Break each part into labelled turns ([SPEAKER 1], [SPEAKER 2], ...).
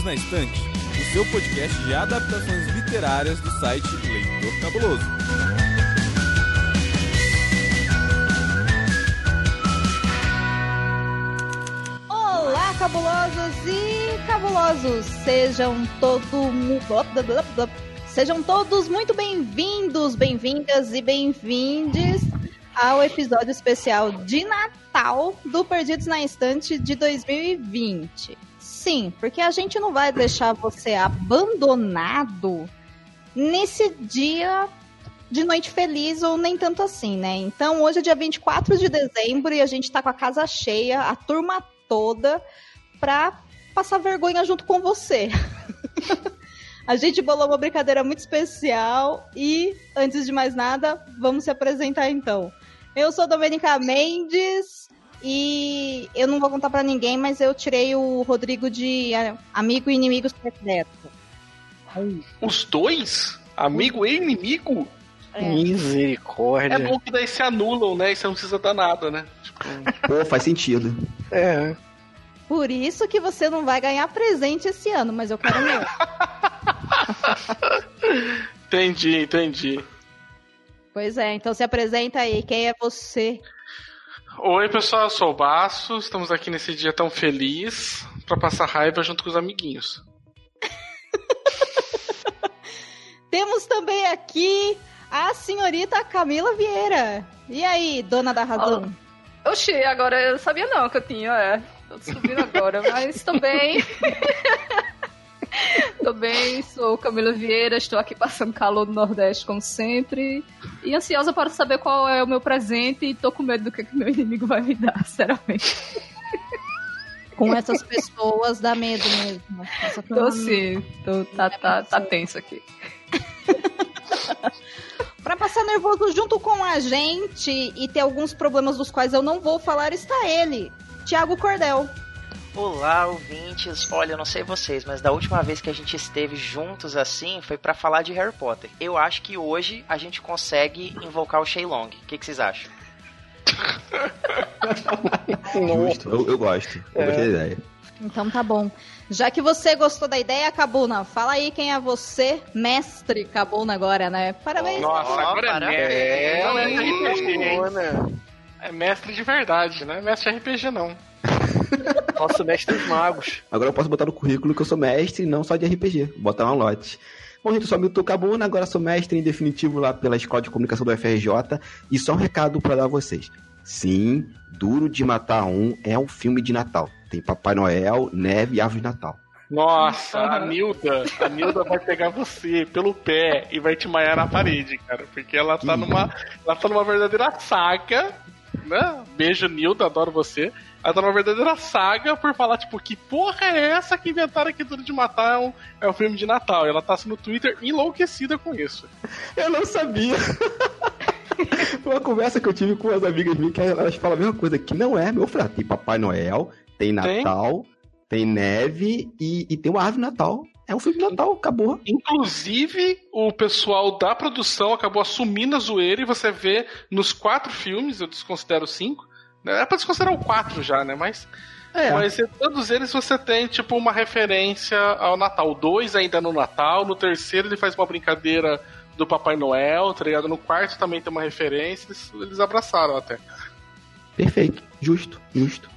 [SPEAKER 1] Perdidos na Estante, o seu podcast de adaptações literárias do site Leitor Cabuloso.
[SPEAKER 2] Olá, cabulosos e cabulosos! Sejam todos Sejam todos muito bem-vindos, bem-vindas e bem-vindes ao episódio especial de Natal do Perdidos na Estante de 2020. Sim, porque a gente não vai deixar você abandonado nesse dia de noite feliz ou nem tanto assim, né? Então, hoje é dia 24 de dezembro e a gente tá com a casa cheia, a turma toda, pra passar vergonha junto com você. a gente bolou uma brincadeira muito especial e, antes de mais nada, vamos se apresentar então. Eu sou Domenica Mendes e eu não vou contar para ninguém, mas eu tirei o Rodrigo de amigo e inimigo secreto.
[SPEAKER 3] Os dois? Amigo e inimigo?
[SPEAKER 4] É. Misericórdia.
[SPEAKER 3] É bom que daí se anulam, né? E você não precisa dar nada, né? Tipo...
[SPEAKER 5] Pô, faz sentido.
[SPEAKER 4] É.
[SPEAKER 2] Por isso que você não vai ganhar presente esse ano, mas eu quero meu.
[SPEAKER 3] entendi, entendi.
[SPEAKER 2] Pois é, então se apresenta aí, quem é você?
[SPEAKER 3] Oi, pessoal, eu sou o Baço, estamos aqui nesse dia tão feliz para passar raiva junto com os amiguinhos.
[SPEAKER 2] Temos também aqui a senhorita Camila Vieira. E aí, dona da razão?
[SPEAKER 6] Oh, oxi, agora eu sabia não que eu tinha, é. Tô descobrindo agora, mas também. Tô bem, sou Camila Vieira, estou aqui passando calor no Nordeste, como sempre. E ansiosa para saber qual é o meu presente e tô com medo do que, que meu inimigo vai me dar, sinceramente.
[SPEAKER 2] Com essas pessoas dá medo mesmo.
[SPEAKER 6] Essa tô sim, tô, tá, tá, tá tenso aqui.
[SPEAKER 2] Para passar nervoso junto com a gente e ter alguns problemas dos quais eu não vou falar, está ele, Tiago Cordel.
[SPEAKER 7] Olá, ouvintes. Olha, eu não sei vocês, mas da última vez que a gente esteve juntos assim foi para falar de Harry Potter. Eu acho que hoje a gente consegue invocar o Shailong. O que, que vocês acham?
[SPEAKER 5] Justo, eu, eu gosto. Eu é. gostei da ideia.
[SPEAKER 2] Então tá bom. Já que você gostou da ideia, Cabuna, fala aí quem é você, mestre Cabuna agora, né? Parabéns.
[SPEAKER 3] Nossa, agora é parabéns. é, é mestre de verdade, né? Mestre de RPG não.
[SPEAKER 4] Nosso mestre dos magos.
[SPEAKER 5] Agora eu posso botar no currículo que eu sou mestre, não só de RPG. Botar um lote. Bom, gente, eu sou Milton Cabuna, agora sou mestre em definitivo lá pela Escola de Comunicação do FRJ. E só um recado para dar a vocês. Sim, Duro de Matar Um é um filme de Natal. Tem Papai Noel, neve e árvore de Natal.
[SPEAKER 3] Nossa, a Nilda, a Nilda vai pegar você pelo pé e vai te maiar na parede, cara. Porque ela tá numa. Ela tá numa verdadeira saga, né? Beijo, Nilda, adoro você. Ela tá numa verdadeira saga por falar, tipo, que porra é essa que inventaram que Duro de Matar é um, é um filme de Natal? E ela tá assim no Twitter enlouquecida com isso.
[SPEAKER 5] Eu não sabia. Foi uma conversa que eu tive com as amigas minhas que elas falam a mesma coisa, que não é, meu fraco. Tem Papai Noel, tem Natal, tem, tem neve e, e tem uma árvore Natal. É um filme de Natal, acabou.
[SPEAKER 3] Inclusive, o pessoal da produção acabou assumindo a zoeira e você vê nos quatro filmes, eu desconsidero cinco, né? é pra desconsiderar o quatro já, né? Mas. É. Mas em todos eles você tem, tipo, uma referência ao Natal. O dois ainda no Natal, no terceiro ele faz uma brincadeira do Papai Noel, tá ligado? No quarto também tem uma referência, eles, eles abraçaram até.
[SPEAKER 5] Perfeito, justo, justo.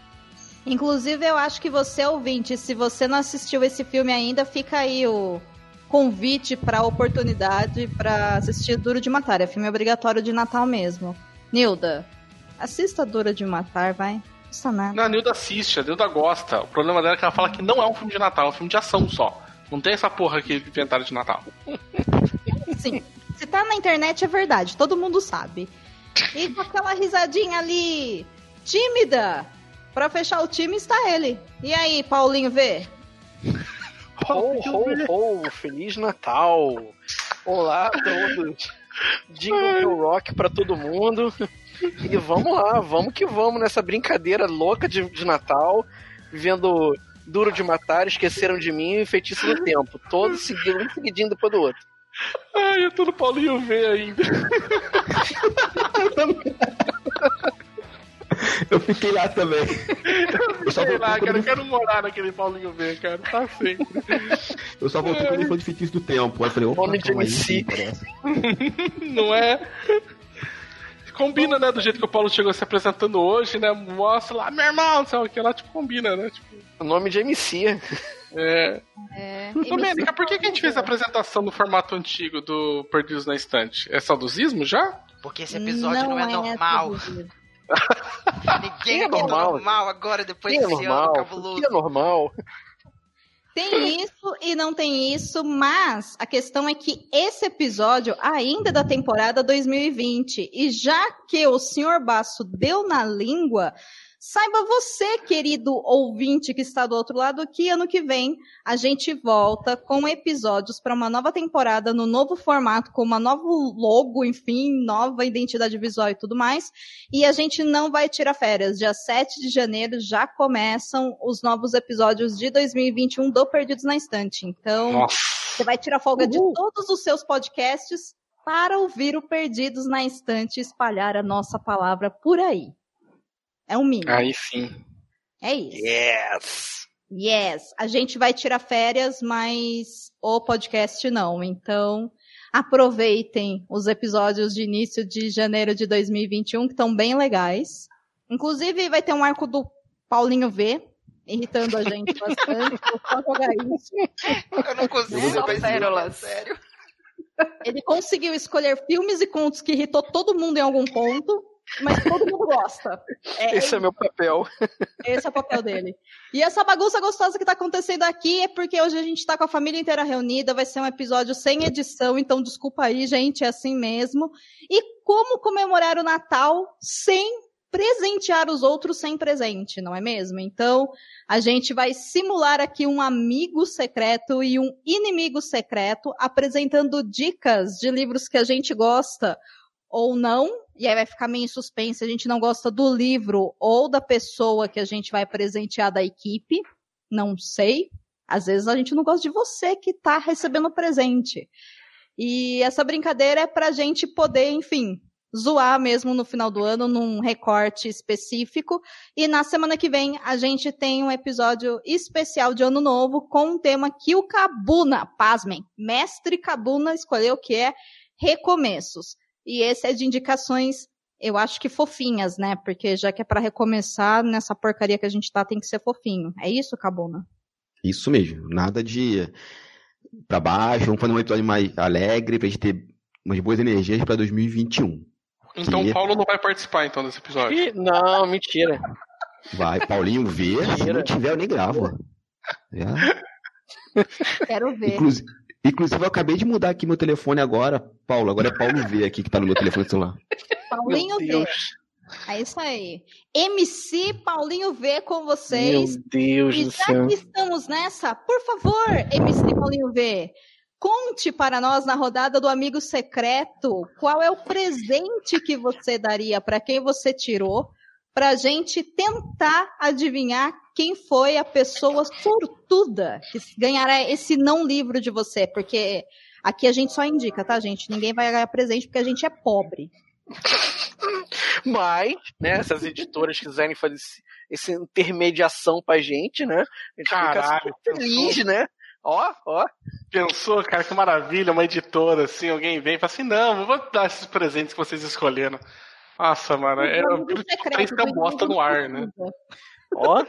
[SPEAKER 2] Inclusive, eu acho que você, ouvinte, se você não assistiu esse filme ainda, fica aí o convite para a oportunidade para assistir Duro de Matar. É filme obrigatório de Natal mesmo. Nilda, assista Duro de Matar, vai. Não nada.
[SPEAKER 3] Não, a Nilda assiste, a Nilda gosta. O problema dela é que ela fala que não é um filme de Natal, é um filme de ação só. Não tem essa porra que inventaram de Natal.
[SPEAKER 2] Sim, se tá na internet é verdade, todo mundo sabe. E com aquela risadinha ali, tímida, Pra fechar o time está ele. E aí, Paulinho V?
[SPEAKER 4] Ho, ho, ho, Feliz Natal! Olá a todos! Jingle Rock pra todo mundo. E vamos lá, vamos que vamos nessa brincadeira louca de, de Natal, vendo Duro de Matar, Esqueceram de Mim e Feitiço do Tempo. Todos seguindo, um seguidinho depois do outro.
[SPEAKER 3] Ai, eu tô no Paulinho V ainda.
[SPEAKER 5] Eu fiquei lá também.
[SPEAKER 3] Sei lá, cara, eu quero morar naquele Paulinho V, cara. Tá sempre.
[SPEAKER 5] eu só voltei quando ele falou de feitiço do tempo. Aí eu falei, opa,
[SPEAKER 4] Nome de MC.
[SPEAKER 3] Não é? Combina, né? Do jeito que o Paulo chegou se apresentando hoje, né? Mostra lá, meu irmão, não sei o que lá, tipo, combina, né? Tipo...
[SPEAKER 4] O nome de MC.
[SPEAKER 3] É. é. Domênica, por que, que a gente fez a apresentação no formato antigo do Perdidos na Estante? É saudosismo já?
[SPEAKER 7] Porque esse episódio não, não é, é normal. Ninguém é normal. normal agora, depois
[SPEAKER 4] desse é normal? ano cabuloso. é normal?
[SPEAKER 2] Tem isso e não tem isso, mas a questão é que esse episódio ainda é da temporada 2020. E já que o senhor Basso deu na língua, Saiba você, querido ouvinte que está do outro lado, que ano que vem a gente volta com episódios para uma nova temporada, no novo formato, com uma novo logo, enfim, nova identidade visual e tudo mais. E a gente não vai tirar férias. Dia 7 de janeiro já começam os novos episódios de 2021 do Perdidos na Estante. Então, Nossa. você vai tirar folga Uhul. de todos os seus podcasts para ouvir o Perdidos na Estante espalhar a nossa palavra por aí. É um mínimo.
[SPEAKER 3] Aí sim.
[SPEAKER 2] É isso.
[SPEAKER 4] Yes!
[SPEAKER 2] Yes. A gente vai tirar férias, mas o podcast não. Então, aproveitem os episódios de início de janeiro de 2021, que estão bem legais. Inclusive, vai ter um arco do Paulinho V, irritando a gente bastante. Vou só jogar isso.
[SPEAKER 7] Eu não consigo, só pérolas. Sério.
[SPEAKER 2] Ele conseguiu escolher filmes e contos que irritou todo mundo em algum ponto mas todo mundo gosta.
[SPEAKER 4] É, esse é, é meu papel.
[SPEAKER 2] Esse é o papel dele. E essa bagunça gostosa que tá acontecendo aqui é porque hoje a gente tá com a família inteira reunida, vai ser um episódio sem edição, então desculpa aí, gente, é assim mesmo. E como comemorar o Natal sem presentear os outros sem presente, não é mesmo? Então, a gente vai simular aqui um amigo secreto e um inimigo secreto, apresentando dicas de livros que a gente gosta ou não, e aí vai ficar meio em suspense, a gente não gosta do livro ou da pessoa que a gente vai presentear da equipe, não sei. Às vezes a gente não gosta de você que está recebendo o presente. E essa brincadeira é para a gente poder, enfim, zoar mesmo no final do ano, num recorte específico. E na semana que vem a gente tem um episódio especial de Ano Novo com um tema que o Cabuna, pasmem, mestre Cabuna escolheu que é recomeços. E esse é de indicações, eu acho que fofinhas, né? Porque já que é para recomeçar, nessa porcaria que a gente tá, tem que ser fofinho. É isso, Cabona?
[SPEAKER 5] Isso mesmo. Nada de para baixo. Vamos fazer um episódio mais alegre pra gente ter umas boas energias para 2021.
[SPEAKER 3] Então o Paulo não vai participar então desse episódio.
[SPEAKER 4] Não, mentira.
[SPEAKER 5] Vai, Paulinho vê, se não tiver eu nem gravo.
[SPEAKER 2] Já. Quero ver.
[SPEAKER 5] Inclusive, Inclusive, eu acabei de mudar aqui meu telefone agora, Paulo. Agora é Paulo V aqui que tá no meu telefone celular.
[SPEAKER 2] Paulinho V. É isso aí. MC Paulinho V com vocês.
[SPEAKER 4] Meu Deus
[SPEAKER 2] e
[SPEAKER 4] do céu. E já
[SPEAKER 2] que estamos nessa, por favor, MC Paulinho V, conte para nós na rodada do Amigo Secreto qual é o presente que você daria para quem você tirou, para a gente tentar adivinhar quem foi a pessoa sortuda que ganhará esse não livro de você, porque aqui a gente só indica, tá, gente? Ninguém vai ganhar presente porque a gente é pobre.
[SPEAKER 4] Mas, né, se as editoras quiserem fazer essa intermediação pra gente, né? A gente
[SPEAKER 3] Caralho,
[SPEAKER 4] fica feliz, né? Ó, ó.
[SPEAKER 3] Pensou, cara, que maravilha, uma editora, assim, alguém vem e fala assim, não, vou dar esses presentes que vocês escolheram. Nossa, mano, é, é o que a bosta no ar, né?
[SPEAKER 4] Ó.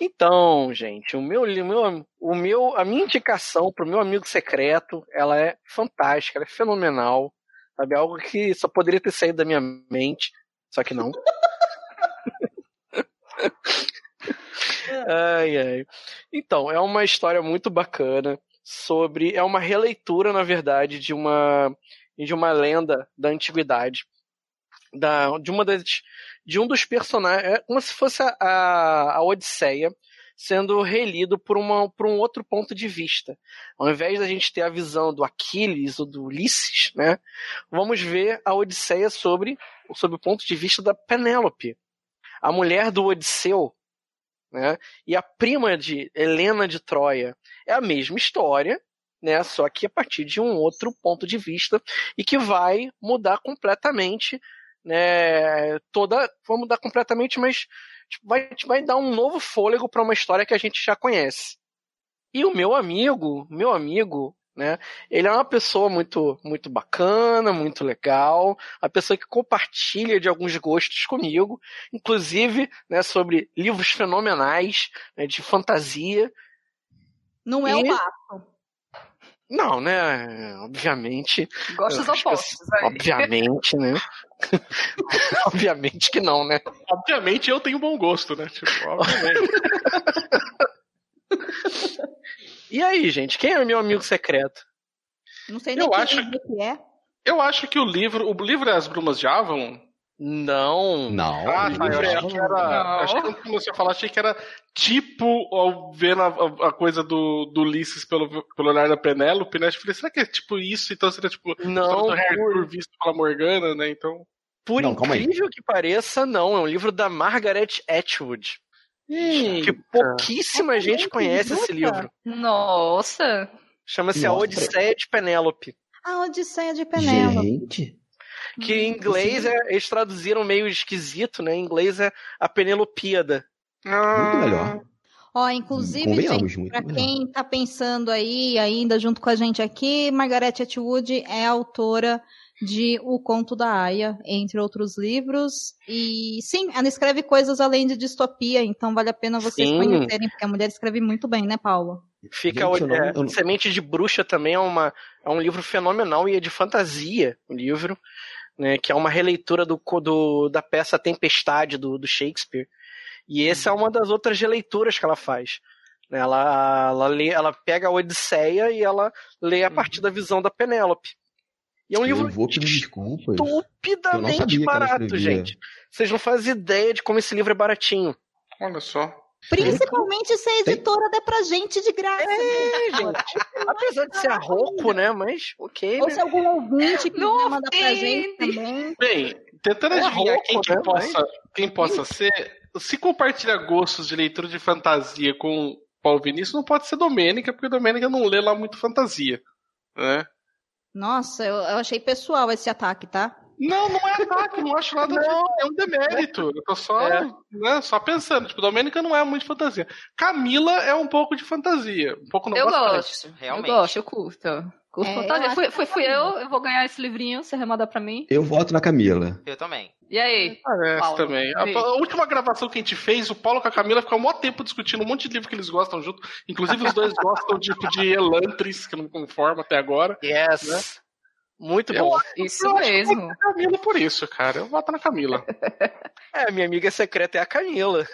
[SPEAKER 4] Então, gente, o meu, o meu, o meu, a minha indicação pro meu amigo secreto, ela é fantástica, ela é fenomenal, sabe? Algo que só poderia ter saído da minha mente, só que não. ai, ai. Então, é uma história muito bacana sobre, é uma releitura, na verdade, de uma de uma lenda da antiguidade, da, de uma das de um dos personagens, é como se fosse a, a Odisseia sendo relido por, uma, por um outro ponto de vista. Ao invés da gente ter a visão do Aquiles ou do Ulisses, né, vamos ver a Odisseia sobre, sobre o ponto de vista da Penélope, a mulher do Odisseu, né, e a prima de Helena de Troia. É a mesma história, né, só que a partir de um outro ponto de vista e que vai mudar completamente né, toda, vamos mudar completamente, mas tipo, vai, vai dar um novo fôlego para uma história que a gente já conhece. E o meu amigo, meu amigo, né? Ele é uma pessoa muito, muito bacana, muito legal, a pessoa que compartilha de alguns gostos comigo, inclusive, né, sobre livros fenomenais, né, de fantasia.
[SPEAKER 2] Não é e... o Bato.
[SPEAKER 4] Não, né? Obviamente.
[SPEAKER 6] Gostos opostos.
[SPEAKER 4] Obviamente, né? obviamente que não, né?
[SPEAKER 3] Obviamente eu tenho bom gosto, né? Tipo, obviamente.
[SPEAKER 4] e aí, gente? Quem é meu amigo secreto?
[SPEAKER 2] Não sei nem eu acho que é.
[SPEAKER 3] Eu acho que o livro, o livro é As Brumas de Avalon,
[SPEAKER 4] não.
[SPEAKER 5] Não.
[SPEAKER 3] Ah, tá. Eu achei que era. Não. Acho que quando a falar, achei que era tipo ao vendo a, a, coisa do, do Ulisses pelo, pelo olhar da Penélope, né? Eu falei, será que é tipo isso? Então seria tipo.
[SPEAKER 4] Não.
[SPEAKER 3] Por... visto pela Morgana, né? Então.
[SPEAKER 4] Por não, incrível que pareça, não. É um livro da Margaret Atwood. Hum, que pouquíssima gente conhece esse livro.
[SPEAKER 6] Nossa.
[SPEAKER 4] Chama-se A Odisseia de Penélope.
[SPEAKER 2] A Odisseia de Penélope.
[SPEAKER 5] Gente.
[SPEAKER 4] Que em inglês é, eles traduziram meio esquisito, né? Em inglês é a Penelopíada.
[SPEAKER 5] Muito melhor.
[SPEAKER 2] Ó, inclusive, gente, pra quem tá pensando aí, ainda junto com a gente aqui, Margaret Atwood é autora de O Conto da Aya, entre outros livros. E sim, ela escreve coisas além de distopia, então vale a pena vocês sim. conhecerem, porque a mulher escreve muito bem, né, Paula?
[SPEAKER 4] Fica Gente, é, não, Semente de Bruxa também é, uma, é um livro fenomenal e é de fantasia, o livro né, que é uma releitura do, do da peça Tempestade do, do Shakespeare. E essa é uma das outras releituras que ela faz. Né, ela, ela, lê, ela pega a Odisseia e ela lê a partir da visão da Penélope. E é um
[SPEAKER 5] eu
[SPEAKER 4] livro
[SPEAKER 5] vou pedir desculpas.
[SPEAKER 4] estupidamente barato, gente. Vocês não fazem ideia de como esse livro é baratinho.
[SPEAKER 3] Olha só.
[SPEAKER 2] Principalmente se a editora der pra gente de graça.
[SPEAKER 4] É, gente. Apesar de ser arroco, né? Mas ok.
[SPEAKER 2] Ou né? se algum ouvinte que não mandar pra gente também.
[SPEAKER 3] Bem, tentando é adivinhar quem, que né? possa, quem possa ser, se compartilha gostos de leitura de fantasia com Paulo Vinícius, não pode ser Domênica, porque Domênica não lê lá muito fantasia. Né?
[SPEAKER 2] Nossa, eu, eu achei pessoal esse ataque, tá?
[SPEAKER 3] Não, não é ataque, não acho nada não. de. É um demérito. Eu tô só, é. né, só pensando. Tipo, Domênica não é muito de fantasia. Camila é um pouco de fantasia. Um pouco não
[SPEAKER 6] Eu gosto, realmente. Eu gosto, eu curto. Curto é, fantasia. Fui, fui, fui eu, eu vou ganhar esse livrinho, você remanda pra mim.
[SPEAKER 5] Eu voto na Camila.
[SPEAKER 7] Eu também.
[SPEAKER 6] E aí?
[SPEAKER 3] Parece Paulo, também. A, a, última gravação que a gente fez, o Paulo com a Camila ficou um maior tempo discutindo um monte de livro que eles gostam junto. Inclusive, os dois gostam tipo, de Elantris, que não conforma até agora.
[SPEAKER 4] Yes. Né? Muito eu, bom.
[SPEAKER 6] Isso eu mesmo.
[SPEAKER 3] Eu Camila por isso, cara. Eu voto na Camila.
[SPEAKER 4] é, minha amiga secreta é a Camila.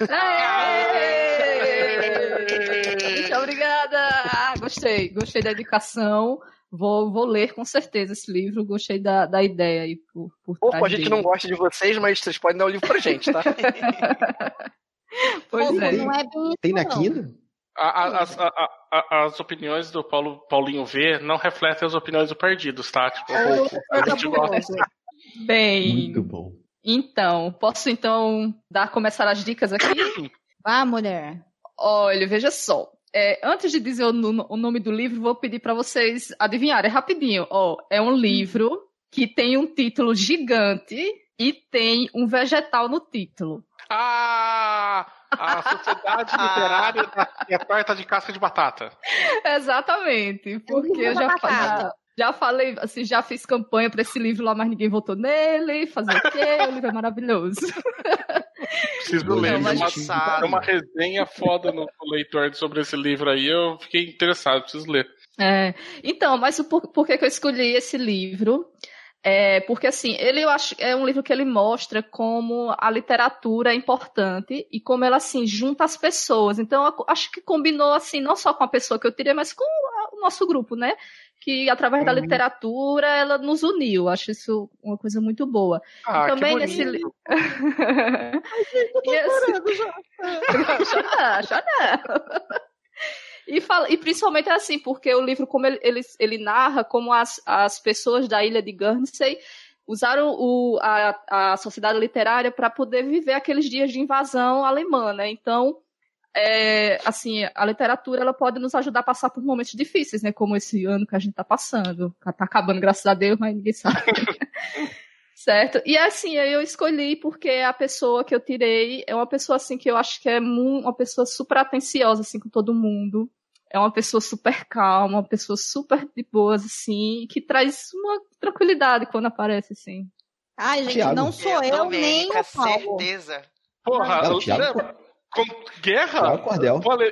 [SPEAKER 6] Muito obrigada. Ah, gostei. Gostei da educação. Vou, vou ler com certeza esse livro. Gostei da, da ideia aí por, por
[SPEAKER 4] Opa, a gente dele. não gosta de vocês, mas vocês podem dar o livro pra gente, tá?
[SPEAKER 6] pois Pô, é. Não é
[SPEAKER 5] bem Tem na Kindle?
[SPEAKER 3] As, as, opiniões do Paulo, Paulinho V não refletem as opiniões do Perdidos, tá? Tipo, a gente gosta.
[SPEAKER 6] Bem.
[SPEAKER 5] Muito bom.
[SPEAKER 6] Então, posso então dar começar as dicas aqui?
[SPEAKER 2] Vá, mulher.
[SPEAKER 6] Olha, veja só. É, antes de dizer o, o, nome do livro, vou pedir para vocês adivinharem é rapidinho. Ó, é um livro que tem um título gigante e tem um vegetal no título.
[SPEAKER 3] Ah! A Sociedade Literária da torta de casca de batata.
[SPEAKER 6] Exatamente, porque eu já, já, já falei, assim, já fiz campanha para esse livro lá, mas ninguém votou nele. Fazer o quê? O livro é maravilhoso.
[SPEAKER 3] Preciso ler. Tem uma, uma resenha foda no, no leitor sobre esse livro aí. Eu fiquei interessado, preciso ler.
[SPEAKER 6] É, então, mas por, por que, que eu escolhi esse livro? É, porque assim, ele eu acho é um livro que ele mostra como a literatura é importante e como ela assim junta as pessoas. Então, acho que combinou assim não só com a pessoa que eu tirei, mas com o nosso grupo, né? Que através da uhum. literatura ela nos uniu. Acho isso uma coisa muito boa.
[SPEAKER 3] Ah,
[SPEAKER 6] e também nesse
[SPEAKER 3] livro.
[SPEAKER 6] já já não. E, fala, e principalmente é assim, porque o livro, como ele, ele, ele narra como as, as pessoas da ilha de Guernsey usaram o, a, a sociedade literária para poder viver aqueles dias de invasão alemã, né? Então, é, assim, a literatura ela pode nos ajudar a passar por momentos difíceis, né? Como esse ano que a gente está passando. Está acabando, graças a Deus, mas ninguém sabe. Certo. E assim, eu escolhi porque a pessoa que eu tirei é uma pessoa assim que eu acho que é uma pessoa super atenciosa assim com todo mundo. É uma pessoa super calma, uma pessoa super de boas assim, que traz uma tranquilidade quando aparece assim.
[SPEAKER 2] Ai, gente, Thiago. não sou eu, nem o Paulo.
[SPEAKER 3] certeza. Porra, não, o Thiago, com guerra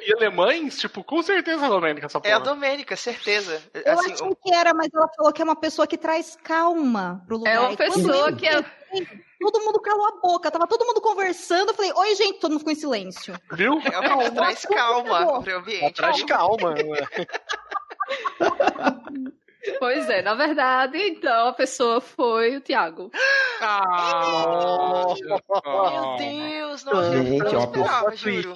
[SPEAKER 3] e alemães, tipo, com certeza a Domênica essa porra.
[SPEAKER 7] É a Domênica, certeza.
[SPEAKER 2] Eu assim, achei que era, mas ela falou que é uma pessoa que traz calma pro lugar.
[SPEAKER 6] É uma pessoa que é...
[SPEAKER 2] Todo mundo calou a boca, tava todo mundo conversando, eu falei, oi gente, todo mundo ficou em silêncio.
[SPEAKER 3] Viu?
[SPEAKER 7] É uma que traz calma pro ambiente.
[SPEAKER 4] Traz calma.
[SPEAKER 6] Pois é, na verdade, então a pessoa foi o Thiago.
[SPEAKER 7] Ah, meu Deus, não,
[SPEAKER 5] Gente,
[SPEAKER 7] eu
[SPEAKER 5] é
[SPEAKER 7] esperava, juro.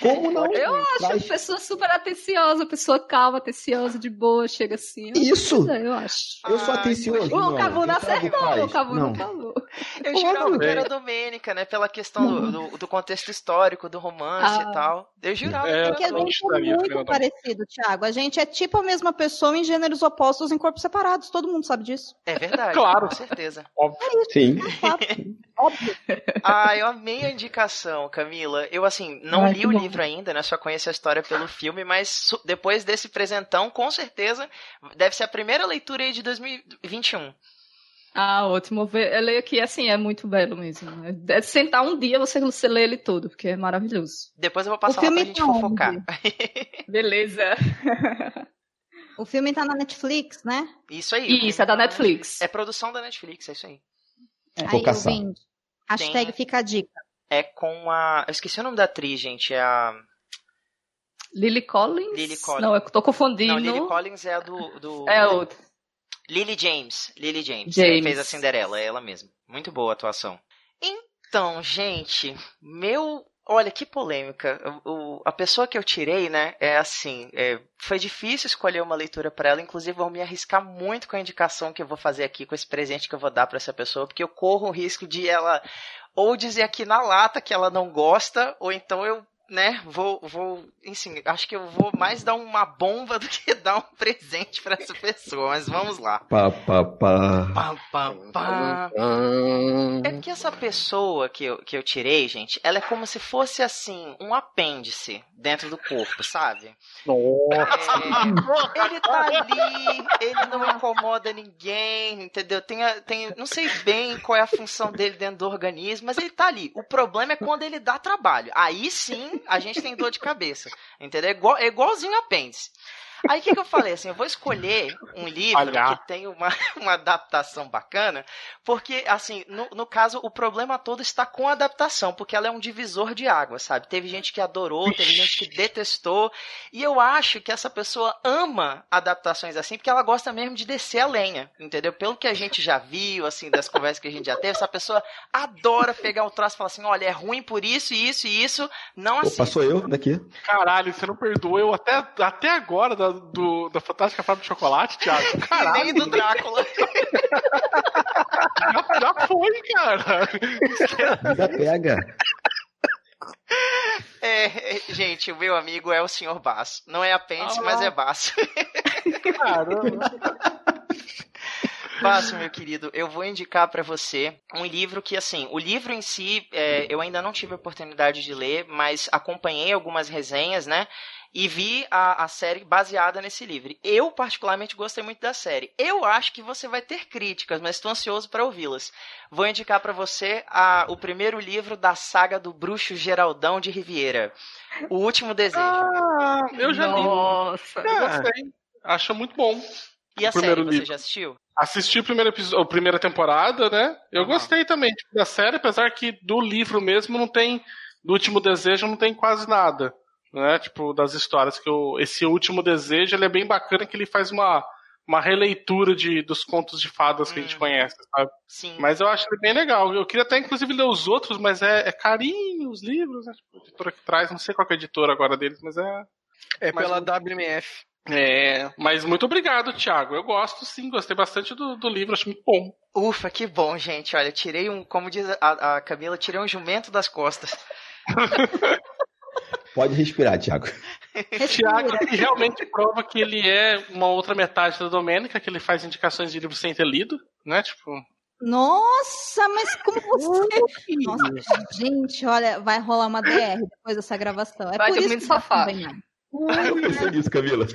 [SPEAKER 5] Como não?
[SPEAKER 6] Eu acho Traz... pessoa super atenciosa, pessoa calma, atenciosa, de boa, chega assim.
[SPEAKER 5] Isso!
[SPEAKER 6] É, eu acho.
[SPEAKER 5] Eu sou atencioso.
[SPEAKER 6] O Cavu não acertou, o Cavu não falou.
[SPEAKER 7] Eu jurava que era a Domênica, né? Pela questão do, do, do, contexto histórico, do romance ah. e tal. Eu jurava
[SPEAKER 2] é, que era. a gente é muito parecido, Thiago. A gente é tipo a mesma pessoa em gêneros opostos em corpos separados. Todo mundo sabe disso.
[SPEAKER 7] É verdade,
[SPEAKER 3] claro.
[SPEAKER 7] com certeza.
[SPEAKER 3] Óbvio.
[SPEAKER 2] É isso,
[SPEAKER 5] Sim.
[SPEAKER 2] É Óbvio.
[SPEAKER 7] Ah, eu amei a indicação, Camila. Eu, assim, não li o bom. livro ainda, né? Só conheço a história pelo filme, mas depois desse presentão, com certeza, deve ser a primeira leitura aí de 2021.
[SPEAKER 6] Ah, ótimo. Eu leio aqui, assim, é muito belo mesmo. É sentar um dia você, você lê ele todo, porque é maravilhoso.
[SPEAKER 7] Depois eu vou passar o lá pra gente tá fofocar.
[SPEAKER 6] Beleza.
[SPEAKER 2] o filme tá na Netflix, né?
[SPEAKER 7] Isso aí.
[SPEAKER 6] Isso, é da Netflix.
[SPEAKER 7] É produção da Netflix, é isso aí.
[SPEAKER 2] É. Aí, eu Hashtag Tem... fica a dica.
[SPEAKER 7] É com a... Eu esqueci o nome da atriz, gente. É a...
[SPEAKER 6] Lily Collins?
[SPEAKER 7] Lily Collins.
[SPEAKER 6] Não, eu tô confundindo.
[SPEAKER 7] Não, Lily Collins é a do... do...
[SPEAKER 6] É outra.
[SPEAKER 7] Lily James. Lily James. James. fez a Cinderela, é ela mesma. Muito boa a atuação. Então, gente, meu. Olha, que polêmica. O, o, a pessoa que eu tirei, né, é assim. É, foi difícil escolher uma leitura para ela. Inclusive, vou me arriscar muito com a indicação que eu vou fazer aqui, com esse presente que eu vou dar para essa pessoa, porque eu corro o risco de ela ou dizer aqui na lata que ela não gosta, ou então eu né, vou, vou, enfim, acho que eu vou mais dar uma bomba do que dar um presente para essa pessoa, mas vamos lá.
[SPEAKER 5] Pá, pá, pá.
[SPEAKER 7] Pá, pá, pá. É que essa pessoa que eu, que eu tirei, gente, ela é como se fosse, assim, um apêndice dentro do corpo, sabe? É, ele tá ali, ele não incomoda ninguém, entendeu? Tem, tem, não sei bem qual é a função dele dentro do organismo, mas ele tá ali. O problema é quando ele dá trabalho. Aí sim a gente tem dor de cabeça. Entendeu? É, igual, é igualzinho apêndice. Aí o que, que, eu falei? Assim, eu vou escolher um livro Olha. que tem uma, uma adaptação bacana, porque, assim, no, no caso, o problema todo está com a adaptação, porque ela é um divisor de água, sabe? Teve gente que adorou, teve gente que detestou, e eu acho que essa pessoa ama adaptações assim, porque ela gosta mesmo de descer a lenha, entendeu? Pelo que a gente já viu, assim, das conversas que a gente já teve, essa pessoa adora pegar o traço e falar assim: olha, é ruim por isso, isso e isso, não assim.
[SPEAKER 5] Opa, sou eu daqui.
[SPEAKER 3] Caralho, você não perdoa eu até, até agora da, do, da Fantástica Fábrica de Chocolate, Thiago?
[SPEAKER 7] Caralho. Nem do Drácula.
[SPEAKER 3] já, já foi, cara.
[SPEAKER 5] Ainda pega.
[SPEAKER 7] É, gente, o meu amigo é o Sr. Baço. Não é apêndice, ah, mas é Baço.
[SPEAKER 3] Caramba.
[SPEAKER 7] Baço, meu querido, eu vou indicar para você um livro que, assim, o livro em si, é, eu ainda não tive a oportunidade de ler, mas acompanhei algumas resenhas, né? E vi a, a série baseada nesse livro. Eu, particularmente, gostei muito da série. Eu acho que você vai ter críticas, mas estou ansioso para ouvi-las. Vou indicar para você a, o primeiro livro da saga do Bruxo Geraldão de Riviera. O Último Desejo.
[SPEAKER 3] Ah, eu já
[SPEAKER 6] li. Nossa,
[SPEAKER 3] eu gostei. Acho muito bom.
[SPEAKER 7] E a série, você livro. já assistiu?
[SPEAKER 3] Assisti o primeiro episódio, a primeira temporada, né? Eu uhum. gostei também tipo, da série, apesar que do livro mesmo não tem. Do último desejo não tem quase nada né? Tipo, das histórias que eu, esse último desejo, ele é bem bacana que ele faz uma uma releitura de, dos contos de fadas que a gente uhum. conhece, sabe?
[SPEAKER 7] Sim.
[SPEAKER 3] Mas eu acho ele bem legal. Eu queria até, inclusive, ler os outros, mas é, é carinho os livros, né? Tipo, a editora que traz, não sei qual é a editora agora deles, mas é.
[SPEAKER 4] É pela WMF.
[SPEAKER 3] É, mas muito obrigado, Thiago. Eu gosto sim, gostei bastante do, do livro, acho muito bom.
[SPEAKER 7] Ufa, que bom, gente. Olha, tirei um, como diz a, a Camila, tirei um jumento das costas.
[SPEAKER 5] Pode respirar, Thiago.
[SPEAKER 3] Thiago que realmente prova que ele é uma outra metade da Domênica, que ele faz indicações de livros sem ter lido, né? Tipo,
[SPEAKER 2] Nossa, mas como você. Nossa, gente, olha, vai rolar uma DR depois dessa gravação. É
[SPEAKER 6] vai
[SPEAKER 2] por
[SPEAKER 6] dormir
[SPEAKER 2] isso
[SPEAKER 6] no
[SPEAKER 2] que
[SPEAKER 6] sofá.
[SPEAKER 5] Ah, eu pensei nisso, Camila.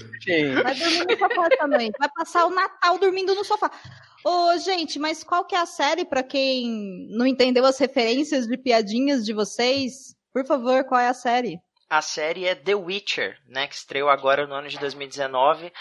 [SPEAKER 2] Vai dormir no sofá noite. Vai passar o Natal dormindo no sofá. Ô, gente, mas qual que é a série para quem não entendeu as referências de piadinhas de vocês? Por favor, qual é a série?
[SPEAKER 7] A série é The Witcher, né? Que estreou agora no ano de 2019.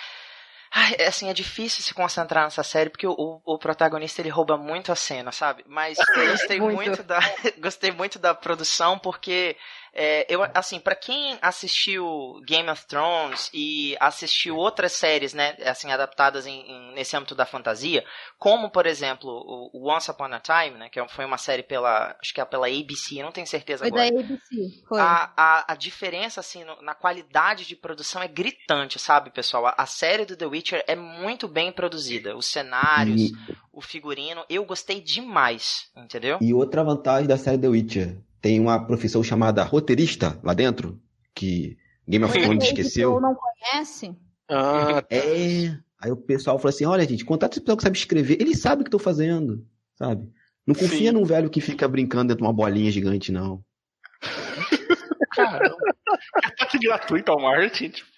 [SPEAKER 7] Ai, é, assim, é difícil se concentrar nessa série porque o, o protagonista ele rouba muito a cena, sabe? Mas eu gostei
[SPEAKER 6] Muito.
[SPEAKER 7] muito. da gostei muito da produção porque é, eu assim, para quem assistiu Game of Thrones e assistiu outras séries, né, assim adaptadas em, em- nesse âmbito da fantasia, como por exemplo o, Once Upon a Time, né, que é- foi uma série pela acho que é pela ABC, eu não tenho certeza
[SPEAKER 2] Foi da
[SPEAKER 7] agora.
[SPEAKER 2] ABC. Foi.
[SPEAKER 7] A, a, a diferença, assim, no- na qualidade de produção é gritante, sabe, pessoal? A, a série do The Witcher é muito bem produzida. Os cenários,
[SPEAKER 5] E,
[SPEAKER 7] o figurino, eu gostei demais, entendeu?
[SPEAKER 5] e outra vantagem da série The Witcher. Tem uma profissão chamada roteirista lá dentro, que Game of Thrones
[SPEAKER 2] que
[SPEAKER 5] esqueceu.
[SPEAKER 2] não conhece?
[SPEAKER 4] Ah,
[SPEAKER 5] É. Aí o pessoal falou assim: olha, gente, contrata esse pessoal que sabe escrever. Eles sabem o que estão fazendo, sabe? Não confia
[SPEAKER 3] Sim.
[SPEAKER 5] num velho que fica brincando dentro de uma bolinha gigante, não.
[SPEAKER 3] Caramba. Ataque gratuito ao Martin. tipo,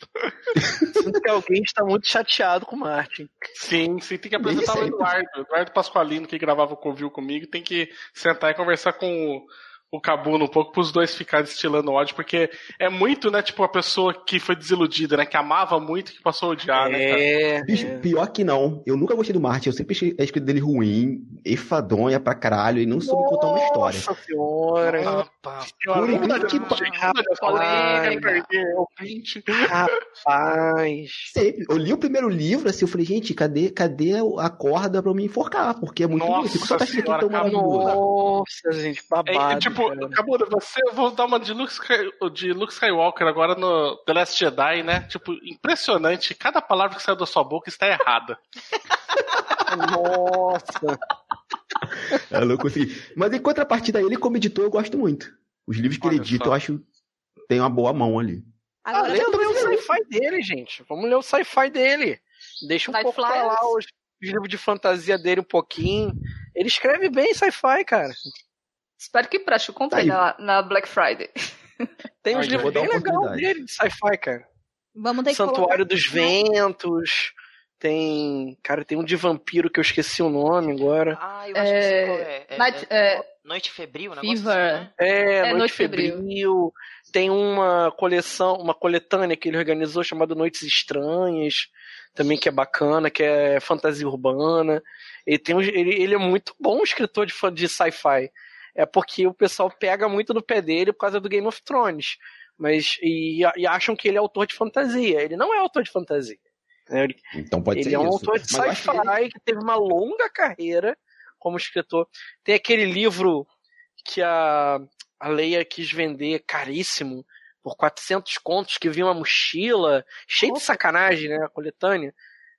[SPEAKER 4] sinto que alguém está muito chateado com o Martin.
[SPEAKER 3] Sim, sim, tem que apresentar o. Eduardo. Eduardo Pasqualino, que gravava o Covil comigo, tem que sentar e conversar com o, o Cabuno um pouco pros dois ficarem destilando ódio, porque é muito, né, tipo, a pessoa que foi desiludida, né, que amava muito e que passou a odiar, né, cara?
[SPEAKER 4] é,
[SPEAKER 5] Bicho,
[SPEAKER 4] é.
[SPEAKER 5] pior que não. Eu nunca gostei do Martin. Eu sempre achei a escrita dele ruim, enfadonha pra caralho, e não soube contar uma história.
[SPEAKER 4] Nossa senhora.
[SPEAKER 7] Rapaz.
[SPEAKER 5] Por incrível que
[SPEAKER 3] ouvinte.
[SPEAKER 4] Rapaz.
[SPEAKER 5] Sempre. Eu li o primeiro livro, assim, eu falei, gente, cadê, cadê a corda pra eu me enforcar? Porque é muito
[SPEAKER 3] Nossa
[SPEAKER 5] ruim. Só tá escrito
[SPEAKER 3] senhora,
[SPEAKER 5] tão maravilhoso.
[SPEAKER 4] Nossa, gente,
[SPEAKER 3] É,
[SPEAKER 4] babado.
[SPEAKER 3] Tipo. Cabura, você, eu vou dar uma de Luke, de Luke Skywalker agora no The Last Jedi, né? Tipo, impressionante. Cada palavra que saiu da sua boca está errada.
[SPEAKER 4] Nossa.
[SPEAKER 5] Eu não consegui. Mas em contrapartida, ele como editor, eu gosto muito. Os livros que ele
[SPEAKER 3] Olha
[SPEAKER 5] edita,
[SPEAKER 3] só.
[SPEAKER 5] eu acho tem uma boa mão ali.
[SPEAKER 4] Ah,
[SPEAKER 2] Agora,
[SPEAKER 4] lê, lê o sci-fi dele, gente. Vamos ler o sci-fi dele. Deixa um pouco pra
[SPEAKER 6] Flyers?
[SPEAKER 4] lá os, os livros de fantasia dele um pouquinho. Ele escreve bem sci-fi, cara.
[SPEAKER 6] Espero que preste. Eu comprei
[SPEAKER 5] Tá
[SPEAKER 6] na, na Black Friday.
[SPEAKER 4] Tem uns livros bem legais dele de sci-fi, cara.
[SPEAKER 2] vamos ter que
[SPEAKER 4] Santuário
[SPEAKER 2] colocar-
[SPEAKER 4] dos Ventos. Tem. Cara, tem um de vampiro que eu esqueci o nome agora.
[SPEAKER 7] Ah, eu acho que
[SPEAKER 6] É,
[SPEAKER 7] qual é. É-
[SPEAKER 6] Night-
[SPEAKER 7] é-
[SPEAKER 6] é,
[SPEAKER 7] Noite Febril, um negócio
[SPEAKER 6] Fever.
[SPEAKER 7] assim, né?
[SPEAKER 4] É,
[SPEAKER 6] É,
[SPEAKER 4] Noite,
[SPEAKER 6] Noite
[SPEAKER 4] Febril.
[SPEAKER 6] Febril.
[SPEAKER 4] Tem uma coleção, uma coletânea que ele organizou chamada Noites Estranhas, também que é bacana, que é fantasia urbana. Ele, tem, um- ele, ele é muito bom escritor de, de sci-fi. É porque o pessoal pega muito no pé dele por causa do Game of Thrones. Mas, e, e acham que ele é autor de fantasia. Ele não é autor de fantasia. né? Ele,
[SPEAKER 5] Então pode
[SPEAKER 4] ele
[SPEAKER 5] ser
[SPEAKER 4] é um
[SPEAKER 5] isso.
[SPEAKER 4] autor de
[SPEAKER 5] acho que ele-
[SPEAKER 4] sci-fi que teve uma longa carreira como escritor. Tem aquele livro que a, a Leia quis vender caríssimo, por 400 contos, que vinha uma mochila, cheio de sacanagem, né, a coletânea.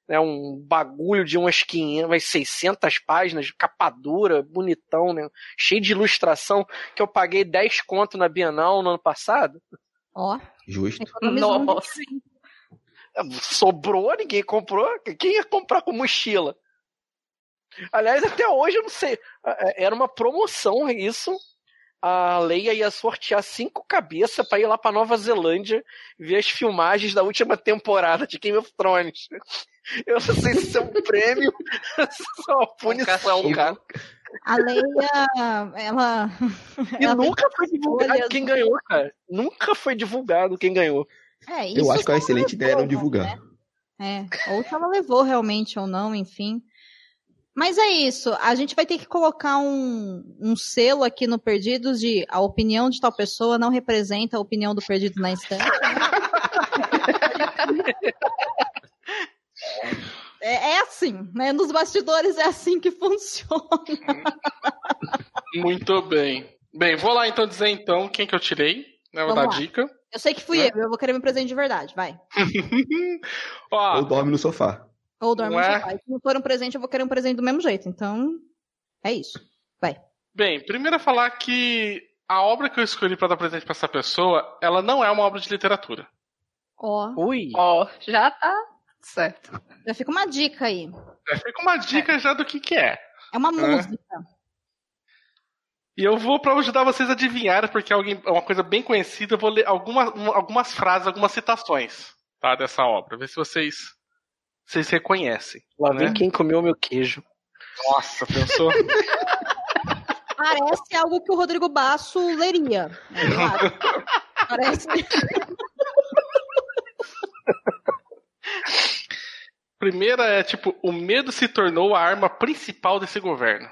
[SPEAKER 4] Né, um bagulho de umas 500, umas 600 páginas, capa dura, bonitão, né, cheio de ilustração, que eu paguei 10 conto na Bienal no ano passado.
[SPEAKER 2] Ó,
[SPEAKER 5] Justo.
[SPEAKER 2] economizou um
[SPEAKER 6] Nossa.
[SPEAKER 4] Sobrou, ninguém comprou. Quem ia comprar com mochila? Aliás, até hoje eu não sei. É, Era uma promoção isso. A Leia ia sortear cinco cabeças pra ir lá pra Nova Zelândia ver as filmagens da última temporada de Game of Thrones. Eu não sei se isso é um prêmio, se isso é uma punição,
[SPEAKER 7] castigo.
[SPEAKER 4] cara.
[SPEAKER 2] A Leia, ela.
[SPEAKER 4] E
[SPEAKER 2] ela
[SPEAKER 4] nunca foi divulgado quem ganhou, cara. Nunca foi divulgado quem ganhou.
[SPEAKER 2] É, isso
[SPEAKER 5] Eu acho que é uma excelente ideia não
[SPEAKER 2] levou,
[SPEAKER 5] divulgar.
[SPEAKER 2] né? É, ou se ela levou realmente ou não, enfim. Mas é isso, a gente vai ter que colocar um, um selo aqui no Perdidos de a opinião de tal pessoa não representa a opinião do Perdido na Estante. É, é assim, né? Nos bastidores é assim que funciona.
[SPEAKER 3] Muito bem. Bem, vou lá então dizer então quem que eu tirei. Né, vou
[SPEAKER 2] Vamos
[SPEAKER 3] dar
[SPEAKER 2] lá.
[SPEAKER 3] dica.
[SPEAKER 2] Eu sei que fui
[SPEAKER 3] Né?
[SPEAKER 2] eu, eu vou querer meu presente de verdade, vai.
[SPEAKER 3] Ó,
[SPEAKER 5] Ou dorme no sofá.
[SPEAKER 2] Ou dorme no
[SPEAKER 3] é?
[SPEAKER 2] sofá. E Se não for um presente, eu vou querer um presente do mesmo jeito. Então, é isso.
[SPEAKER 3] bem, primeiro é falar que a obra que eu escolhi pra dar presente pra essa pessoa, ela não é uma obra de literatura.
[SPEAKER 2] Ó,
[SPEAKER 4] Ui.
[SPEAKER 6] Ó, já tá certo.
[SPEAKER 2] já fica uma dica aí.
[SPEAKER 3] É, fica uma dica já do que que é.
[SPEAKER 2] É uma música.
[SPEAKER 3] E eu vou para ajudar vocês a adivinharem, porque é alguém, é uma coisa bem conhecida. Eu vou ler algumas, algumas frases, algumas citações tá, dessa obra. Ver se vocês, vocês reconhecem.
[SPEAKER 4] Lá
[SPEAKER 3] né?
[SPEAKER 4] vem quem comeu meu queijo.
[SPEAKER 3] Nossa, pensou?
[SPEAKER 2] Parece algo que o Rodrigo Basso leria. É claro. Parece.
[SPEAKER 3] Primeira é tipo: o medo se tornou a arma principal desse governo.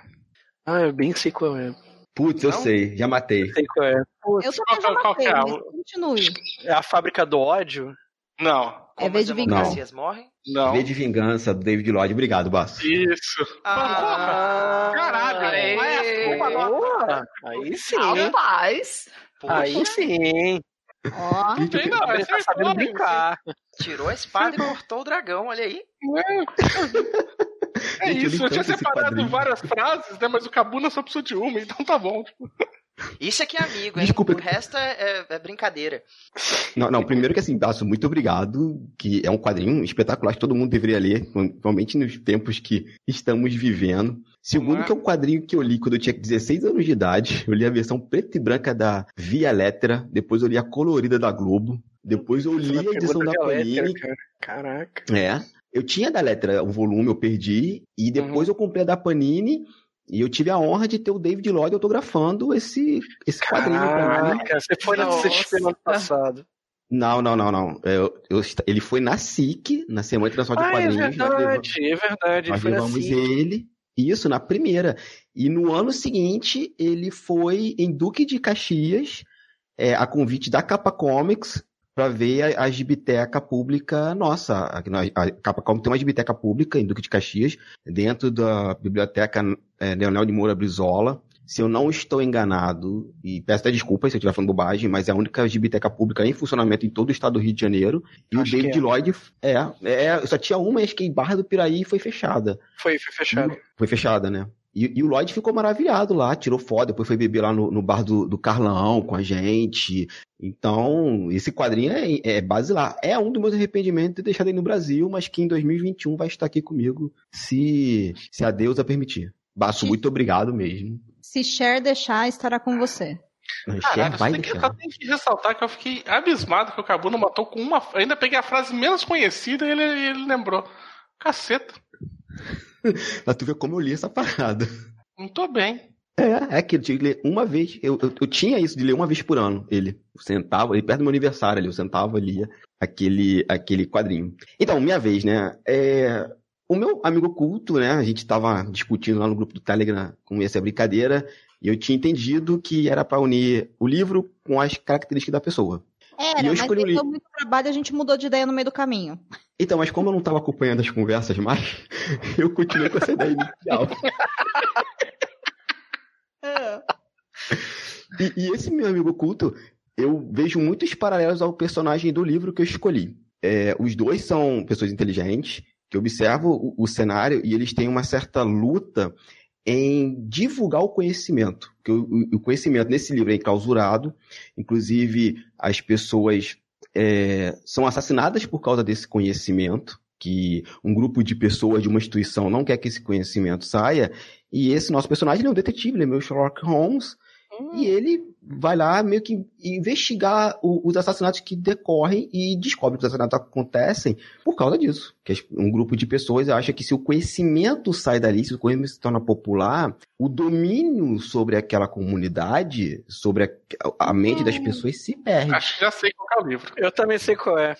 [SPEAKER 4] Ah, eu bem sei qual é.
[SPEAKER 5] Putz, eu sei, já matei.
[SPEAKER 4] Sei qual é. Putz,
[SPEAKER 2] Eu
[SPEAKER 3] qual-
[SPEAKER 2] já
[SPEAKER 3] qual que
[SPEAKER 2] matei,
[SPEAKER 3] é?
[SPEAKER 2] continue.
[SPEAKER 4] é a fábrica do ódio?
[SPEAKER 3] Não,
[SPEAKER 2] É
[SPEAKER 7] Como
[SPEAKER 2] V
[SPEAKER 7] as
[SPEAKER 2] de
[SPEAKER 7] democracias morrem?
[SPEAKER 3] não.
[SPEAKER 5] V de Vingança, do David Lloyd. Obrigado, Basso.
[SPEAKER 3] Isso.
[SPEAKER 7] Ah,
[SPEAKER 3] Caralho, é a sua nota?
[SPEAKER 4] Boa! Aí sim.
[SPEAKER 6] Rapaz.
[SPEAKER 7] poxa,
[SPEAKER 4] Aí sim.
[SPEAKER 2] Ó.
[SPEAKER 3] Não tem, não.
[SPEAKER 4] Tá sabendo brincar.
[SPEAKER 7] tirou a espada e cortou o dragão, olha aí.
[SPEAKER 3] É
[SPEAKER 5] eu
[SPEAKER 3] isso, eu tinha separado
[SPEAKER 5] quadrinho.
[SPEAKER 3] várias frases, né? Mas o Cabuna só precisou de uma, então tá bom.
[SPEAKER 7] Isso aqui é amigo, hein?
[SPEAKER 5] Desculpa.
[SPEAKER 7] O resto é, é- é brincadeira.
[SPEAKER 5] Não, não, primeiro que assim, Basso, muito obrigado, que é um quadrinho espetacular que todo mundo deveria ler, principalmente nos tempos que estamos vivendo. Segundo,
[SPEAKER 3] é?
[SPEAKER 5] que é um quadrinho que eu li quando eu tinha 16 anos de idade. Eu li a versão preta e branca da Via Lettera, depois eu li a colorida da Globo, depois eu li a edição da Panini.
[SPEAKER 4] cara. Caraca.
[SPEAKER 5] É. Eu tinha da letra um volume, eu perdi, e depois eu comprei a da Panini, e eu tive a honra de ter o David Lloyd autografando esse, esse quadrinho pra mim.
[SPEAKER 4] Caraca, você foi na. CXP no ano passado.
[SPEAKER 5] Não, não, não, não. Eu, eu est- ele foi na SIC, na Semana Internacional de
[SPEAKER 4] Ah, é
[SPEAKER 5] Quadrinhos. nós levamos-
[SPEAKER 4] verdade, é verdade. Ele
[SPEAKER 5] Nós levamos
[SPEAKER 4] assim.
[SPEAKER 5] ele, isso, na primeira. E no ano seguinte, ele foi em Duque de Caxias, é, a convite da Capa Comics, para ver a, a gibiteca pública nossa. A, a Capa Comics tem uma gibiteca pública em Duque de Caxias, dentro da biblioteca é, Leonel de Moura Brizola. Se eu não estou enganado, e peço até desculpas se eu estiver falando bobagem, mas é a única gibiteca pública em funcionamento em todo o estado do Rio de Janeiro. E
[SPEAKER 4] Acho
[SPEAKER 5] o David
[SPEAKER 4] é.
[SPEAKER 5] Lloyd, é, é, só tinha uma, acho que em Barra do Piraí foi fechada.
[SPEAKER 4] Foi, foi fechado.
[SPEAKER 5] Foi fechada, né? E, e o Lloyd ficou maravilhado lá, tirou foto, depois foi beber lá no, no bar do, do Carlão com a gente. Então, esse quadrinho é, é base lá. É um dos meus arrependimentos de ter deixado ele no Brasil, mas que em 2021 vai estar aqui comigo, se, se a deusa permitir. Baço, muito obrigado mesmo.
[SPEAKER 2] Se Cher deixar, estará com você.
[SPEAKER 5] Não,
[SPEAKER 3] Caralho,
[SPEAKER 5] Cher vai
[SPEAKER 3] tem que,
[SPEAKER 5] deixar.
[SPEAKER 3] eu tenho que ressaltar que eu fiquei abismado que o Cabuna matou com uma. Ainda peguei a frase menos conhecida e ele, ele lembrou. Caceta,
[SPEAKER 5] Pra tu ver como eu li essa parada.
[SPEAKER 3] não tô bem.
[SPEAKER 5] É, é que eu tinha que ler uma vez. Eu, eu, eu tinha isso de ler uma vez por ano. Ele eu sentava, ele perto do meu aniversário ali, eu sentava e lia aquele, aquele quadrinho. Então, minha vez, né? É, o meu amigo oculto, né? A gente tava discutindo lá no grupo do Telegram como ia ser a brincadeira. E eu tinha entendido que era para unir o livro com as características da pessoa.
[SPEAKER 2] Era,
[SPEAKER 5] E eu
[SPEAKER 2] mas
[SPEAKER 5] escolhi o
[SPEAKER 2] deu muito trabalho a gente mudou de ideia no meio do caminho.
[SPEAKER 5] Então, mas como eu não tava acompanhando as conversas mais, eu continuei com essa ideia inicial. E, e esse meu amigo oculto, eu vejo muitos paralelos ao personagem do livro que eu escolhi. É, os dois são pessoas inteligentes, que observam o, o cenário e eles têm uma certa luta em divulgar o conhecimento. Porque o, conhecimento nesse livro é enclausurado, inclusive as pessoas é, são assassinadas por causa desse conhecimento, que um grupo de pessoas de uma instituição não quer que esse conhecimento saia, e esse nosso personagem é um detetive, ele é meu Sherlock Holmes, e ele vai lá meio que investigar o- os assassinatos que decorrem e descobre que os assassinatos acontecem por causa disso. Que um grupo de pessoas acha que se o conhecimento sai dali, se o conhecimento se torna popular, o domínio sobre aquela comunidade, sobre a, a mente das pessoas se perde.
[SPEAKER 3] Acho que já sei qual é o livro.
[SPEAKER 4] Eu também sei qual é.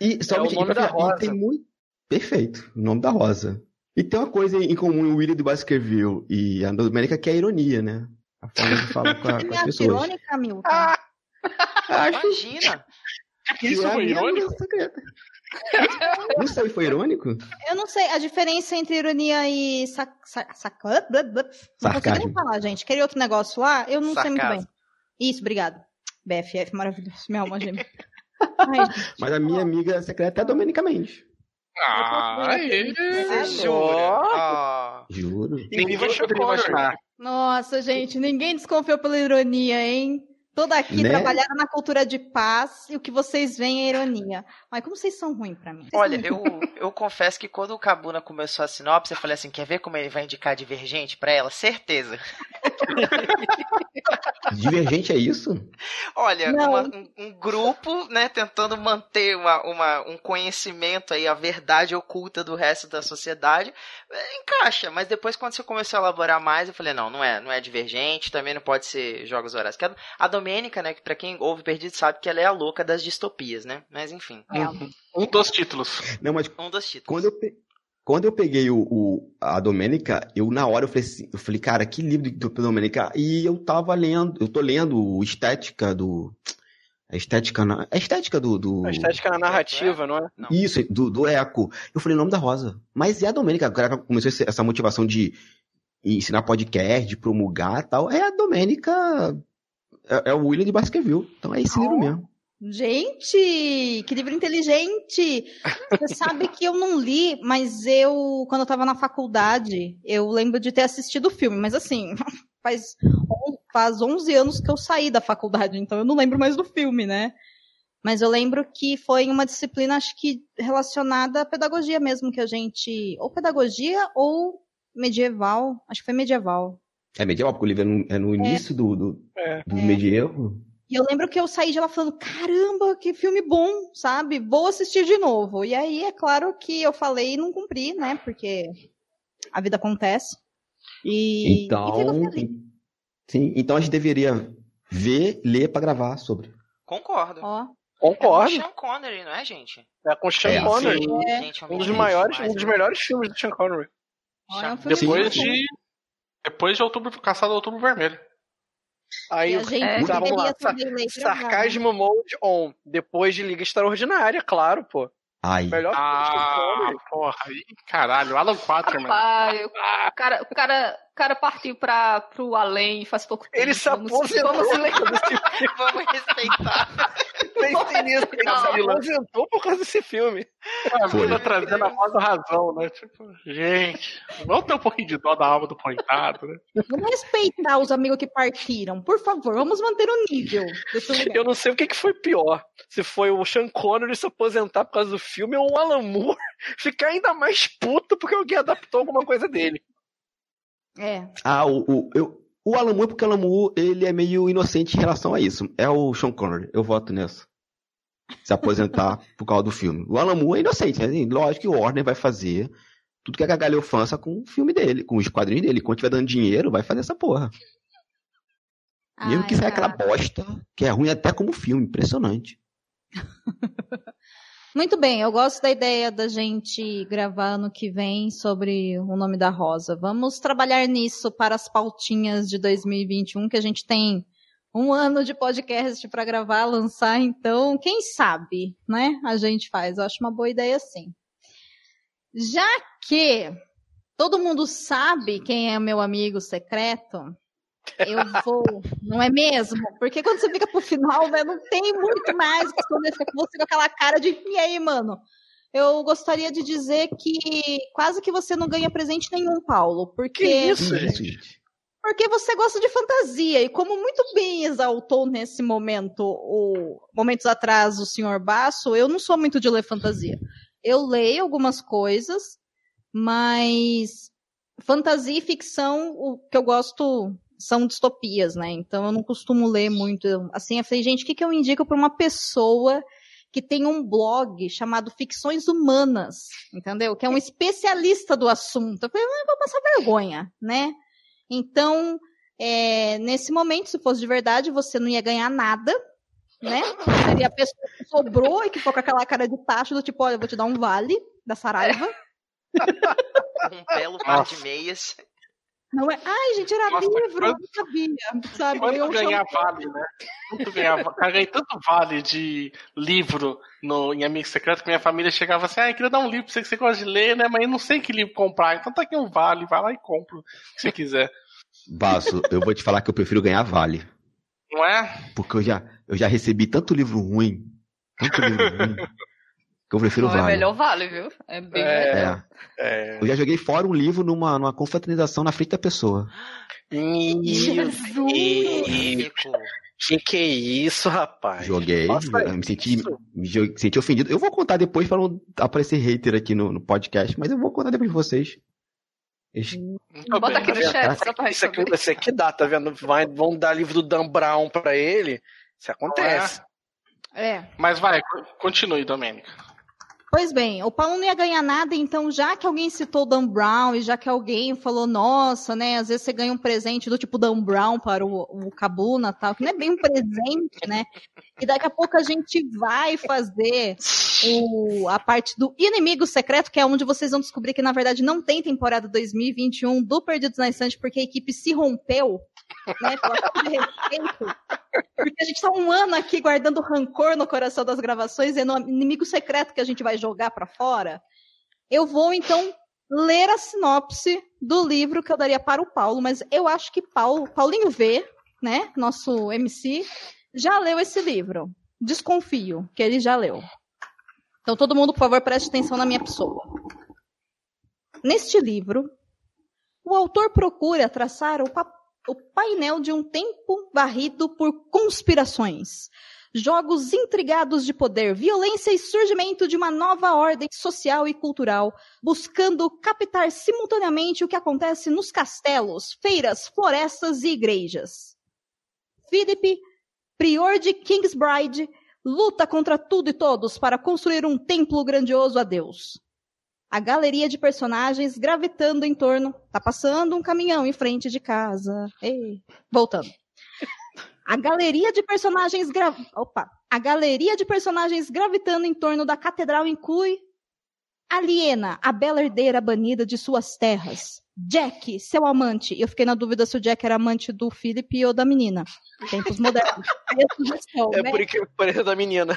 [SPEAKER 5] E só
[SPEAKER 4] É
[SPEAKER 5] me
[SPEAKER 4] o nome da
[SPEAKER 5] e
[SPEAKER 4] rosa.
[SPEAKER 5] tem muito Perfeito, o nome da rosa. E tem uma coisa em comum o William de Baskerville e a Domênica que é a ironia, né? A forma de falar com, a- com as pessoas.
[SPEAKER 2] irônica, Milton.
[SPEAKER 5] Acho
[SPEAKER 7] Imagina.
[SPEAKER 5] que
[SPEAKER 3] Isso
[SPEAKER 5] é
[SPEAKER 3] foi irônico?
[SPEAKER 5] Não sei, foi irônico?
[SPEAKER 2] Eu não sei, a diferença entre ironia e sac... sac... sac... Não consigo
[SPEAKER 5] Sarcasmo.
[SPEAKER 2] nem falar, gente. Aquele outro negócio lá, eu não sei muito bem.
[SPEAKER 7] Sarcasmo.
[SPEAKER 2] Isso, obrigado. BFF, maravilhoso. Minha alma gêmea. Ai.
[SPEAKER 5] Mas a minha amiga secreta é a Domenica Mendes.
[SPEAKER 3] Ah, aí.
[SPEAKER 7] Você jura? Ah.
[SPEAKER 5] Juro.
[SPEAKER 4] Ninguém vai
[SPEAKER 3] chocou,
[SPEAKER 4] imaginar.
[SPEAKER 2] Nossa, gente, ninguém desconfiou pela ironia, hein? Toda aqui
[SPEAKER 5] Né?
[SPEAKER 2] trabalhada na cultura de paz e o que vocês veem é ironia. Mas como vocês são ruins pra mim? Vocês
[SPEAKER 7] Olha, eu, eu confesso que quando o Cabuna começou a sinopse, eu falei assim: quer ver como ele vai indicar Divergente pra ela? Certeza.
[SPEAKER 5] Divergente é isso?
[SPEAKER 7] Olha, uma- um, um grupo, né, tentando manter uma, uma- um conhecimento aí, a verdade oculta do resto da sociedade, é, encaixa. Mas depois, quando você começou a elaborar mais, eu falei, não, não é, não é divergente, também não pode ser Jogos Horários. A- A Domênica, né, que pra quem ouve Perdido sabe que ela é a louca das distopias, né? Mas enfim,
[SPEAKER 3] Um dos títulos.
[SPEAKER 5] Não, mas
[SPEAKER 7] um dos títulos.
[SPEAKER 5] quando eu, pe- quando eu peguei o, o- a Domênica, eu na hora eu falei, assim, eu falei, cara, que livro do Domênica. E eu tava lendo, eu tô lendo o Estética do. A estética, na, a estética do. do
[SPEAKER 4] A estética na narrativa, não é?
[SPEAKER 7] Não.
[SPEAKER 5] Isso, do, do Eco. Eu falei o nome da Rosa. Mas é a Domênica, agora começou essa motivação de ensinar podcast, de promulgar e tal. É a Domênica. É, é o William de Baskerville. Então é esse livro mesmo.
[SPEAKER 2] Gente, que livro inteligente! Você sabe que eu não li, mas eu, quando eu tava na faculdade, eu lembro de ter assistido o filme, mas assim, faz, faz 11 anos que eu saí da faculdade, então eu não lembro mais do filme, né? Mas eu lembro que foi uma disciplina, acho que relacionada à pedagogia mesmo, que a gente. Ou pedagogia ou medieval. Acho que foi medieval.
[SPEAKER 5] É medieval, porque o livro é no, é no início do, do,
[SPEAKER 4] É.
[SPEAKER 5] do medievo.
[SPEAKER 2] E eu lembro que eu saí de lá falando, caramba, que filme bom, sabe? Vou assistir de novo. E aí, é claro que eu falei e não cumpri, né? Porque a vida acontece. E,
[SPEAKER 5] Então,
[SPEAKER 2] e
[SPEAKER 5] sim, então a gente deveria ver, ler pra gravar sobre.
[SPEAKER 7] Concordo.
[SPEAKER 2] Ó,
[SPEAKER 7] É com o
[SPEAKER 4] Concordo.
[SPEAKER 7] Sean Connery, não é, gente?
[SPEAKER 4] É com o Sean
[SPEAKER 5] É,
[SPEAKER 4] Connery.
[SPEAKER 7] Sim,
[SPEAKER 2] É.
[SPEAKER 7] gente,
[SPEAKER 4] Um dos maiores,
[SPEAKER 7] demais,
[SPEAKER 4] um dos
[SPEAKER 7] né?
[SPEAKER 4] melhores filmes do Sean Connery.
[SPEAKER 2] ó, é.
[SPEAKER 3] Depois
[SPEAKER 2] bom.
[SPEAKER 3] de. Depois de outubro, caçado outubro vermelho.
[SPEAKER 4] Aí,
[SPEAKER 2] E a gente
[SPEAKER 6] É,
[SPEAKER 4] tá, vamos lá. Sarcasmo mode on. Depois de Liga Extraordinária, claro, pô.
[SPEAKER 5] Ai,
[SPEAKER 4] Melhor
[SPEAKER 3] Ah, porra. Aí, caralho. Alan Quaterman.
[SPEAKER 6] Pai, o cara, o cara, o cara partiu pra, pro além faz pouco tempo.
[SPEAKER 4] Ele se
[SPEAKER 6] Vamos-
[SPEAKER 4] aposentou.
[SPEAKER 6] Vamos ler.
[SPEAKER 7] Vamos respeitar.
[SPEAKER 4] Pensei nisso. Ele se aposentou por causa desse filme.
[SPEAKER 3] A vida trazendo a voz da razão, né? Tipo, gente, vamos ter um pouquinho de dó da alma do coitado, né?
[SPEAKER 2] Vamos respeitar os amigos que partiram. Por favor, vamos manter o nível.
[SPEAKER 4] Eu não sei o que, que foi pior. Se foi o Sean Connery se aposentar por causa do filme ou o Alan Moore ficar ainda mais puto porque alguém adaptou alguma coisa dele.
[SPEAKER 2] É.
[SPEAKER 5] ah, o, o, eu, o Alan Moore, porque o Alan Moore, ele é meio inocente em relação a isso. É o Sean Connery, eu voto nessa. Se aposentar por causa do filme. O Alan Moore é inocente, né? Lógico que o Warner vai fazer tudo que é gagalhofança com o filme dele, com os quadrinhos dele. Quando tiver dando dinheiro, vai fazer essa porra. Mesmo
[SPEAKER 2] Ai,
[SPEAKER 5] que saia
[SPEAKER 2] cara.
[SPEAKER 5] aquela bosta, que é ruim até como filme, impressionante.
[SPEAKER 2] Muito bem, eu gosto da ideia da gente gravar ano que vem sobre o nome da Rosa. Vamos trabalhar nisso para as pautinhas de 2021, que a gente tem um ano de podcast para gravar, lançar, então, quem sabe, né? A gente faz. Eu acho uma boa ideia sim. Já que todo mundo sabe quem é meu amigo secreto, eu vou, não é mesmo? Porque quando você fica pro final, né, não tem muito mais que esconder, fica com você com aquela cara de, e aí, mano? Eu gostaria de dizer que quase que você não ganha presente nenhum, Paulo, porque
[SPEAKER 4] Que isso, gente?
[SPEAKER 2] Porque você gosta de fantasia e como muito bem exaltou nesse momento, o momentos atrás o senhor Basso, eu não sou muito de ler fantasia. Eu leio algumas coisas, mas fantasia e ficção, o que eu gosto são distopias, né? Então eu não costumo ler muito. Assim, eu falei, gente, o que, que eu indico para uma pessoa que tem um blog chamado Ficções Humanas, entendeu? Que é um especialista do assunto. Eu falei, ah, eu vou passar vergonha, né? Então, é, nesse momento, se fosse de verdade, você não ia ganhar nada, né? Seria a pessoa que sobrou e que ficou com aquela cara de tacho do tipo, olha, eu vou te dar um vale da Saraiva.
[SPEAKER 7] Um belo par de meias.
[SPEAKER 2] Não é, ai, gente, era
[SPEAKER 3] Nossa,
[SPEAKER 2] livro, eu
[SPEAKER 3] quando-
[SPEAKER 2] não sabia, sabe?
[SPEAKER 3] Quando
[SPEAKER 2] Eu
[SPEAKER 3] ganhar
[SPEAKER 2] chamo-
[SPEAKER 3] vale, né? Quando ganhar, eu ganhei tanto vale de livro no, em Amigo Secreto que minha família chegava assim, ah, eu queria dar um livro pra você que você gosta de ler, né? Mas eu não sei que livro comprar, então tá aqui um vale, vai lá e compra o que você quiser.
[SPEAKER 5] Basso, eu vou te falar que eu prefiro ganhar vale.
[SPEAKER 3] Não é?
[SPEAKER 5] Porque eu já, eu já recebi tanto livro ruim, tanto livro ruim, eu prefiro
[SPEAKER 6] Não, é
[SPEAKER 5] vale.
[SPEAKER 6] melhor vale, viu? É bem
[SPEAKER 4] É.
[SPEAKER 6] melhor.
[SPEAKER 5] É.
[SPEAKER 4] É.
[SPEAKER 5] Eu já joguei fora um livro numa, numa confraternização na frente da pessoa.
[SPEAKER 7] Rico.
[SPEAKER 4] Que que é isso, rapaz?
[SPEAKER 5] Joguei,
[SPEAKER 4] Nossa,
[SPEAKER 5] me senti, me senti ofendido. Eu vou contar depois pra não aparecer hater aqui no, no podcast, mas eu vou contar depois pra vocês. Eles-
[SPEAKER 6] Bota
[SPEAKER 3] bem.
[SPEAKER 6] aqui no
[SPEAKER 5] tá
[SPEAKER 6] chat só pra
[SPEAKER 4] Isso aqui, isso aqui dá, tá vendo? Vai, vão dar livro do Dan Brown pra ele. Isso acontece.
[SPEAKER 2] É.
[SPEAKER 3] Mas vai, co- continue, Domênica.
[SPEAKER 2] Pois bem, o Paulo não ia ganhar nada, então já que alguém citou o Dan Brown e já que alguém falou, nossa, né, às vezes você ganha um presente do tipo Dan Brown para o, o Cabu Natal, que não é bem um presente, né? E daqui a pouco a gente vai fazer o- a parte do Inimigo Secreto, que é onde vocês vão descobrir que na verdade não tem temporada 2021 do Perdidos na Estante, porque a equipe se rompeu, né, pela falta de respeito. Porque a gente tá um ano aqui guardando rancor no coração das gravações, é no inimigo secreto que a gente vai jogar pra fora. Eu vou, então, ler a sinopse do livro que eu daria para o Paulo, mas eu acho que Paulo, Paulinho V, né, nosso MC, já leu esse livro. Desconfio que ele já leu. Então, todo mundo, por favor, preste atenção na minha pessoa. Neste livro, o autor procura traçar o papel o painel de um tempo varrido por conspirações, jogos intrigados de poder, violência e surgimento de uma nova ordem social e cultural, buscando captar simultaneamente o que acontece nos castelos, feiras, florestas e igrejas. Philip, prior de Kingsbride, luta contra tudo e todos para construir um templo grandioso a Deus. A galeria de personagens gravitando em torno. Tá passando um caminhão em frente de casa. Ei. Voltando. A galeria de personagens gra... Opa. A galeria de personagens gravitando em torno da catedral inclui Aliena, a bela herdeira banida de suas terras. Jack, seu amante. Eu fiquei na dúvida se o Jack era amante do Philip ou da menina. Tempos modernos.
[SPEAKER 4] É
[SPEAKER 2] né?
[SPEAKER 4] por incrível que pareça da menina.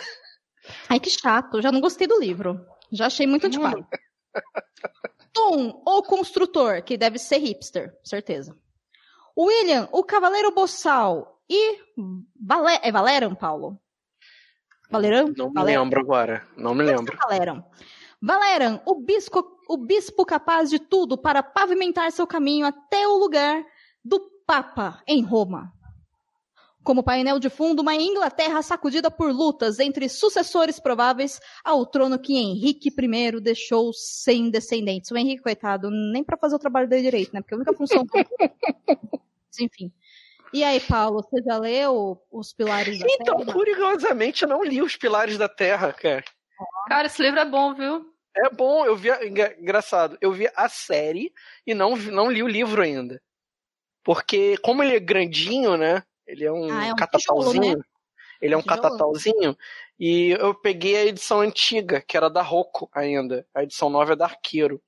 [SPEAKER 2] Ai, que chato. Já não gostei do livro. Já achei muito antipático. Tom, o construtor, que deve ser hipster, certeza. William, o cavaleiro boçal. E Vale... é Valeram, Paulo? Valeram?
[SPEAKER 4] Não me
[SPEAKER 2] Valeram.
[SPEAKER 4] lembro agora. Não me lembro.
[SPEAKER 2] Valeram. Valeram, o bispo, o bispo capaz de tudo para pavimentar seu caminho até o lugar do Papa em Roma. Como painel de fundo, uma Inglaterra sacudida por lutas entre sucessores prováveis ao trono que Henrique I deixou sem descendentes. O Henrique, coitado, nem para fazer o trabalho dele direito, né? Porque a única função. Mas, Enfim. E aí, Paulo, você já leu Os Pilares da
[SPEAKER 4] Então,
[SPEAKER 2] Terra?
[SPEAKER 4] curiosamente, eu não li Os Pilares da Terra, cara.
[SPEAKER 6] Cara, esse livro é bom, viu?
[SPEAKER 4] É bom, eu vi. a- engra- Engraçado, eu vi a série e não, não li o livro ainda. Porque, como ele é grandinho, né? Ele é um
[SPEAKER 2] Ah, é um
[SPEAKER 4] catatauzinho.
[SPEAKER 2] tijolo, né?
[SPEAKER 4] Ele é um
[SPEAKER 2] Tijolo.
[SPEAKER 4] catatauzinho. E eu peguei a edição antiga, que era da Rocco ainda. A edição nova é da Arqueiro.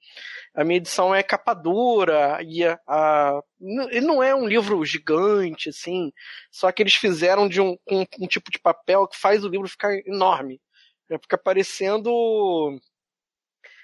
[SPEAKER 4] A minha edição é capa dura, e a, a- ele não é um livro gigante, assim, só que eles fizeram de um, com um tipo de papel que faz o livro ficar enorme. É, Fica parecendo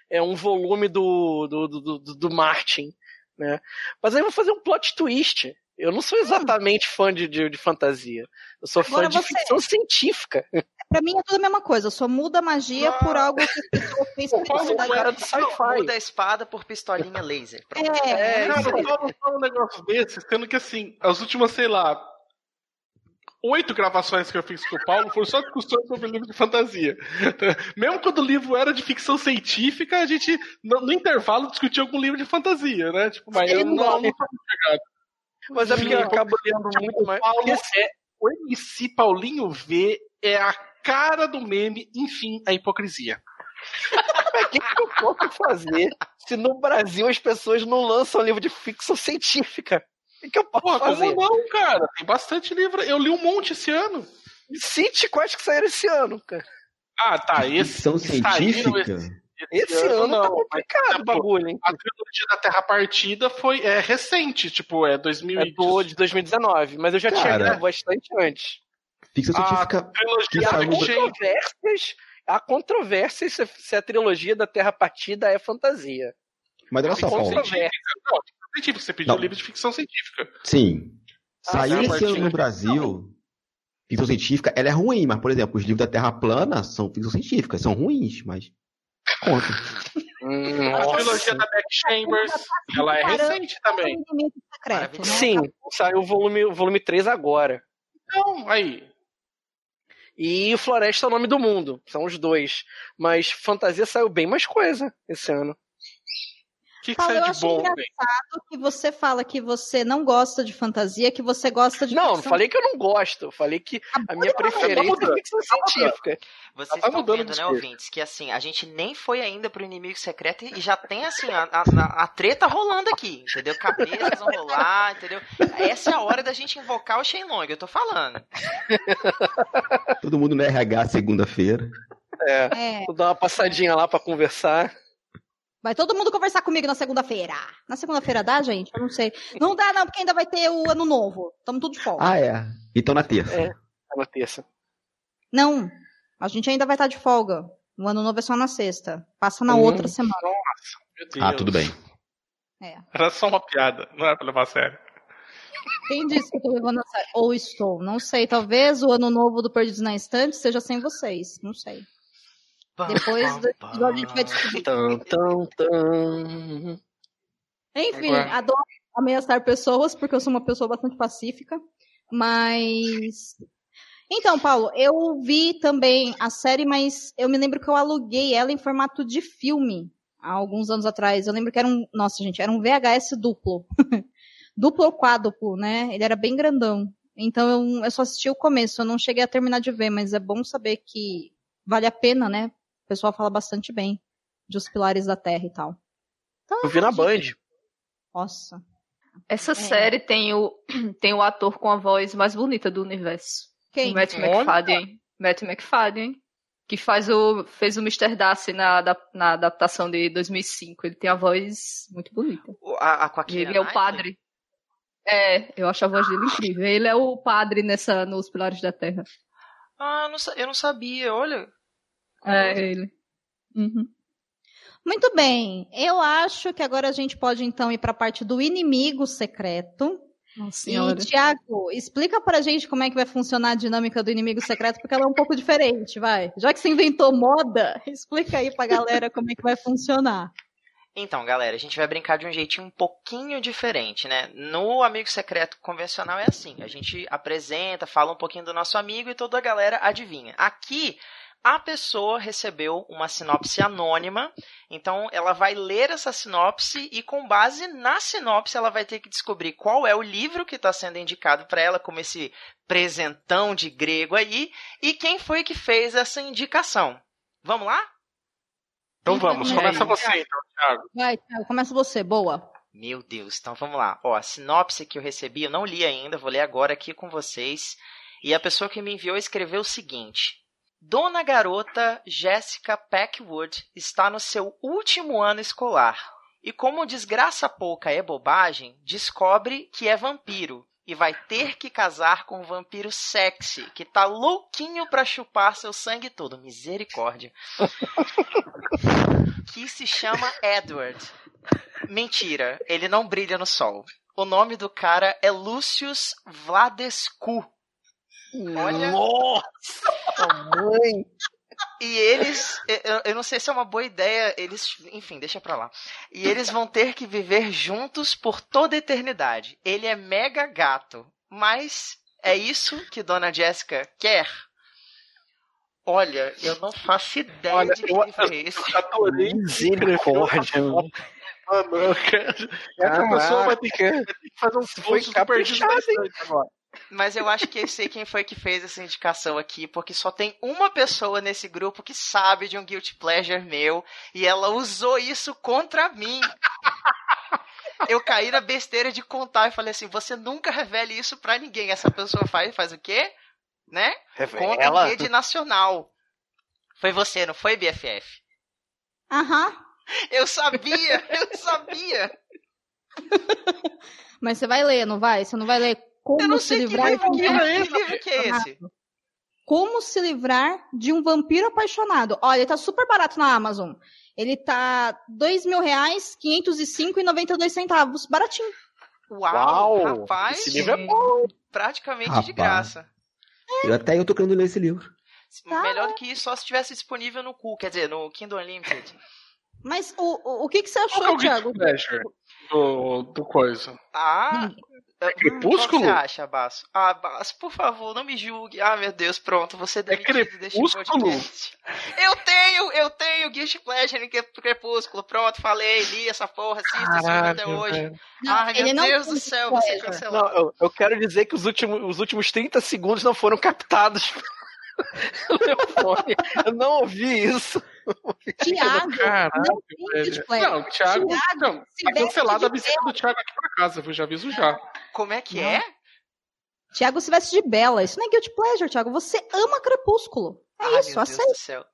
[SPEAKER 4] é um volume do, do, do, do, do Martin. Né? Mas aí eu vou fazer um plot twist. Eu não sou exatamente fã de, de, de fantasia. Eu sou fã
[SPEAKER 2] Agora
[SPEAKER 4] de
[SPEAKER 2] você-
[SPEAKER 4] ficção científica.
[SPEAKER 2] Pra mim é tudo a mesma coisa, só muda a magia
[SPEAKER 7] Ah.
[SPEAKER 2] por algo que a pessoa fez pra
[SPEAKER 4] sci-fi.
[SPEAKER 7] Muda a espada por pistolinha laser. Pronto.
[SPEAKER 2] É,
[SPEAKER 4] É,
[SPEAKER 2] não
[SPEAKER 3] Cara,
[SPEAKER 4] isso
[SPEAKER 2] sei.
[SPEAKER 3] o Paulo fala um negócio desse, sendo que assim, as últimas, sei lá, oito gravações que eu fiz com o Paulo foram só discussões sobre livro de fantasia. Mesmo quando o livro era de ficção científica, a gente, no, no intervalo, discutia algum livro de fantasia, né? Tipo, mas eu não, não sou muito chegado.
[SPEAKER 4] Mas é porque eu acabo lendo muito mais.
[SPEAKER 3] O Paulo é, o MC Paulinho V é a cara do meme, enfim, a hipocrisia.
[SPEAKER 4] O que, que eu posso fazer se no Brasil as pessoas não lançam livro de ficção científica? O que, que eu posso
[SPEAKER 3] Porra,
[SPEAKER 4] fazer?
[SPEAKER 3] como não, cara? Tem bastante livro. Eu li um monte esse ano.
[SPEAKER 4] Cite quais que saíram esse ano, cara.
[SPEAKER 3] Ah, tá. Esse,
[SPEAKER 5] Ficção científica?
[SPEAKER 3] esse,
[SPEAKER 4] Esse ano tá
[SPEAKER 3] não.
[SPEAKER 4] complicado
[SPEAKER 3] mas,
[SPEAKER 4] o bagulho, hein?
[SPEAKER 3] A trilogia da Terra Partida foi é, recente, tipo, é 2000
[SPEAKER 4] É do, de 2019, mas eu já tinha
[SPEAKER 5] Cara.
[SPEAKER 4] lido bastante antes.
[SPEAKER 5] Ficção
[SPEAKER 3] A
[SPEAKER 5] científica.
[SPEAKER 3] trilogia
[SPEAKER 5] que
[SPEAKER 4] E há controvérsias, há controvérsias se, se a trilogia da Terra Partida é fantasia.
[SPEAKER 5] Mas olha só,
[SPEAKER 3] Ficção
[SPEAKER 5] Paulo.
[SPEAKER 3] Não, ficção científica. Você pediu
[SPEAKER 5] Não.
[SPEAKER 3] um livro de ficção científica.
[SPEAKER 5] Sim.
[SPEAKER 4] Ah,
[SPEAKER 5] Saiu esse ano no Brasil. Ficção científica, ela é ruim, mas, por exemplo, os livros da Terra plana são ficção científica, são ruins, mas. Conta.
[SPEAKER 4] Hum,
[SPEAKER 3] A
[SPEAKER 4] nossa.
[SPEAKER 3] trilogia da Beck Chambers, ela é recente também.
[SPEAKER 2] Né?
[SPEAKER 4] Sim, saiu o volume, o volume 3 agora.
[SPEAKER 3] Então, aí.
[SPEAKER 4] E Floresta é o nome do mundo. São os dois. Mas fantasia saiu bem mais coisa esse ano
[SPEAKER 3] que, que Paulo, sai de bom?
[SPEAKER 2] engraçado que você fala que você não gosta de fantasia, que você gosta de.
[SPEAKER 4] Não, não falei que eu não gosto. Eu falei que a, a minha preferência é ficção científica.
[SPEAKER 7] Vocês tá estão vendo, né, ouvintes, que assim, a gente nem foi ainda pro inimigo secreto e já tem assim, a, a, a treta rolando aqui, entendeu? Cabeças vão rolar, entendeu? Essa é a hora da gente invocar o Shenlong, eu tô falando.
[SPEAKER 5] Todo mundo no RH segunda-feira.
[SPEAKER 4] É, é. Vou dar uma passadinha lá para conversar.
[SPEAKER 2] Vai todo mundo conversar comigo na segunda-feira. Na segunda-feira dá, gente? Eu não sei. Não dá, não, porque ainda vai ter o ano novo. Estamos tudo de folga.
[SPEAKER 5] Ah, é. Então na terça.
[SPEAKER 4] É, tá na terça.
[SPEAKER 2] Não. A gente ainda vai estar de folga. O ano novo é só na sexta. Passa na hum. outra semana.
[SPEAKER 3] Nossa, meu Deus.
[SPEAKER 5] Ah, tudo bem.
[SPEAKER 3] É. Era só uma piada, não é pra levar a sério.
[SPEAKER 2] Quem disse que eu tô levando a sério? Ou estou? Não sei. Talvez o ano novo do Perdidos na Estante seja sem vocês. Não sei. Depois do episódio a gente vai descobrir. Tum, tum, tum. Enfim, Agora. adoro ameaçar pessoas, porque eu sou uma pessoa bastante pacífica. Mas. Então, Paulo, eu vi também a série, mas eu me lembro que eu aluguei ela em formato de filme há alguns anos atrás. Eu lembro que era um. Nossa, gente, era um VHS duplo. duplo ou quádruplo, né? Ele era bem grandão. Então eu, eu só assisti o começo, eu não cheguei a terminar de ver, mas é bom saber que vale a pena, né? O pessoal fala bastante bem de Os Pilares da Terra e tal.
[SPEAKER 4] Então, eu vi na Band.
[SPEAKER 2] Nossa.
[SPEAKER 6] Essa é. série tem o, tem o ator com a voz mais bonita do universo.
[SPEAKER 2] Quem?
[SPEAKER 6] O Matt McFadden. Matt McFadden. Que faz o, fez o Mr. Darcy na, na adaptação de 2005. Ele tem a voz muito bonita.
[SPEAKER 7] A, a
[SPEAKER 6] Ele é o padre. É, eu acho a voz dele incrível. Ele é o padre nessa, nos Pilares da Terra.
[SPEAKER 7] Ah, não, eu não sabia, olha.
[SPEAKER 6] É ele. Uhum.
[SPEAKER 2] Muito bem. Eu acho que agora a gente pode então ir para a parte do inimigo secreto.
[SPEAKER 6] Nossa e,
[SPEAKER 2] Tiago, explica pra gente como é que vai funcionar a dinâmica do inimigo secreto, porque ela é um pouco diferente, vai. Já que você inventou moda, explica aí pra galera como é que vai funcionar.
[SPEAKER 7] Então, galera, a gente vai brincar de um jeitinho um pouquinho diferente, né? No amigo secreto convencional é assim: a gente apresenta, fala um pouquinho do nosso amigo e toda a galera adivinha. Aqui a pessoa recebeu uma sinopse anônima, então ela vai ler essa sinopse e, com base na sinopse, ela vai ter que descobrir qual é o livro que está sendo indicado para ela, como esse presentão de grego aí, e quem foi que fez essa indicação. Vamos lá?
[SPEAKER 3] Então vamos, começa você então, Thiago.
[SPEAKER 2] Vai, Thiago, começa você, boa.
[SPEAKER 7] Meu Deus, então vamos lá. Ó, a sinopse que eu recebi, eu não li ainda, vou ler agora aqui com vocês. E a pessoa que me enviou escreveu o seguinte: Dona Garota Jessica Packwood está no seu último ano escolar e, como desgraça pouca é bobagem, descobre que é vampiro e vai ter que casar com um vampiro sexy que tá louquinho pra chupar seu sangue todo. Misericórdia. que se chama Edward. Mentira, ele não brilha no sol. O nome do cara é Lucius Vladescu.
[SPEAKER 4] Olha. Nossa, mãe!
[SPEAKER 7] E eles, eu, eu, não sei se é uma boa ideia, eles, enfim, deixa pra lá. E eles vão ter que viver juntos por toda a eternidade. Ele é mega gato, mas é isso que Dona Jéssica quer? Olha, eu não faço ideia Olha, de que eu, fez.
[SPEAKER 3] Eu adorei
[SPEAKER 4] misericórdia.
[SPEAKER 3] Mano, eu quero. Essa pessoa vai ter, que, vai ter que fazer um
[SPEAKER 4] foi caprichado agora.
[SPEAKER 7] Mas eu acho que eu sei quem foi que fez essa indicação aqui, porque só tem uma pessoa nesse grupo que sabe de um guilty pleasure meu, e ela usou isso contra mim. Eu caí na besteira de contar e falei assim: você nunca revele isso pra ninguém. Essa pessoa faz, faz o quê? Né?
[SPEAKER 4] Revela. Conta em
[SPEAKER 7] rede nacional. Foi você, não foi, BFF?
[SPEAKER 2] Aham. Uhum.
[SPEAKER 7] Eu sabia, eu sabia.
[SPEAKER 2] Mas você vai ler, não vai? Você não vai ler como se livrar
[SPEAKER 7] que de um é livro que é esse?
[SPEAKER 2] Como se livrar de um vampiro apaixonado. Olha, ele tá super barato na Amazon. Ele tá dois mil reais, quinhentos e cinco e noventa e dois centavos. Baratinho.
[SPEAKER 7] Uau, Uau rapaz.
[SPEAKER 4] Esse livro é bom.
[SPEAKER 7] Praticamente rapaz. de graça.
[SPEAKER 5] Eu até eu tô querendo ler esse livro.
[SPEAKER 7] Tá. Melhor do que isso, só se tivesse disponível no cu, quer dizer, no Kindle Unlimited.
[SPEAKER 2] Mas o, o, o que, que você achou,
[SPEAKER 3] Qual
[SPEAKER 2] Thiago?
[SPEAKER 3] do, do coisa.
[SPEAKER 7] Ah, Hum,
[SPEAKER 3] Crepúsculo?
[SPEAKER 7] O que você acha, Basso? Ah, Basso, por favor, não me julgue. Ah, meu Deus, pronto, você é demitido deste
[SPEAKER 3] Crepúsculo?
[SPEAKER 7] Eu tenho, eu tenho Guilty Pleasure em Cre- Crepúsculo. Pronto, falei, li essa porra, assisto esse filme até hoje.
[SPEAKER 2] ele
[SPEAKER 7] meu
[SPEAKER 2] não
[SPEAKER 7] Deus do céu, você é cancelado.
[SPEAKER 4] Não, eu, eu quero dizer que os últimos, os últimos 30 segundos não foram captados no meu fone. Eu não ouvi isso.
[SPEAKER 2] Tiago, não tem.
[SPEAKER 3] Não, Thiago.
[SPEAKER 2] Thiago,
[SPEAKER 3] Não,
[SPEAKER 2] se
[SPEAKER 3] tá
[SPEAKER 2] veste
[SPEAKER 3] cancelada a visita do Thiago aqui pra casa, viu? Já aviso já.
[SPEAKER 7] Como é que é?
[SPEAKER 2] Tiago se veste de bela. Isso não é guilty pleasure, Tiago. Você ama Crepúsculo. É
[SPEAKER 7] Ai,
[SPEAKER 2] isso,
[SPEAKER 7] meu Deus
[SPEAKER 2] aceita.
[SPEAKER 7] do céu.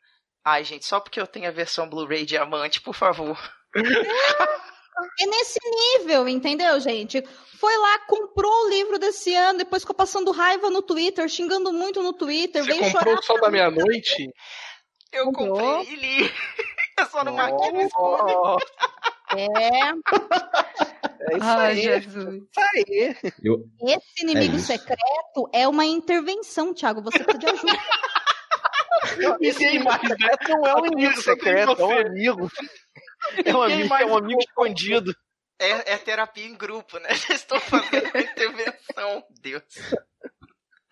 [SPEAKER 7] Ai, gente, só porque eu tenho a versão Blu-ray diamante, por favor.
[SPEAKER 2] É nesse nível, entendeu, gente? Foi lá, comprou o livro desse ano, depois ficou passando raiva no Twitter, xingando muito no Twitter,
[SPEAKER 3] Você
[SPEAKER 2] veio
[SPEAKER 3] comprou Sol da Meia-Noite?
[SPEAKER 7] Eu comprei e li. Eu só não marquei no escudo.
[SPEAKER 2] É,
[SPEAKER 4] é isso
[SPEAKER 6] Ai,
[SPEAKER 4] aí.
[SPEAKER 6] Jesus.
[SPEAKER 4] Isso aí.
[SPEAKER 5] Eu,
[SPEAKER 2] esse inimigo
[SPEAKER 5] É
[SPEAKER 2] secreto é uma intervenção, Tiago. Você precisa de ajuda.
[SPEAKER 4] Esse inimigo secreto não é um inimigo secreto, é um amigo. É um amigo,
[SPEAKER 3] mais
[SPEAKER 4] é um amigo escondido.
[SPEAKER 7] É, é terapia em grupo, né? Estou fazendo uma intervenção. Deus.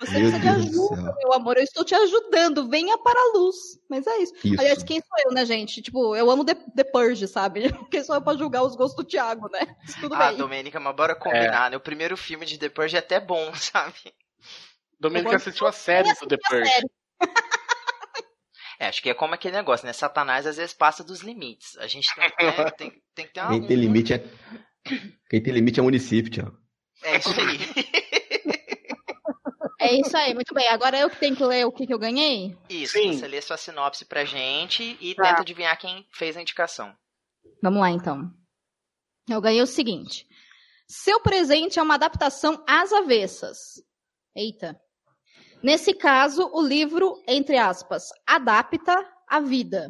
[SPEAKER 2] Você
[SPEAKER 5] Meu
[SPEAKER 2] precisa de
[SPEAKER 5] Deus do
[SPEAKER 2] ajuda, meu amor. Eu estou te ajudando. Venha para a luz. Mas é isso.
[SPEAKER 5] isso.
[SPEAKER 2] Aliás, quem sou eu, né, gente? Tipo, eu amo The, The Purge, sabe? Quem sou eu pra julgar os gostos do Thiago, né? Mas tudo
[SPEAKER 7] Ah,
[SPEAKER 2] bem.
[SPEAKER 7] Domênica, mas bora combinar, né? O primeiro filme de The Purge é até bom, sabe?
[SPEAKER 2] Eu
[SPEAKER 3] assistiu a série do The Purge.
[SPEAKER 7] É, acho que é como aquele negócio, né? Satanás às vezes passa dos limites. A gente tem, né, tem, tem que ter uma.
[SPEAKER 5] Quem tem limite é. Quem tem limite é município, Thiago.
[SPEAKER 7] É isso aí.
[SPEAKER 2] É isso aí, muito bem. Agora eu que tenho que ler o que, que eu ganhei?
[SPEAKER 7] Isso,
[SPEAKER 3] Sim.
[SPEAKER 7] você lê sua sinopse pra gente e
[SPEAKER 2] Tá.
[SPEAKER 7] tenta adivinhar quem fez a indicação.
[SPEAKER 2] Vamos lá, então. Eu ganhei o seguinte. Seu presente é uma adaptação às avessas. Eita. Nesse caso, o livro, entre aspas, adapta a vida.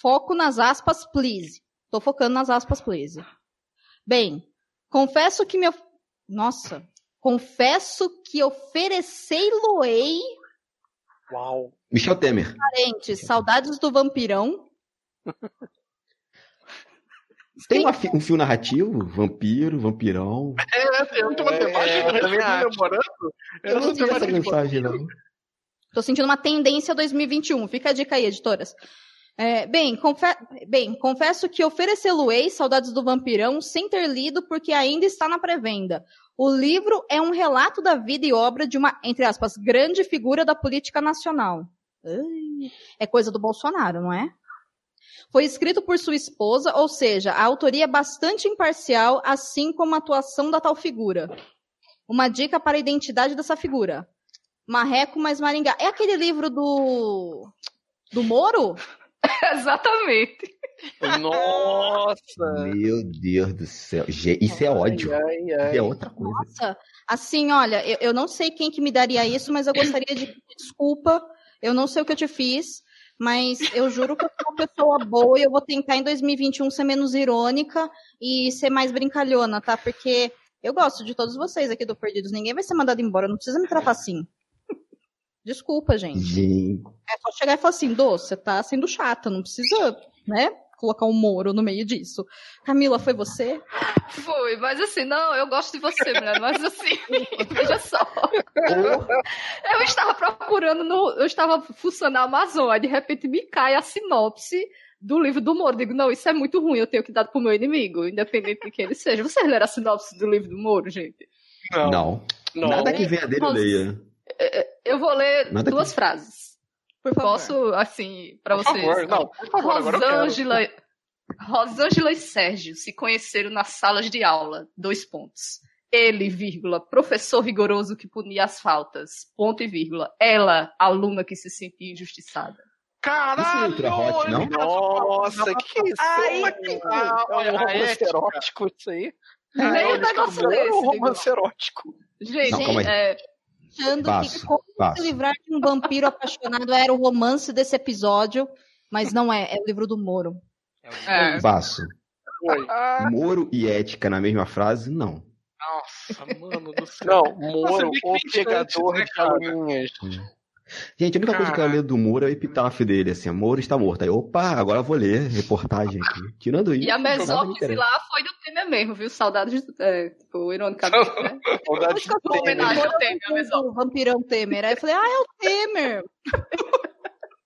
[SPEAKER 2] Foco nas aspas, please. Tô focando nas aspas, please. Bem, confesso que meu. Nossa. Confesso que oferecei-lo-ei
[SPEAKER 4] Uau.
[SPEAKER 5] Michel Temer.
[SPEAKER 2] parentes, saudades do vampirão.
[SPEAKER 5] Tem uma fi- um fio narrativo? Vampiro, vampirão.
[SPEAKER 3] É, tem muita matemática
[SPEAKER 4] É, também
[SPEAKER 3] resumo
[SPEAKER 4] acho.
[SPEAKER 3] memorando.
[SPEAKER 5] Eu não vi essa mensagem, não.
[SPEAKER 2] Tô sentindo uma tendência 2021. Fica a dica aí, editoras. É, bem, confe- bem, confesso que oferecê-lo-ei Saudades do Vampirão sem ter lido porque ainda está na pré-venda. O livro é um relato da vida e obra de uma, entre aspas, grande figura da política nacional. É coisa do Bolsonaro, não é? Foi escrito por sua esposa, ou seja, a autoria é bastante imparcial, assim como a atuação da tal figura. Uma dica para a identidade dessa figura. Marreco mais Maringá. É aquele livro do. Do Moro?
[SPEAKER 6] Exatamente.
[SPEAKER 4] Nossa.
[SPEAKER 5] Meu Deus do céu. Isso é ódio.
[SPEAKER 4] Ai,
[SPEAKER 5] Isso
[SPEAKER 4] ai.
[SPEAKER 5] é outra coisa.
[SPEAKER 2] Nossa, assim, olha, eu, eu não sei quem que me daria isso, mas eu gostaria de desculpa. Eu não sei o que eu te fiz, mas eu juro que eu sou uma pessoa boa e eu vou tentar em 2021 ser menos irônica e ser mais brincalhona, tá? Porque eu gosto de todos vocês aqui do Perdidos. Ninguém vai ser mandado embora, não precisa me tratar assim. Desculpa, gente.
[SPEAKER 5] Gente.
[SPEAKER 2] É só chegar e falar assim, Dô, você tá sendo chata, não precisa, né? Colocar um Moro no meio disso. Camila, foi você?
[SPEAKER 6] Foi, mas assim, não, eu gosto de você, mulher, mas assim, veja só. Eu estava procurando no. Eu estava fuçando na Amazon, aí de repente me cai a sinopse do livro do Moro. Digo, não, isso é muito ruim, eu tenho que dar pro meu inimigo, independente de quem ele seja. Vocês leram a sinopse do livro do Moro, gente?
[SPEAKER 3] Não.
[SPEAKER 5] Não. Nada que venha dele eu leia.
[SPEAKER 6] Eu vou ler
[SPEAKER 5] Nada
[SPEAKER 6] duas
[SPEAKER 5] que-
[SPEAKER 6] frases.
[SPEAKER 2] Por favor.
[SPEAKER 6] Posso, assim, pra
[SPEAKER 3] Por
[SPEAKER 6] vocês?
[SPEAKER 3] favor, não, por favor.
[SPEAKER 6] Rosângela, Rosângela e Sérgio se conheceram nas salas de aula. Dois pontos. Ele, vírgula, professor rigoroso que punia as faltas. Ponto e vírgula. Ela, aluna que se sentia injustiçada.
[SPEAKER 5] Isso não é
[SPEAKER 3] Caralho!
[SPEAKER 5] ultra hot, não?
[SPEAKER 4] Nossa, que isso?
[SPEAKER 3] Ai,
[SPEAKER 4] é
[SPEAKER 3] que-
[SPEAKER 4] um
[SPEAKER 3] olha, a
[SPEAKER 4] romance
[SPEAKER 3] ética.
[SPEAKER 4] erótico isso aí.
[SPEAKER 6] Nem um negócio
[SPEAKER 4] É
[SPEAKER 6] desse.
[SPEAKER 4] um
[SPEAKER 6] digo.
[SPEAKER 4] romance erótico.
[SPEAKER 6] Gente,
[SPEAKER 5] Não,
[SPEAKER 6] é,
[SPEAKER 2] achando que como se livrar de um vampiro apaixonado era o romance desse episódio, mas não é, é o livro do Moro.
[SPEAKER 6] é,
[SPEAKER 5] Passo.
[SPEAKER 3] Foi.
[SPEAKER 5] Moro e ética na mesma frase, não.
[SPEAKER 3] Nossa, mano do céu.
[SPEAKER 4] Não, Moro, o
[SPEAKER 3] cringe
[SPEAKER 4] pegador
[SPEAKER 3] né,
[SPEAKER 4] de
[SPEAKER 3] cara?
[SPEAKER 5] Gente, a única coisa que eu leio do Moro é o epitáfio dele, assim, Moro está morto. Aí, opa, agora eu vou ler reportagem aqui. Tirando isso.
[SPEAKER 6] E a mesóclise lá foi do Temer mesmo, viu? Saudades, é, tipo, ironicamente, né?
[SPEAKER 3] Saudades
[SPEAKER 6] do Temer. homenagem ao Temer, a
[SPEAKER 2] vampirão Temer. Aí eu falei, ah, é o Temer.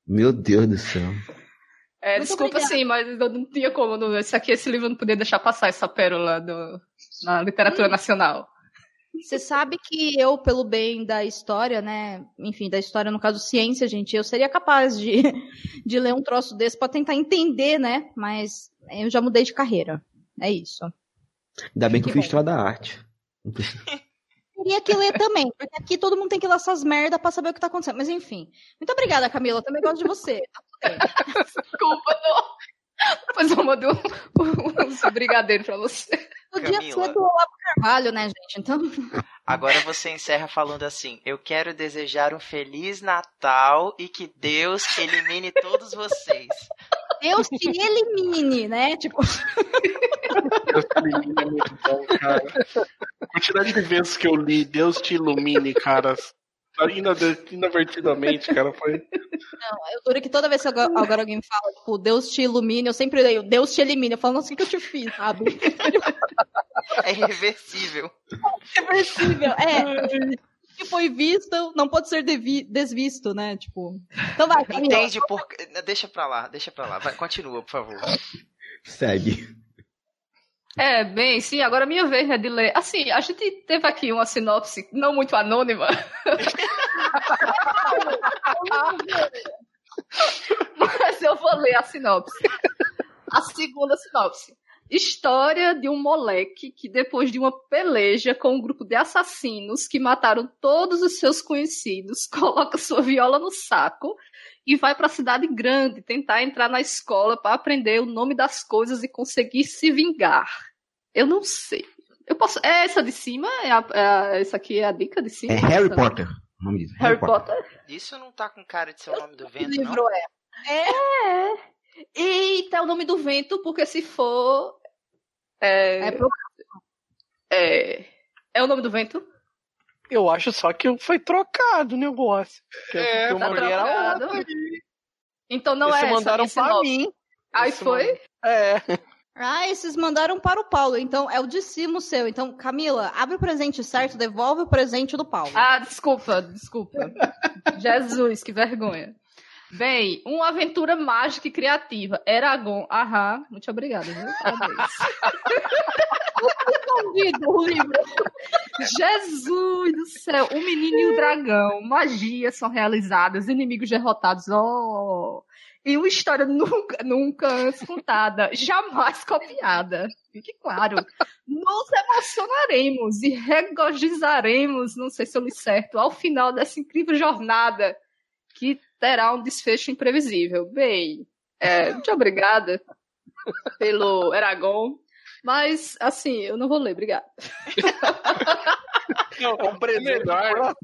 [SPEAKER 5] Meu Deus do céu.
[SPEAKER 6] É,
[SPEAKER 2] Muito
[SPEAKER 6] desculpa
[SPEAKER 2] obrigada.
[SPEAKER 6] sim, mas eu não tinha como. Não, esse, aqui, esse livro eu não podia deixar passar essa pérola do, na literatura nacional.
[SPEAKER 2] Você sabe que eu, pelo bem da história, né? Enfim, da história, no caso, ciência, gente, eu seria capaz de, de ler um troço desse pra tentar entender, né? Mas eu já mudei de carreira. É isso.
[SPEAKER 5] Ainda bem que eu
[SPEAKER 2] Que
[SPEAKER 5] fiz história da arte.
[SPEAKER 2] Teria que ler também, porque aqui todo mundo tem que ler essas merda pra saber o que tá acontecendo. Mas enfim. Muito obrigada, Camila. Eu também gosto de você.
[SPEAKER 6] Desculpa, não. Depois eu mando um, um, um brigadeiro pra você.
[SPEAKER 2] Podia
[SPEAKER 7] Camila.
[SPEAKER 2] ser do Olavo Carvalho, né, gente? Então,
[SPEAKER 7] Agora você encerra falando assim: Eu quero desejar um feliz Natal e que Deus elimine todos vocês.
[SPEAKER 2] Deus te elimine, né? Tipo,
[SPEAKER 3] Deus te ilumine é muito bom, cara. A quantidade de vezes que eu li, Deus te ilumine, cara. Inad- Inadvertidamente, cara, foi.
[SPEAKER 2] não, eu duro que toda vez que agora, alguém fala, tipo, Deus te ilumine, eu sempre leio, Deus te elimine. Eu falo, nossa, o que eu te fiz, sabe?
[SPEAKER 7] É irreversível.
[SPEAKER 2] Reversível. É. O que foi visto não pode ser devi- desvisto, né? Tipo. Então vai.
[SPEAKER 7] Entende por. Deixa pra lá, deixa pra lá. Vai, continua, por favor.
[SPEAKER 5] Segue.
[SPEAKER 6] É, bem, sim, agora é minha vez, né, de ler. Assim, a gente teve aqui uma sinopse não muito anônima. Mas eu vou ler a sinopse. A segunda sinopse. História de um moleque que, depois de uma peleja com um grupo de assassinos que mataram todos os seus conhecidos, coloca sua viola no saco e vai para a cidade grande tentar entrar na escola para aprender o nome das coisas e conseguir se vingar. Eu não sei. Eu posso. É essa de cima? É a- é a- essa aqui é a dica de cima?
[SPEAKER 5] É Harry
[SPEAKER 6] Essa?
[SPEAKER 5] Potter. O nome disso.
[SPEAKER 6] Harry Potter?
[SPEAKER 7] Isso não tá com cara de ser o nome do vento,
[SPEAKER 2] livro
[SPEAKER 7] não?
[SPEAKER 2] é?
[SPEAKER 6] É. Eita, é o nome do vento, porque se for. É.
[SPEAKER 2] É pro-
[SPEAKER 6] É, é o nome do vento?
[SPEAKER 4] Eu acho só que foi trocado o negócio.
[SPEAKER 3] É,
[SPEAKER 6] tá trocado.
[SPEAKER 4] outra.
[SPEAKER 6] Então não
[SPEAKER 4] Esse
[SPEAKER 6] é essa.
[SPEAKER 4] mandaram
[SPEAKER 6] esse
[SPEAKER 4] pra
[SPEAKER 6] nome.
[SPEAKER 4] mim.
[SPEAKER 6] Aí
[SPEAKER 4] Esse
[SPEAKER 6] foi?
[SPEAKER 4] mandaram- É.
[SPEAKER 2] Ah, esses mandaram para o Paulo. Então é o de cima o seu. Então, Camila, abre o presente certo, devolve o presente do Paulo.
[SPEAKER 6] Ah, desculpa, desculpa. Jesus, que vergonha. Bem, uma aventura mágica e criativa. Eragon, aham. Muito obrigada, viu?
[SPEAKER 2] O livro.
[SPEAKER 6] Jesus do céu, o menino e o dragão, magias são realizadas, inimigos derrotados, oh! E uma história nunca, nunca antes contada, jamais copiada. Fique claro. Nos emocionaremos e regozijaremos, não sei se eu li certo, ao final dessa incrível jornada, que terá um desfecho imprevisível. Bem, é, muito obrigada pelo Eragon. Mas, assim, eu não vou ler, obrigada.
[SPEAKER 3] Não,
[SPEAKER 4] É um presente
[SPEAKER 3] melhor.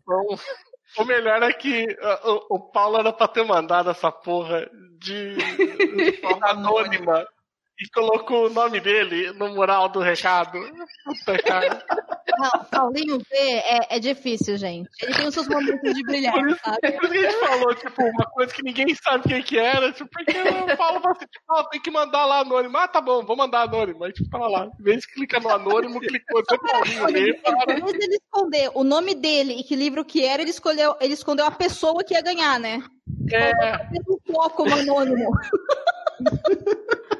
[SPEAKER 3] O melhor é que uh, o, o Paulo era pra ter mandado essa porra de, de forma anônima e colocou o nome dele no mural do recado. Puta, cara.
[SPEAKER 2] Não, Paulinho V é, é difícil, gente. Ele tem os seus momentos de brilhar, sabe?
[SPEAKER 3] Por isso que a gente falou, tipo, uma coisa que ninguém sabe quem que era, tipo, porque o Paulo falou assim, tipo, ó, tem que mandar lá anônimo. Ah, tá bom, vou mandar anônimo. Aí, tipo, fala lá. Em vez de clicar no anônimo, clicou seu Paulinho mesmo.
[SPEAKER 2] Em vez dele esconder o nome dele e que livro que era, ele escolheu, ele escondeu a pessoa que ia ganhar, né?
[SPEAKER 3] É,
[SPEAKER 2] Fez um foco anônimo.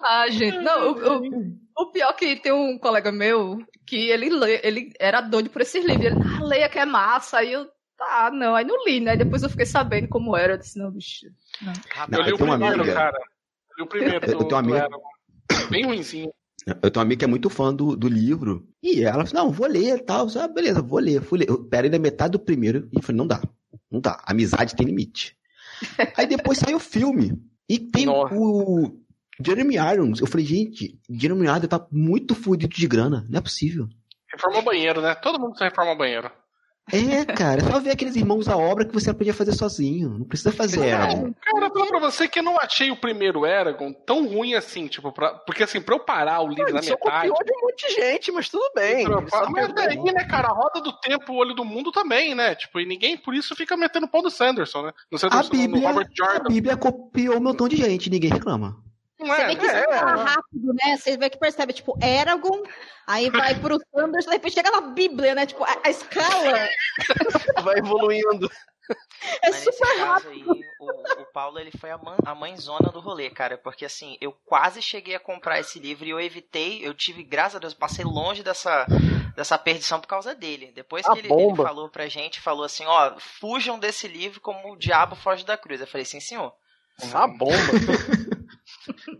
[SPEAKER 6] Ah, gente, não, o, o- o pior que tem um colega meu que ele, lê, ele era doido por esses livros. Ele, ah, leia que é massa. Aí eu, tá, não, aí não li, né? Depois eu fiquei sabendo como era. Eu disse, não, bicho.
[SPEAKER 5] Não,
[SPEAKER 3] eu li
[SPEAKER 5] eu
[SPEAKER 3] o primeiro,
[SPEAKER 5] amiga-
[SPEAKER 3] cara. Eu li o primeiro
[SPEAKER 5] Eu- eu
[SPEAKER 3] do,
[SPEAKER 5] amiga-
[SPEAKER 3] Eragon. Bem ruimzinho.
[SPEAKER 5] Eu tenho uma amiga que é muito fã do, do livro. E ela falou, não, vou ler e tal. Ah, beleza, vou ler. Fui ler. Eu parei na metade do primeiro e falei, não dá. Não dá. Amizade tem limite. Aí depois saiu o filme. E tem
[SPEAKER 4] Nossa.
[SPEAKER 5] o Jeremy Irons. Eu falei, gente, Jeremy Irons tá muito fudido de grana. Não é possível.
[SPEAKER 3] Reformou banheiro, né? Todo mundo precisa reformar banheiro.
[SPEAKER 5] É, cara, é só ver aqueles irmãos à obra que você podia fazer sozinho. Não precisa fazer ela.
[SPEAKER 3] Cara, falo pra você que eu não achei o primeiro Eragon tão ruim assim, tipo, pra, porque assim, pra eu parar o livro na metade.
[SPEAKER 4] copiou de um monte de gente, mas tudo bem.
[SPEAKER 3] Pra-
[SPEAKER 4] Ele só
[SPEAKER 3] Mas daí, né, cara, a roda do tempo, o olho do mundo também, né? Tipo, e ninguém por isso fica metendo pau no Sanderson, né? No
[SPEAKER 5] A
[SPEAKER 3] Sanderson, no
[SPEAKER 5] Bíblia,
[SPEAKER 3] Robert
[SPEAKER 5] a
[SPEAKER 3] Jordan.
[SPEAKER 5] Bíblia copiou um montão de gente, ninguém reclama.
[SPEAKER 3] Não
[SPEAKER 2] Você
[SPEAKER 3] é,
[SPEAKER 2] vê que
[SPEAKER 3] é,
[SPEAKER 2] isso fala rápido, né? Você vê que percebe, tipo, Eragon, aí vai pro Sanders, de repente chega na Bíblia, né? Tipo, a, a escala
[SPEAKER 4] Vai evoluindo.
[SPEAKER 2] é
[SPEAKER 7] Mas nesse
[SPEAKER 2] super
[SPEAKER 7] caso
[SPEAKER 2] rápido.
[SPEAKER 7] aí, o, o Paulo ele foi a, mãe, a mãezona do rolê, cara. Porque assim, eu quase cheguei a comprar esse livro e eu evitei, eu tive, graças a Deus, passei longe dessa, dessa perdição por causa dele. Depois
[SPEAKER 4] A
[SPEAKER 7] que ele, ele falou pra gente, falou assim, ó, fujam desse livro como o diabo foge da cruz. Eu falei, sim, senhor.
[SPEAKER 4] Uma bomba.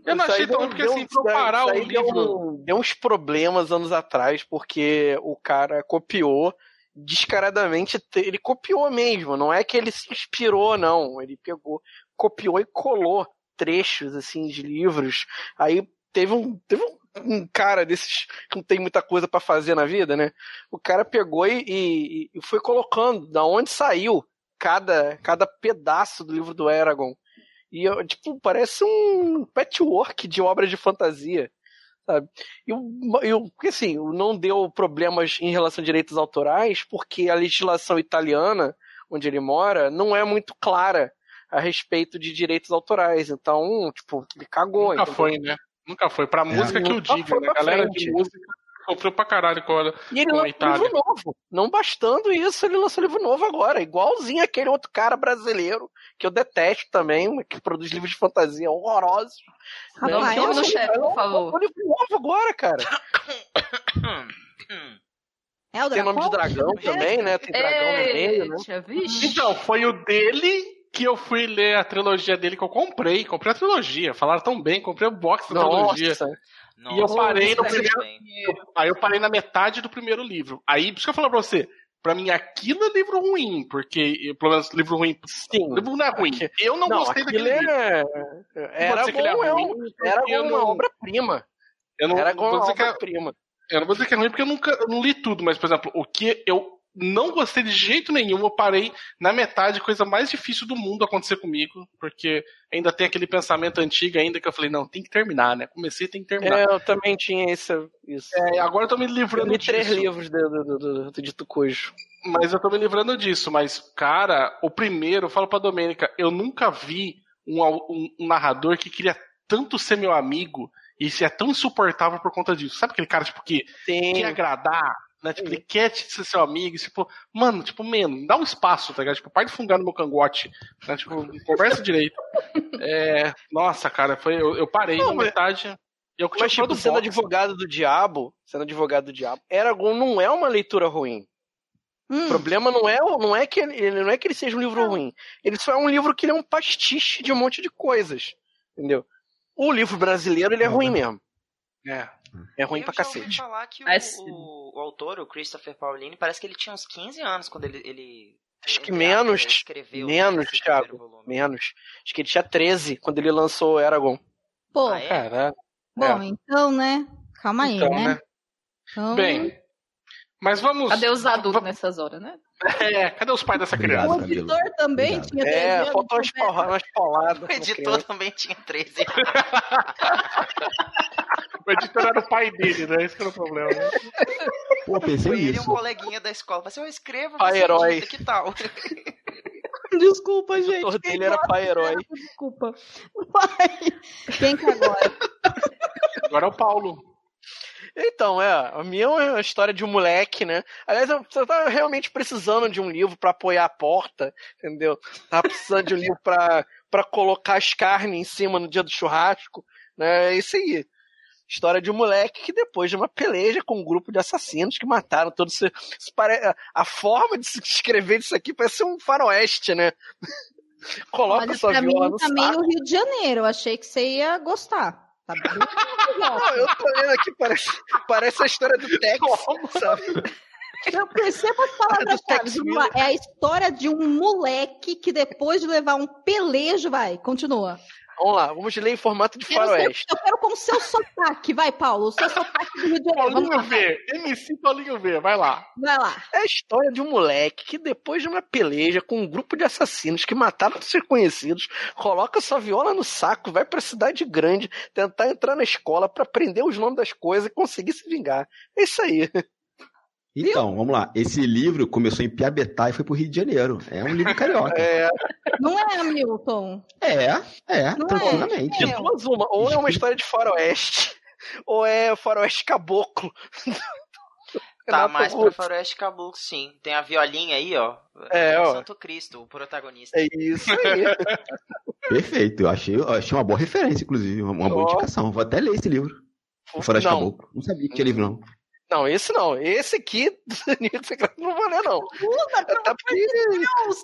[SPEAKER 3] Eu não achei tão
[SPEAKER 4] deu-
[SPEAKER 3] porque
[SPEAKER 4] deu-
[SPEAKER 3] assim, pra eu parar o
[SPEAKER 4] deu
[SPEAKER 3] livro.
[SPEAKER 4] um- Deu uns problemas anos atrás, porque o cara copiou descaradamente, te- ele copiou mesmo, não é que ele se inspirou, não. Ele pegou, copiou e colou trechos, assim, de livros. Aí teve um, teve um, um cara desses que não tem muita coisa pra fazer na vida, né? O cara pegou e, e- e foi colocando da onde saiu cada, cada pedaço do livro do Eragon. E, eu, tipo, parece um patchwork de obra de fantasia, sabe? E, e porque, assim, não deu problemas em relação a direitos autorais, porque a legislação italiana, onde ele mora, não é muito clara a respeito de direitos autorais. Então, tipo, ele cagou.
[SPEAKER 3] Nunca
[SPEAKER 4] entendeu?
[SPEAKER 3] foi, né? Nunca foi. Pra música que eu
[SPEAKER 4] foi
[SPEAKER 3] né? Galera
[SPEAKER 4] frente.
[SPEAKER 3] de música sofreu pra caralho com a,
[SPEAKER 4] E ele
[SPEAKER 3] com a
[SPEAKER 4] lançou um
[SPEAKER 3] Itália.
[SPEAKER 4] livro novo. Não bastando isso, ele lançou um livro novo agora, igualzinho aquele outro cara brasileiro, que eu detesto também, que produz livros de fantasia horrorosos.
[SPEAKER 2] Rapaz,
[SPEAKER 6] Não, no
[SPEAKER 2] acho-
[SPEAKER 6] chefe, por favor.
[SPEAKER 4] Um livro novo agora, cara.
[SPEAKER 2] É o
[SPEAKER 4] Tem nome de dragão também, né? Tem dragão no meio, né?
[SPEAKER 6] Vixe.
[SPEAKER 3] Então, foi o dele que eu fui ler a trilogia dele que eu comprei. Comprei a trilogia. Falaram tão bem, comprei o box da trilogia.
[SPEAKER 4] Nossa,
[SPEAKER 3] E eu parei no primeiro-
[SPEAKER 7] bem.
[SPEAKER 3] Aí eu parei na metade do primeiro livro. Aí, por isso que eu falo pra você, pra mim aquilo é livro ruim, porque, pelo menos, livro ruim.
[SPEAKER 4] sim.
[SPEAKER 3] O livro não é ruim. Eu não,
[SPEAKER 4] Não,
[SPEAKER 3] gostei daquele livro.
[SPEAKER 4] é... Era
[SPEAKER 3] é
[SPEAKER 4] bom, é
[SPEAKER 3] ruim,
[SPEAKER 4] era
[SPEAKER 3] eu
[SPEAKER 4] uma
[SPEAKER 3] não-
[SPEAKER 4] obra-prima.
[SPEAKER 3] Eu não,
[SPEAKER 4] Era
[SPEAKER 3] vou
[SPEAKER 4] uma
[SPEAKER 3] dizer que é,
[SPEAKER 4] obra-prima.
[SPEAKER 3] eu não vou dizer que é ruim porque eu nunca eu não li tudo, mas, por exemplo, o que eu não gostei de jeito nenhum, eu parei na metade, coisa mais difícil do mundo acontecer comigo, porque ainda tem aquele pensamento antigo ainda que eu falei, não, tem que terminar, né? Comecei, tem que terminar.
[SPEAKER 4] É, eu também tinha esse, isso.
[SPEAKER 3] É, agora eu tô me
[SPEAKER 4] eu
[SPEAKER 3] livrando
[SPEAKER 4] li
[SPEAKER 3] disso.
[SPEAKER 4] três livros do, do, do, do, Dito Cujo.
[SPEAKER 3] Mas eu tô me livrando disso. Mas, cara, o primeiro, eu falo pra Domênica, eu nunca vi um, um- um narrador que queria tanto ser meu amigo e se é tão insuportável por conta disso. Sabe aquele cara, tipo, que
[SPEAKER 4] Sim.
[SPEAKER 3] quer agradar, né? Tipo, ele quer te- ser seu amigo, tipo, mano, tipo, mano, dá um espaço, tá ligado? Tipo, para de fungar no meu cangote, né? Tipo, conversa direito. É, nossa, cara, foi, eu, eu parei
[SPEAKER 4] Não,
[SPEAKER 3] na
[SPEAKER 4] mas-
[SPEAKER 3] metade. Eu
[SPEAKER 4] Mas, tipo,
[SPEAKER 3] do
[SPEAKER 4] sendo
[SPEAKER 3] box.
[SPEAKER 4] advogado do diabo, sendo advogado do diabo, Eragon não é uma leitura ruim.
[SPEAKER 2] Hum,
[SPEAKER 4] O problema não é, não é que ele, não é que ele seja um livro ruim. Ele só é um livro que ele é um pastiche de um monte de coisas. Entendeu? O livro brasileiro, ele é ruim mesmo.
[SPEAKER 3] É.
[SPEAKER 4] É ruim
[SPEAKER 7] eu
[SPEAKER 4] pra cacete.
[SPEAKER 7] falar que o,
[SPEAKER 6] Mas-
[SPEAKER 7] o autor, o Christopher Paolini, parece que ele tinha uns 15 anos quando ele. ele
[SPEAKER 4] Acho que menos,
[SPEAKER 7] aspas, escreveu
[SPEAKER 4] menos, Thiago. Menos. Acho que ele tinha 13 quando ele lançou Eragon.
[SPEAKER 2] Pô,
[SPEAKER 7] Ah, é?
[SPEAKER 3] Caralho.
[SPEAKER 2] bom, então, né? Calma aí,
[SPEAKER 3] Então,
[SPEAKER 2] né?
[SPEAKER 3] né?
[SPEAKER 2] Então,
[SPEAKER 3] Bem, mas vamos.
[SPEAKER 6] Cadê os adultos nessas horas, né?
[SPEAKER 3] É, cadê os pais dessa
[SPEAKER 5] Obrigado,
[SPEAKER 3] criança?
[SPEAKER 2] o
[SPEAKER 5] Camilo.
[SPEAKER 2] editor também
[SPEAKER 5] Obrigado.
[SPEAKER 2] tinha
[SPEAKER 4] É,
[SPEAKER 2] 13 anos,
[SPEAKER 4] faltou umas
[SPEAKER 2] né?
[SPEAKER 4] umas pauladas.
[SPEAKER 7] O editor
[SPEAKER 4] criança.
[SPEAKER 7] também tinha 13.
[SPEAKER 3] O editor era o pai dele, né? Esse que era o problema. né?
[SPEAKER 5] Pô, pensei
[SPEAKER 7] Foi ele e um coleguinha da escola. Falei assim, eu escrevo,
[SPEAKER 4] Pai
[SPEAKER 7] você
[SPEAKER 4] herói.
[SPEAKER 7] que tal?
[SPEAKER 2] Desculpa,
[SPEAKER 4] O
[SPEAKER 2] gente.
[SPEAKER 4] editor
[SPEAKER 2] quem
[SPEAKER 4] dele era pai herói.
[SPEAKER 2] Desculpa. Vai. Quem que agora?
[SPEAKER 3] Agora é o Paulo.
[SPEAKER 4] Então, é, a minha é uma história de um moleque, né? Aliás, eu- você tá realmente precisando de um livro pra apoiar a porta, entendeu? Tá precisando de um livro pra, pra colocar as carnes em cima no dia do churrasco, né? É isso aí. História de um moleque que depois de uma peleja com um grupo de assassinos que mataram todos. Isso, pare... A forma de se escrever isso aqui parece um faroeste, né? Coloca
[SPEAKER 2] Olha,
[SPEAKER 4] sua
[SPEAKER 2] pra mim
[SPEAKER 4] viola no
[SPEAKER 2] tá
[SPEAKER 4] saco.
[SPEAKER 2] meio Rio de Janeiro. Eu achei que você ia gostar. Tá bem
[SPEAKER 4] Não, eu tô lendo aqui, parece, parece a história do Tex, sabe?
[SPEAKER 2] Eu percebo as palavras-chave. É a história de um moleque que depois de levar um pelejo, vai, continua.
[SPEAKER 4] Vamos lá. Vamos ler em formato de
[SPEAKER 2] Eu,
[SPEAKER 4] faroeste.
[SPEAKER 2] eu quero com o seu sotaque. Vai, Paulo. O seu sotaque do Rio de Janeiro.
[SPEAKER 3] Paulinho. V. MC Paulinho V, vai lá.
[SPEAKER 2] Vai lá.
[SPEAKER 4] É a história de um moleque que, depois de uma peleja com um grupo de assassinos que mataram seus conhecidos, coloca sua viola no saco, vai pra cidade grande tentar entrar na escola pra aprender os nomes das coisas e conseguir se vingar. É isso aí.
[SPEAKER 5] Então, vamos lá. Esse livro começou em Piabetá e foi pro Rio de Janeiro. É um livro carioca.
[SPEAKER 4] É,
[SPEAKER 2] Não é, Hamilton?
[SPEAKER 5] É, é,
[SPEAKER 2] Não é.
[SPEAKER 5] tranquilamente.
[SPEAKER 4] de duas uma. Ou é uma história de faroeste, ou é faroeste caboclo.
[SPEAKER 7] Tá
[SPEAKER 4] Renato
[SPEAKER 7] mais pra
[SPEAKER 4] Russo.
[SPEAKER 7] Faroeste Caboclo, sim. Tem a violinha aí, ó.
[SPEAKER 4] É,
[SPEAKER 7] o
[SPEAKER 4] ó.
[SPEAKER 7] Santo Cristo, o protagonista.
[SPEAKER 4] É isso aí.
[SPEAKER 5] Perfeito. Eu achei, eu achei uma boa referência, inclusive. Uma, boa
[SPEAKER 4] Ó.
[SPEAKER 5] indicação. Vou até ler esse livro. O Floresta
[SPEAKER 4] Não,
[SPEAKER 5] Caboclo. Não sabia que tinha livro, não.
[SPEAKER 4] Não, esse não. Esse aqui, do Secreto, não vou ler, não. Até porque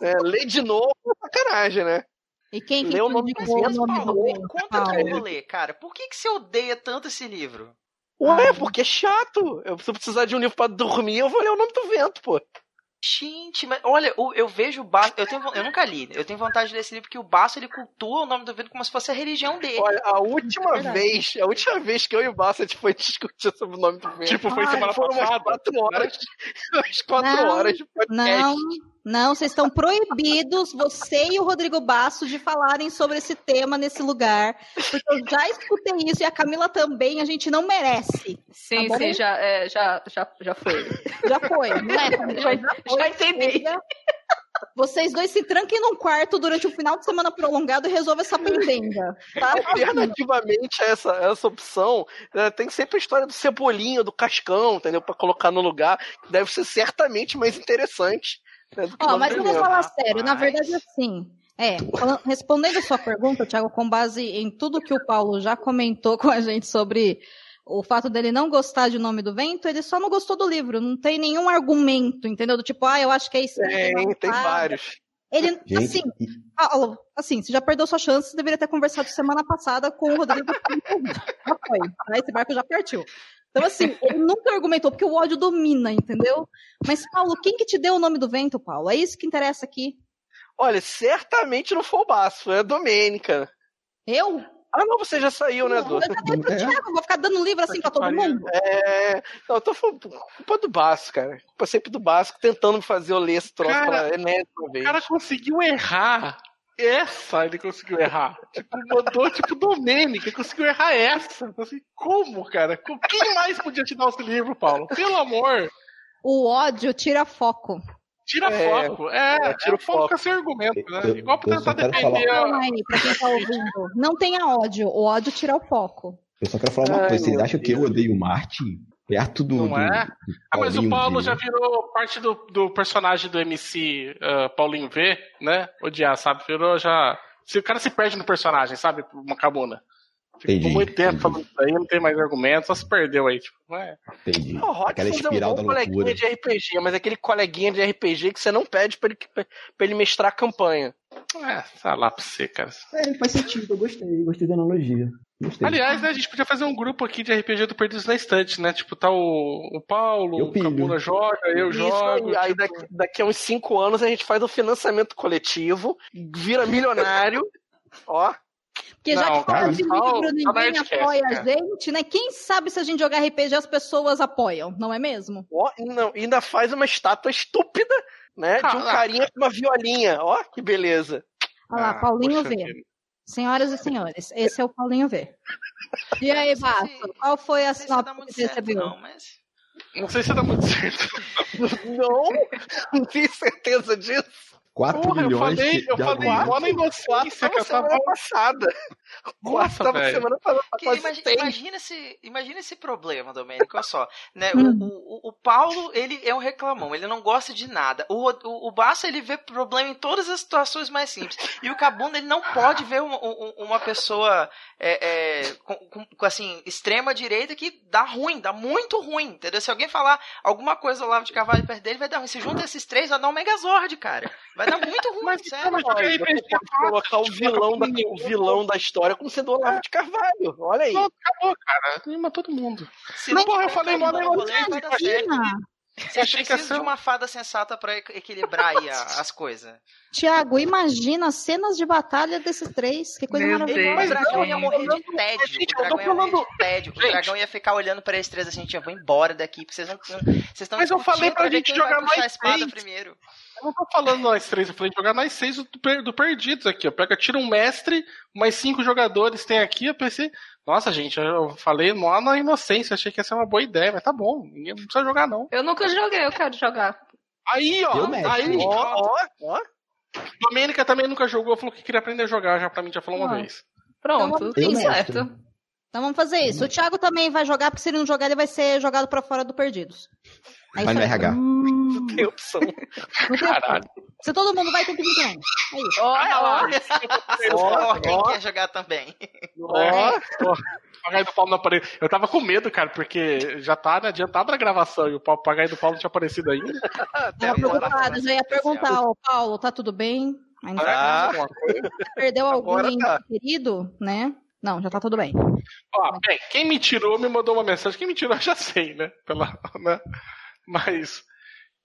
[SPEAKER 4] é, ler de novo é sacanagem, né?
[SPEAKER 2] E quem que
[SPEAKER 4] Lê o nome
[SPEAKER 2] do
[SPEAKER 7] Paulo,
[SPEAKER 2] livro?
[SPEAKER 7] conta
[SPEAKER 2] Paulo?
[SPEAKER 7] aqui o rolê, cara. Por que, que você odeia tanto esse livro?
[SPEAKER 4] Ué,
[SPEAKER 2] Ah.
[SPEAKER 4] porque é chato. Eu, se eu precisar de um livro pra dormir, eu vou ler o nome do vento, pô.
[SPEAKER 7] Gente, mas olha, o- eu vejo o Baço. Eu, tenho, eu nunca li. Eu tenho vontade de ler esse livro porque o Baço ele cultua o nome do vento como se fosse a religião dele.
[SPEAKER 4] Olha, a última
[SPEAKER 2] Verdade.
[SPEAKER 4] vez, a última vez que eu e o Bassett foi discutir sobre o nome do vento.
[SPEAKER 3] Tipo, foi
[SPEAKER 2] Ai,
[SPEAKER 3] semana
[SPEAKER 4] foram umas
[SPEAKER 3] passada.
[SPEAKER 4] quatro horas. Umas quatro
[SPEAKER 2] Não,
[SPEAKER 4] horas de podcast.
[SPEAKER 2] Não, não, vocês estão proibidos, você e o Rodrigo Basso, de falarem sobre esse tema nesse lugar. Porque eu já escutei isso e a Camila também, a gente não merece.
[SPEAKER 6] Sim,
[SPEAKER 2] Tá
[SPEAKER 6] sim, já, é, já, já, já foi.
[SPEAKER 2] Já foi, é? Camila?
[SPEAKER 6] Já-
[SPEAKER 2] foi,
[SPEAKER 6] já entendi.
[SPEAKER 2] chega. Vocês dois se tranquem num quarto durante o final de semana prolongado e resolvam essa pendenga. Tá?
[SPEAKER 4] Alternativamente a essa, essa opção, eh, tem sempre a história do cebolinha, do cascão, entendeu? Pra colocar no lugar, que deve ser certamente mais interessante.
[SPEAKER 2] Ó, mas eu vou falar sério, na verdade, assim. É, respondendo a sua pergunta, Thiago, com base em tudo que o Paulo já comentou com a gente sobre o fato dele não gostar de O Nome do Vento, ele só não gostou do livro. Não tem nenhum argumento, entendeu? Do tipo, ah, eu acho que é isso.
[SPEAKER 4] Tem, tem vários.
[SPEAKER 2] Ele,
[SPEAKER 5] Gente,
[SPEAKER 2] assim, Paulo, assim, você já perdeu sua chance, você deveria ter conversado semana passada com o Rodrigo. já foi, tá? Esse barco já partiu. Então, assim, ele nunca argumentou, porque o ódio domina, entendeu? Mas, Paulo, quem que te deu o nome do vento, Paulo? É isso que interessa aqui.
[SPEAKER 4] Olha, certamente não foi o Baço, foi a Domênica.
[SPEAKER 2] Eu?
[SPEAKER 4] Ah, não, você já saiu, né,
[SPEAKER 2] Eu
[SPEAKER 4] Edu?
[SPEAKER 2] já dei pro
[SPEAKER 5] É.
[SPEAKER 2] Thiago, vou ficar dando livro assim pra todo mundo.
[SPEAKER 4] É. Não, eu tô falando culpa do Baço, cara. Culpa sempre do Baço, tentando me fazer eu ler esse troço
[SPEAKER 3] Cara,
[SPEAKER 4] pela enésima
[SPEAKER 3] O
[SPEAKER 4] vez.
[SPEAKER 3] cara conseguiu errar. Essa ele conseguiu errar. Tipo, mandou tipo Domênica, ele conseguiu errar essa. Assim, como, cara? Com- Quem mais podia te dar esse livro, Paulo? Pelo amor.
[SPEAKER 2] O ódio tira foco.
[SPEAKER 3] Tira
[SPEAKER 4] É,
[SPEAKER 3] foco. É,
[SPEAKER 4] é, tira
[SPEAKER 3] tira
[SPEAKER 4] o
[SPEAKER 3] foco
[SPEAKER 4] foco.
[SPEAKER 3] fica sem argumento, né?
[SPEAKER 5] Eu-
[SPEAKER 3] Igual pra tentar
[SPEAKER 5] quero
[SPEAKER 3] defender a...
[SPEAKER 2] Aí, pra quem tá ouvindo. Não tenha ódio. O ódio tira o foco.
[SPEAKER 5] Eu só quero falar uma
[SPEAKER 4] Ai,
[SPEAKER 5] coisa. Vocês acham que eu odeio o Martin? Perto do.
[SPEAKER 3] Não
[SPEAKER 5] do-
[SPEAKER 3] é?
[SPEAKER 5] do
[SPEAKER 3] Ah, mas o Paulo
[SPEAKER 5] V.
[SPEAKER 3] já virou parte do, do personagem do MC ah, Paulinho V, né? Odiar, sabe? Virou já. Se o cara se perde no personagem, sabe? Uma cabuna. Ficou
[SPEAKER 5] Entendi,
[SPEAKER 3] muito tempo
[SPEAKER 5] entendi.
[SPEAKER 3] falando isso aí, não tem mais argumento, só se perdeu aí, tipo, não é?
[SPEAKER 5] Entendi.
[SPEAKER 4] O Rodson
[SPEAKER 5] Aquela
[SPEAKER 4] é um
[SPEAKER 5] espiral
[SPEAKER 4] bom
[SPEAKER 5] da
[SPEAKER 4] coleguinha
[SPEAKER 5] loucura.
[SPEAKER 4] de RPG, mas é aquele coleguinha de RPG que você não pede pra ele, pra ele mestrar a campanha.
[SPEAKER 3] É, tá lá pra você, cara.
[SPEAKER 5] É, faz sentido, eu gostei, gostei da analogia. Gostei.
[SPEAKER 3] Aliás, né, a gente podia fazer um grupo aqui de RPG do Perdidos na Estante, né? Tipo, tá o, o Paulo,
[SPEAKER 5] Eu
[SPEAKER 3] o. Cabuna joga, eu
[SPEAKER 4] Isso
[SPEAKER 3] jogo.
[SPEAKER 4] aí, aí
[SPEAKER 3] tipo,
[SPEAKER 4] daqui, daqui a uns cinco anos a gente faz um financiamento coletivo, vira milionário, ó.
[SPEAKER 2] Porque já
[SPEAKER 3] Não,
[SPEAKER 2] que fala
[SPEAKER 5] cara,
[SPEAKER 2] de livro, ninguém apoia a gente, né? Quem sabe se a gente jogar RPG as pessoas apoiam, não é mesmo?
[SPEAKER 4] ó e não, ainda faz uma estátua estúpida, né? De um
[SPEAKER 3] Caraca.
[SPEAKER 4] carinha com uma violinha, ó, que beleza.
[SPEAKER 2] Olha lá,
[SPEAKER 3] ah,
[SPEAKER 2] Paulinho V. Senhoras e senhores, esse é o Paulinho V. E aí,
[SPEAKER 7] se-
[SPEAKER 2] qual foi a sinopse
[SPEAKER 7] muito
[SPEAKER 2] que você recebeu?
[SPEAKER 7] não, mas.
[SPEAKER 3] Não sei se dá muito certo.
[SPEAKER 4] Não, não tenho certeza disso.
[SPEAKER 5] 4
[SPEAKER 3] Porra, eu
[SPEAKER 5] milhões
[SPEAKER 3] falei,
[SPEAKER 5] de
[SPEAKER 3] eu falei mó na inocência que
[SPEAKER 4] Tava
[SPEAKER 3] eu tava.
[SPEAKER 4] semana passada. Quatro tava
[SPEAKER 3] velho.
[SPEAKER 4] semana passada.
[SPEAKER 7] Imagina, imagina esse, imagina esse problema, Domênico, olha só. Né?
[SPEAKER 2] Hum.
[SPEAKER 7] O, o, o Paulo, ele é um reclamão, ele não gosta de nada. O, o, o Basso, ele vê problema em todas as situações mais simples. E o Cabunda, ele não pode ver uma, um- uma pessoa é, é, com, com- com, assim, extrema direita que dá ruim, dá muito ruim, entendeu? Se alguém falar alguma coisa do Olavo de Carvalho perto dele, vai dar ruim. Se junta esses três, vai dar um Megazord, cara. Vai dar muito ruim,
[SPEAKER 3] Mas,
[SPEAKER 7] sério.
[SPEAKER 3] mas
[SPEAKER 4] você pode colocar o vilão, da, o vilão da história como sendo o Olavo de Carvalho. Olha aí.
[SPEAKER 3] Não, acabou, cara. Anima todo mundo.
[SPEAKER 7] Se não
[SPEAKER 3] porra, eu falei cara.
[SPEAKER 7] certo.
[SPEAKER 2] Imagina,
[SPEAKER 7] Você precisa de uma fada sensata pra equilibrar aí as coisas.
[SPEAKER 2] Tiago, imagina as cenas de batalha desses três. Que coisa
[SPEAKER 7] Meu
[SPEAKER 2] maravilhosa.
[SPEAKER 7] Deus, o dragão ia morrer de tédio.
[SPEAKER 3] Gente,
[SPEAKER 7] o dragão ia morrer de tédio.
[SPEAKER 3] Gente.
[SPEAKER 7] O dragão ia ficar olhando pra eles três assim, gente, eu vou embora daqui, vocês não. Vocês estão
[SPEAKER 3] Mas eu falei pra
[SPEAKER 7] ver
[SPEAKER 3] gente
[SPEAKER 7] quem
[SPEAKER 3] jogar
[SPEAKER 7] vai puxar a
[SPEAKER 3] mais
[SPEAKER 7] espada
[SPEAKER 3] três.
[SPEAKER 7] primeiro.
[SPEAKER 3] Eu não tô falando nós três, eu falei de jogar nós seis do, per- do Perdidos aqui, ó. Pega, tira um mestre, mais cinco jogadores tem aqui, eu pensei, nossa, gente, eu falei mó na inocência, achei que ia ser uma boa ideia, mas tá bom, ninguém não precisa jogar, não.
[SPEAKER 6] Eu nunca joguei, eu quero jogar.
[SPEAKER 3] Aí, ó,
[SPEAKER 5] Eu mestre.
[SPEAKER 3] aí,
[SPEAKER 4] Ó,
[SPEAKER 3] ó,
[SPEAKER 4] ó, ó.
[SPEAKER 3] Domênica também nunca jogou, falou que queria aprender a jogar, já pra mim já falou uma
[SPEAKER 6] Ah.
[SPEAKER 3] vez.
[SPEAKER 6] Pronto,
[SPEAKER 2] Então,
[SPEAKER 6] tudo certo.
[SPEAKER 5] mestre.
[SPEAKER 2] Então vamos fazer isso. O Thiago também vai jogar, porque se ele não jogar, ele vai ser jogado pra fora do Perdidos. É
[SPEAKER 5] Vai no
[SPEAKER 2] aí.
[SPEAKER 5] RH.
[SPEAKER 4] Tem opção.
[SPEAKER 2] Não tem
[SPEAKER 3] Caralho.
[SPEAKER 2] Se todo mundo vai, tem que vir também. É.
[SPEAKER 6] Olha lá.
[SPEAKER 7] Ó, quem quer jogar também?
[SPEAKER 4] Ó,
[SPEAKER 3] Papagaio do Paulo não apareceu. Eu tava com medo, cara, porque já tá né, adiantado a gravação e o papagaio do Paulo não tinha aparecido ainda.
[SPEAKER 4] até
[SPEAKER 2] Tava
[SPEAKER 4] agora.
[SPEAKER 2] preocupado, já ia perguntar, ô Paulo, tá tudo bem? Aí não
[SPEAKER 4] Ah.
[SPEAKER 2] perdeu algum
[SPEAKER 4] tá.
[SPEAKER 2] querido, né? Não, já tá tudo bem.
[SPEAKER 3] Ó, bem, quem me tirou me mandou uma mensagem. Quem me tirou eu já sei, né? Pela, né? Mas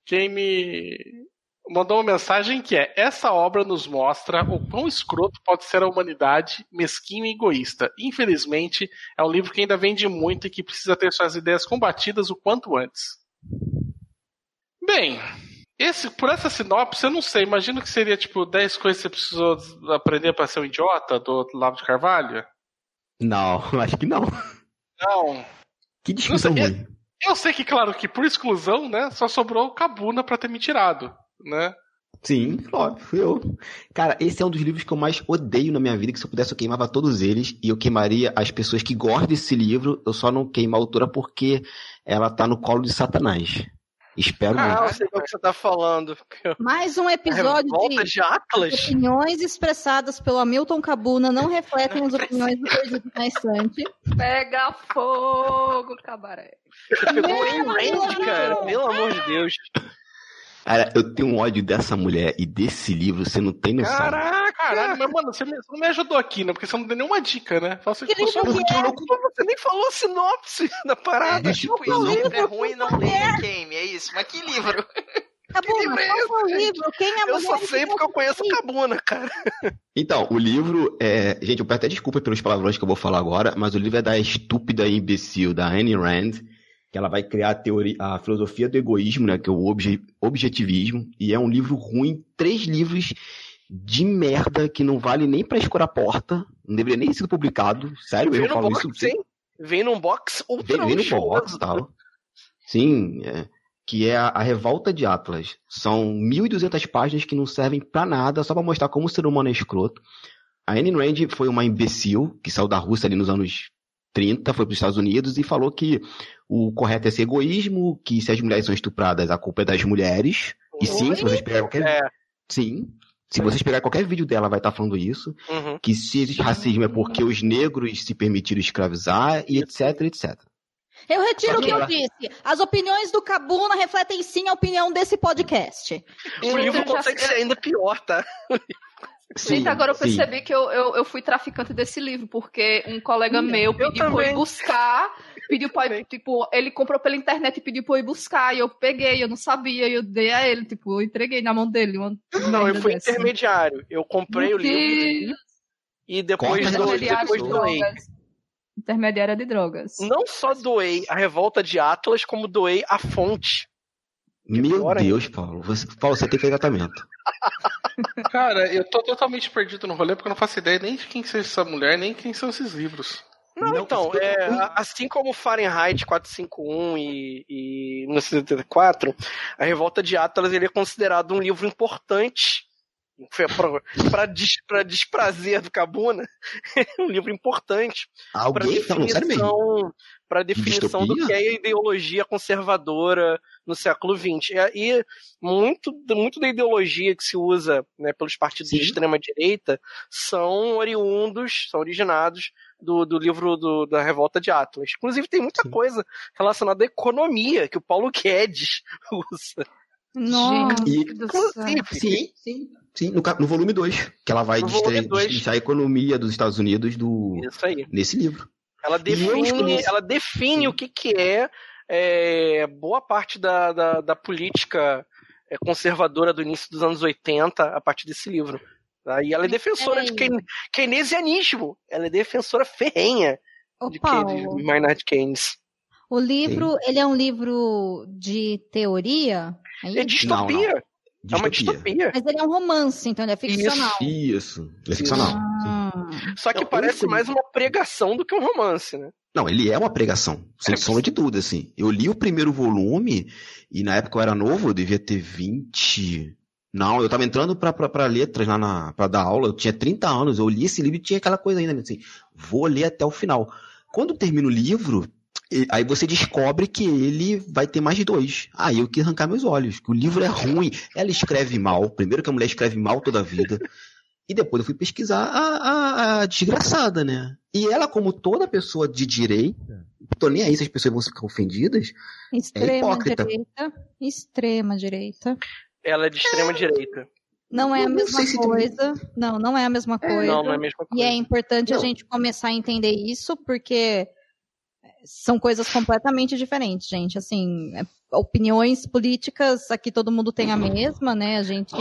[SPEAKER 3] quem me mandou uma mensagem que é: essa obra nos mostra o quão escroto pode ser a humanidade, mesquinho e egoísta. Infelizmente, é um livro que ainda vende muito e que precisa ter suas ideias combatidas o quanto antes. Bem, esse, por essa sinopse, eu não sei. Imagino que seria tipo 10 coisas que você precisou aprender para ser um idiota do Lavo de Carvalho.
[SPEAKER 5] Não, acho que não.
[SPEAKER 3] Não.
[SPEAKER 5] Que discussão
[SPEAKER 3] Não sei.
[SPEAKER 5] ruim.
[SPEAKER 3] Eu sei que, claro, que por exclusão, né, só sobrou o Cabuna pra ter me tirado, né?
[SPEAKER 5] Sim, óbvio, eu. Cara, esse é um dos livros que eu mais odeio na minha vida, que se eu pudesse eu queimava todos eles, e eu queimaria as pessoas que gostam desse livro, eu só não queimo a autora porque ela tá no colo de Satanás. Espero
[SPEAKER 4] Ah,
[SPEAKER 5] muito.
[SPEAKER 4] eu sei o que você tá falando.
[SPEAKER 2] Mais um episódio
[SPEAKER 4] Revolta
[SPEAKER 2] de
[SPEAKER 4] de Atlas?
[SPEAKER 2] opiniões expressadas pelo Hamilton Cabuna não refletem as opiniões do Perdido na Estante.
[SPEAKER 6] Pega fogo, cabaré.
[SPEAKER 4] Você pegou
[SPEAKER 2] Não,
[SPEAKER 4] em range,
[SPEAKER 2] não.
[SPEAKER 4] cara. Pelo amor de Deus.
[SPEAKER 5] Cara, eu tenho um ódio dessa mulher e desse livro, você não tem noção.
[SPEAKER 4] Caraca,
[SPEAKER 3] Caralho, mas, mano, você, me- você não me ajudou aqui, né? Porque você não deu nenhuma dica, né? Fala assim,
[SPEAKER 2] Que
[SPEAKER 3] ficou só
[SPEAKER 2] livro que é?
[SPEAKER 4] você nem falou a sinopse da parada.
[SPEAKER 7] É, tipo,
[SPEAKER 2] Qual
[SPEAKER 7] isso, livro é
[SPEAKER 2] livro?
[SPEAKER 7] ruim, não leia game, é isso. Mas que livro?
[SPEAKER 2] Cabuna,
[SPEAKER 4] livro é
[SPEAKER 2] qual é o livro? Quem é a
[SPEAKER 4] Eu só sei porque eu conheço o Cabuna, cara.
[SPEAKER 5] Então, o livro é. Gente, eu peço até desculpa pelos palavrões que eu vou falar agora, mas o livro é da estúpida e imbecil da Anne Rand, que ela vai criar a teoria, a filosofia do egoísmo, né? Que é o obje, objetivismo, e é um livro ruim, três livros de merda que não vale nem pra escurar a porta, não deveria nem ser publicado, sério,
[SPEAKER 4] Vem
[SPEAKER 5] eu falo
[SPEAKER 4] box,
[SPEAKER 5] isso.
[SPEAKER 4] sim. Vem num box ultra
[SPEAKER 5] Vem, vem no
[SPEAKER 4] luxuoso.
[SPEAKER 5] box e tal. Sim, é, que é a, a Revolta de Atlas. São 1.200 páginas que não servem pra nada, só pra mostrar como o ser humano é escroto. A Anne Rand foi uma imbecil que saiu da Rússia ali nos anos 30, foi para os Estados Unidos e falou que o correto é ser egoísmo, que se as mulheres são estupradas, a culpa é das mulheres. E sim, se vocês pegarem qualquer...
[SPEAKER 4] É.
[SPEAKER 5] Sim. Se vocês pegarem qualquer vídeo dela, vai estar falando isso.
[SPEAKER 4] Uhum.
[SPEAKER 5] Que se existe racismo é porque os negros se permitiram escravizar e etc, etc.
[SPEAKER 2] Eu retiro o que eu disse. As opiniões do Cabuna refletem sim a opinião desse podcast.
[SPEAKER 4] O livro consegue ser ainda pior, tá?
[SPEAKER 6] Gente, agora eu
[SPEAKER 5] sim.
[SPEAKER 6] percebi que eu, eu, eu fui traficante desse livro, porque um colega meu
[SPEAKER 4] eu
[SPEAKER 6] pediu pra eu ir buscar, pediu pra ir, tipo, ele comprou pela internet e pediu pra eu ir buscar, e eu peguei, eu não sabia, e eu dei a ele, tipo, eu entreguei na mão dele. Uma
[SPEAKER 4] Não, eu fui
[SPEAKER 6] dessa.
[SPEAKER 4] intermediário. Eu comprei
[SPEAKER 6] Meu
[SPEAKER 4] o livro e depois, do,
[SPEAKER 6] Intermediário
[SPEAKER 4] depois
[SPEAKER 6] de
[SPEAKER 4] doei.
[SPEAKER 6] drogas. Intermediária de drogas.
[SPEAKER 4] Não só doei a revolta de Atlas, como doei a fonte.
[SPEAKER 5] Meu Deus, Paulo. Você, Paulo, você tem que fazer tratamento.
[SPEAKER 3] Cara, eu tô totalmente perdido no rolê porque eu não faço ideia nem de quem seja essa mulher, nem quem são esses livros.
[SPEAKER 4] Não,
[SPEAKER 5] Não,
[SPEAKER 4] então, é, assim como Fahrenheit 451 e, e 1974, a Revolta de Atlas ele é considerado um livro importante para des, pra desprazer do Cabuna, é um livro importante para
[SPEAKER 5] sério mesmo.
[SPEAKER 4] definição, pra definição do
[SPEAKER 5] Distopia?
[SPEAKER 4] que é a ideologia conservadora no século XX. E, e muito, muito da ideologia que se usa né, pelos partidos de
[SPEAKER 5] Sim.
[SPEAKER 4] extrema-direita são oriundos, são originados do, do livro do- da Revolta de Atlas. Inclusive, tem muita
[SPEAKER 5] Sim.
[SPEAKER 4] coisa relacionada à economia que o Paulo Guedes usa.
[SPEAKER 2] Nossa.
[SPEAKER 5] E-
[SPEAKER 6] céu.
[SPEAKER 5] Sim, sim. Sim, no, no volume 2, que ela vai destrinchar a economia dos Estados Unidos do,
[SPEAKER 4] Isso aí.
[SPEAKER 5] nesse livro.
[SPEAKER 4] Ela define, ela define o que, que é é, boa parte da, da, da política é, conservadora do início dos anos 80 a partir desse livro. Tá? E ela é defensora de keynesianismo. Ela é defensora ferrenha
[SPEAKER 2] Ô,
[SPEAKER 4] de,
[SPEAKER 2] Paulo,
[SPEAKER 4] de Maynard Keynes.
[SPEAKER 2] o livro, ele é um livro de teoria? É
[SPEAKER 4] É
[SPEAKER 2] isso?
[SPEAKER 4] distopia. É uma
[SPEAKER 5] Distopia.
[SPEAKER 4] distopia.
[SPEAKER 2] Mas ele é um romance, então ele é ficcional.
[SPEAKER 5] Isso. Ele é ficcional.
[SPEAKER 2] Ah,
[SPEAKER 4] Só que
[SPEAKER 5] Então,
[SPEAKER 4] parece mais uma pregação do que um romance, né?
[SPEAKER 5] Não, ele é uma pregação, sem
[SPEAKER 4] É,
[SPEAKER 5] sombra de tudo, assim. Eu li o primeiro volume, e na época eu era novo, eu devia ter 20. Não, eu tava entrando pra, pra, pra letras lá na, pra dar aula, eu tinha 30 anos, eu li esse livro e tinha aquela coisa ainda, assim, vou ler até o final. Quando termina o livro, e- aí você descobre que ele vai ter mais de dois. Aí eu quis arrancar meus olhos, que o livro é ruim, ela escreve mal, primeiro que a mulher escreve mal toda a vida, e depois eu fui pesquisar a, a, a desgraçada, né? E ela, como toda pessoa de direita, tô nem aí se as pessoas vão ficar ofendidas,
[SPEAKER 2] extrema
[SPEAKER 5] hipócrita.
[SPEAKER 2] direita. Extrema direita.
[SPEAKER 4] Ela é de extrema direita.
[SPEAKER 2] Não é a
[SPEAKER 5] não
[SPEAKER 2] mesma
[SPEAKER 5] se tem-
[SPEAKER 2] coisa. Não, não é a mesma coisa.
[SPEAKER 4] Não, não é a mesma
[SPEAKER 2] E
[SPEAKER 4] coisa.
[SPEAKER 2] é importante a
[SPEAKER 5] Não.
[SPEAKER 2] gente começar a entender isso, porque são coisas completamente diferentes, gente. Assim, é, opiniões políticas, aqui todo mundo tem a mesma, né? A gente.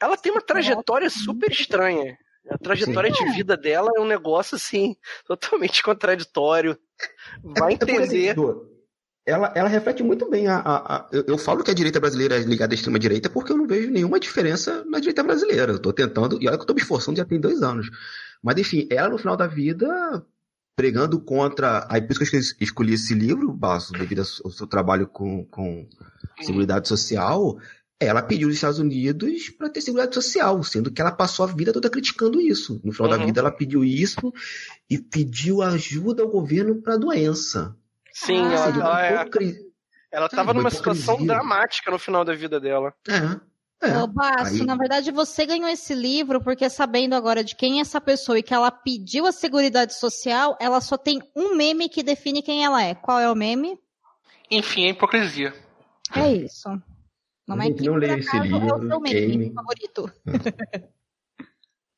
[SPEAKER 4] Ela tem uma trajetória super estranha. A trajetória de vida dela é um negócio assim, totalmente contraditório. Vai
[SPEAKER 5] É assim,
[SPEAKER 4] entender.
[SPEAKER 5] Ela, ela reflete muito bem a. a- a- eu, eu falo que a direita brasileira é ligada à extrema-direita porque eu não vejo nenhuma diferença na direita brasileira. Eu tô tentando, e olha que eu tô me esforçando já tem dois anos. Mas enfim, ela no final da vida, pregando contra. Aí por isso que eu escolhi- esse livro, Basso, devido ao seu- trabalho com, com Seguridade Social. Ela pediu os Estados Unidos para ter seguridade social, sendo que ela passou a vida toda criticando isso. No final da
[SPEAKER 4] Uhum.
[SPEAKER 5] vida, ela pediu isso e pediu ajuda ao governo para a doença.
[SPEAKER 4] Sim,
[SPEAKER 2] Ah,
[SPEAKER 4] ela,
[SPEAKER 5] seja,
[SPEAKER 4] ela, é-
[SPEAKER 5] hipocri-
[SPEAKER 4] ela tava
[SPEAKER 5] uma
[SPEAKER 4] numa situação
[SPEAKER 5] hipocrisia.
[SPEAKER 4] dramática no final da vida dela.
[SPEAKER 5] É. É.
[SPEAKER 2] Basso,
[SPEAKER 5] Aí-
[SPEAKER 2] na verdade você ganhou esse livro porque sabendo agora de quem é essa pessoa e que ela pediu a Seguridade Social, ela só tem um meme que define quem ela é. Qual é o meme?
[SPEAKER 3] Enfim, é hipocrisia.
[SPEAKER 2] É isso. Não é que
[SPEAKER 5] não leia esse
[SPEAKER 2] acaso é o
[SPEAKER 5] livro,
[SPEAKER 2] seu meme
[SPEAKER 5] queime.
[SPEAKER 2] favorito.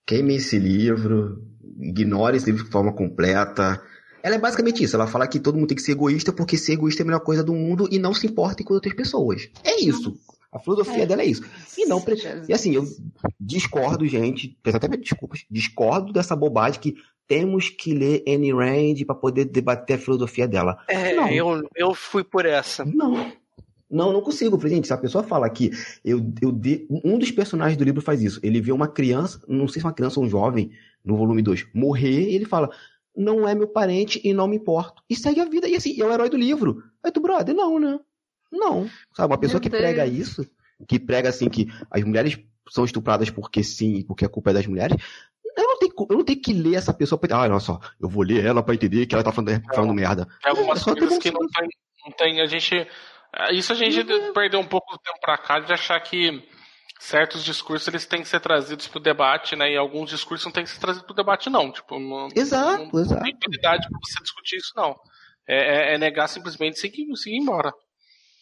[SPEAKER 5] Queime esse livro, ignore esse livro de forma completa. Ela é basicamente isso. Ela fala que todo mundo tem que ser egoísta porque ser egoísta é a melhor coisa do mundo e não se importa com outras pessoas. É isso. A filosofia
[SPEAKER 2] É.
[SPEAKER 5] dela é isso. E não E assim, eu discordo, gente, peço até desculpas, discordo dessa bobagem que temos que ler Anne Rand para poder debater a filosofia dela.
[SPEAKER 4] É,
[SPEAKER 5] Não.
[SPEAKER 4] eu, eu fui por essa.
[SPEAKER 5] Não. Não, não consigo. Gente, se a pessoa fala que eu, eu de... um dos personagens do livro faz isso. Ele vê uma criança, não sei se é uma criança ou um jovem, no volume 2, morrer, e ele fala: Não é meu parente e não me importo. E segue a vida. E assim, é o herói do livro. Aí tu, brother, não, né? Não. Sabe, uma pessoa
[SPEAKER 6] Meu
[SPEAKER 5] que prega
[SPEAKER 6] Deus.
[SPEAKER 5] isso, que prega assim que as mulheres são estupradas porque sim, porque a culpa é das mulheres. Eu não tenho, eu não tenho que ler essa pessoa pra. Ah, olha só, eu vou ler ela pra entender que ela tá falando, falando merda.
[SPEAKER 3] Tem algumas
[SPEAKER 5] É
[SPEAKER 3] coisas que não tem, não tem. A gente. é, Isso a gente perdeu um pouco do tempo pra cá de achar que certos discursos eles têm que ser trazidos pro debate, né? E alguns discursos não têm que ser trazidos pro debate, não. Tipo, não,
[SPEAKER 5] Exato,
[SPEAKER 3] não,
[SPEAKER 5] exato.
[SPEAKER 3] não tem utilidade pra você discutir isso, não. É, é- é negar simplesmente e seguir, seguir embora.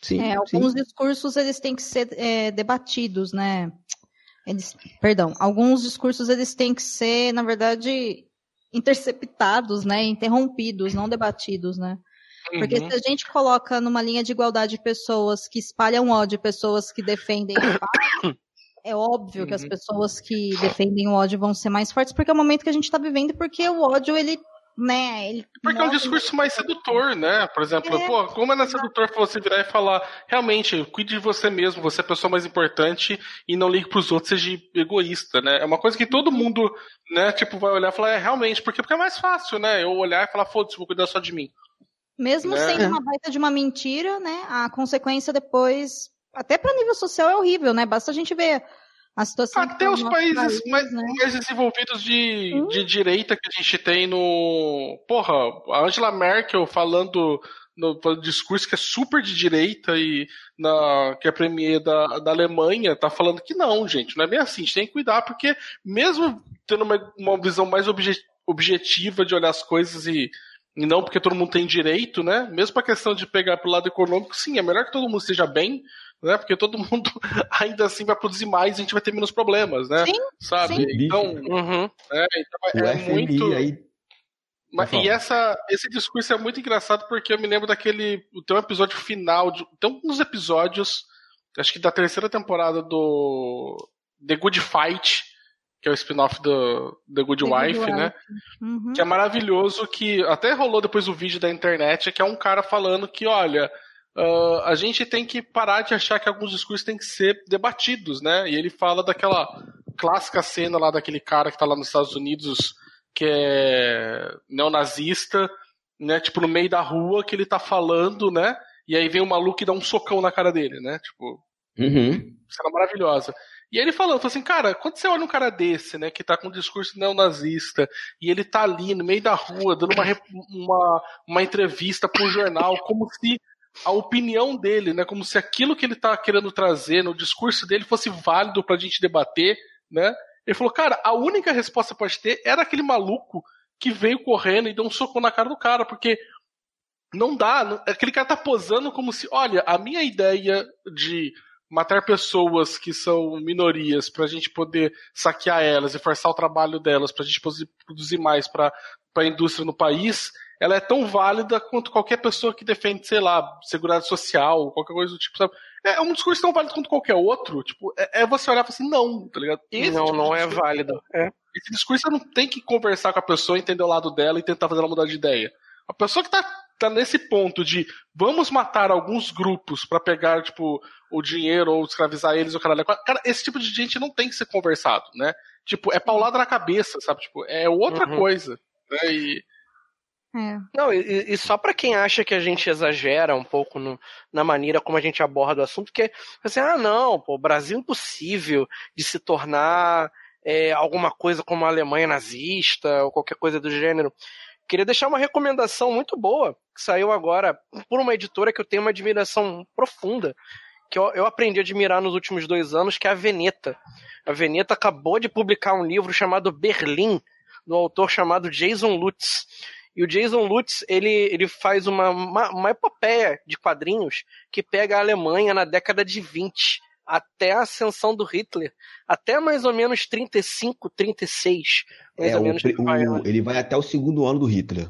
[SPEAKER 5] Sim,
[SPEAKER 2] É,
[SPEAKER 5] sim.
[SPEAKER 2] alguns discursos eles têm que ser é, debatidos, né? Eles, perdão, alguns discursos eles têm que ser, na verdade, interceptados, né? Interrompidos, não debatidos, né? Porque
[SPEAKER 3] Uhum.
[SPEAKER 2] se a gente coloca numa linha de igualdade pessoas que espalham ódio, e pessoas que defendem a paz, é óbvio que as
[SPEAKER 3] Uhum.
[SPEAKER 2] pessoas que defendem o ódio vão ser mais fortes, porque é o momento que a gente está vivendo, porque o ódio, ele, né, ele
[SPEAKER 3] Porque é um discurso mais sedutor, né? Por exemplo,
[SPEAKER 2] É.
[SPEAKER 3] pô, como é sedutor pra você virar e falar, realmente, cuide de você mesmo, você é a pessoa mais importante e não ligue pros outros, seja egoísta, né? É uma coisa que todo mundo, né, tipo, vai olhar e falar, é, realmente, porque, porque é mais fácil, né? Eu olhar e falar, foda-se, vou cuidar só de mim.
[SPEAKER 2] Mesmo
[SPEAKER 3] Né?
[SPEAKER 2] sendo uma baita de uma mentira, né? A consequência depois, até para nível social, é horrível, né? Basta a gente ver a situação.
[SPEAKER 3] Até
[SPEAKER 2] tá no
[SPEAKER 3] os países
[SPEAKER 2] país,
[SPEAKER 3] mais,
[SPEAKER 2] né?
[SPEAKER 3] mais desenvolvidos de,
[SPEAKER 2] Hum.
[SPEAKER 3] de direita que a gente tem no. Porra, a Angela Merkel falando no no discurso que é super de direita e na, que é premier da, da Alemanha tá falando que não, gente, não é bem assim, a gente tem que cuidar, porque mesmo tendo uma, uma visão mais obje- objetiva de olhar as coisas e, e não porque todo mundo tem direito, né? Mesmo a questão de pegar pro lado econômico, sim, é melhor que todo mundo esteja bem, né? Porque todo mundo ainda assim vai produzir mais e a gente vai ter menos problemas, né?
[SPEAKER 2] Sim,
[SPEAKER 3] Sabe?
[SPEAKER 2] sim.
[SPEAKER 3] Então,
[SPEAKER 4] Uhum.
[SPEAKER 3] é, então
[SPEAKER 5] O
[SPEAKER 3] é
[SPEAKER 5] FMI
[SPEAKER 3] muito.
[SPEAKER 5] aí
[SPEAKER 3] Mas, e essa, esse discurso é muito engraçado porque eu me lembro daquele. Tem um episódio final. De, tem uns episódios, acho que da terceira temporada do The Good Fight, que é o spin-off do The Good The Wife, Good né? Uhum. Que é maravilhoso, que até rolou depois o vídeo da internet, que é um cara falando que, olha, uh, a gente tem que parar de achar que alguns discursos têm que ser debatidos, né? E ele fala daquela clássica cena lá daquele cara que tá lá nos Estados Unidos que é neonazista, né? Tipo, no meio da rua que ele tá falando, né? E aí vem o maluco e dá um socão na cara dele, né? Tipo,
[SPEAKER 5] uhum.
[SPEAKER 3] cena maravilhosa. E ele falando, falou assim, cara, quando você olha um cara desse, né, que tá com um discurso neonazista, e ele tá ali no meio da rua, dando uma, uma, uma entrevista um jornal, como se a opinião dele, né, como se aquilo que ele tá querendo trazer no discurso dele fosse válido pra gente debater, né? Ele falou, cara, a única resposta pode ter era aquele maluco que veio correndo e deu um soco na cara do cara, porque não dá, aquele cara tá posando como se, olha, a minha ideia de matar pessoas que são minorias para a gente poder saquear elas e forçar o trabalho delas para a gente produzir mais para a indústria no país, ela é tão válida quanto qualquer pessoa que defende, sei lá, segurança social, qualquer coisa do tipo, sabe? É um discurso tão válido quanto qualquer outro. Tipo, é, é você olhar e falar assim, não, tá ligado?
[SPEAKER 4] Esse não, tipo não é válido. É.
[SPEAKER 3] Esse discurso você não tem que conversar com a pessoa, entender o lado dela e tentar fazer ela mudar de ideia. A pessoa que tá, tá nesse ponto de vamos matar alguns grupos para pegar, tipo, o dinheiro ou escravizar eles, o caralho. Cara, esse tipo de gente não tem que ser conversado, né? Tipo, é paulada na cabeça, sabe? Tipo, é outra uhum. coisa. Né? E
[SPEAKER 4] é. Não, e, e só para quem acha que a gente exagera um pouco no, na maneira como a gente aborda o assunto, que assim, ah, não, pô, Brasil é impossível de se tornar é, alguma coisa como a Alemanha nazista ou qualquer coisa do gênero. Queria deixar uma recomendação muito boa, que saiu agora por uma editora que eu tenho uma admiração profunda, que eu, eu aprendi a admirar nos últimos dois anos, que é a Veneta. A Veneta acabou de publicar um livro chamado Berlim, do autor chamado Jason Lutz. E o Jason Lutz, ele, ele faz uma, uma, uma epopeia de quadrinhos que pega a Alemanha na década de 20 até a ascensão do Hitler, até mais ou menos 35, 36, mais
[SPEAKER 5] é,
[SPEAKER 4] ou menos.
[SPEAKER 5] O, vai, o, ele vai até o segundo ano do Hitler.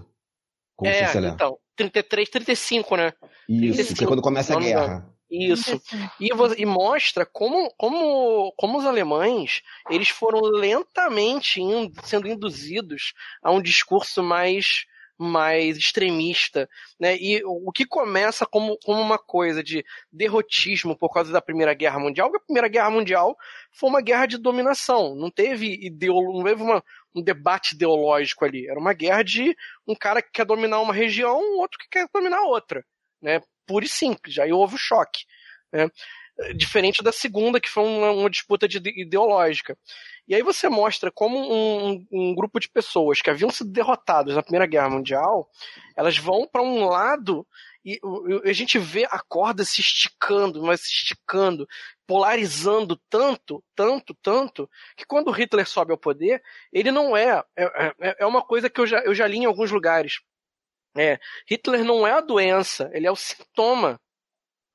[SPEAKER 4] Como é, então, 33, 35, né?
[SPEAKER 5] Isso, 35, que é quando começa a guerra.
[SPEAKER 4] Isso. E, e, mostra como, como, como os alemães eles foram lentamente sendo induzidos a um discurso mais mais extremista, né? E o que começa como, como uma coisa de derrotismo por causa da Primeira Guerra Mundial, a Primeira Guerra Mundial foi uma guerra de dominação, não teve ideolo, não teve uma, um debate ideológico ali, era uma guerra de um cara que quer dominar uma região, outro que quer dominar outra, né? Puro e simples, aí houve o choque, né? Diferente da segunda, que foi uma, uma disputa de, ideológica. E aí você mostra como um, um, grupo de pessoas que haviam sido derrotadas na Primeira Guerra Mundial, elas vão para um lado e a gente vê a corda se esticando, mas se esticando, polarizando tanto, tanto, tanto, que quando Hitler sobe ao poder, ele não é. É, é, é uma coisa que eu já, eu já li em alguns lugares. É, Hitler não é a doença, ele é o sintoma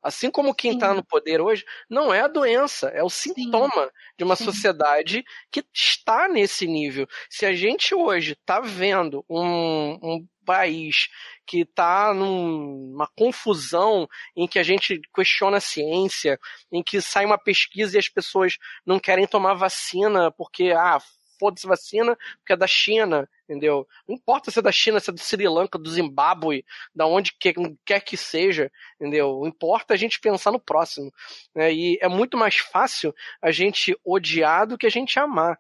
[SPEAKER 4] Assim como quem está no poder hoje não é a doença, é o sintoma Sim. de uma Sim. sociedade que está nesse nível. Se a gente hoje está vendo um, um país que está numa confusão em que a gente questiona a ciência, em que sai uma pesquisa e as pessoas não querem tomar vacina porque ah, foda-se vacina, porque é da China, entendeu? Não importa se é da China, se é do Sri Lanka, do Zimbábue, da onde quer, quer que seja, entendeu? Importa a gente pensar no próximo. Né? E é muito mais fácil a gente odiar do que a gente amar.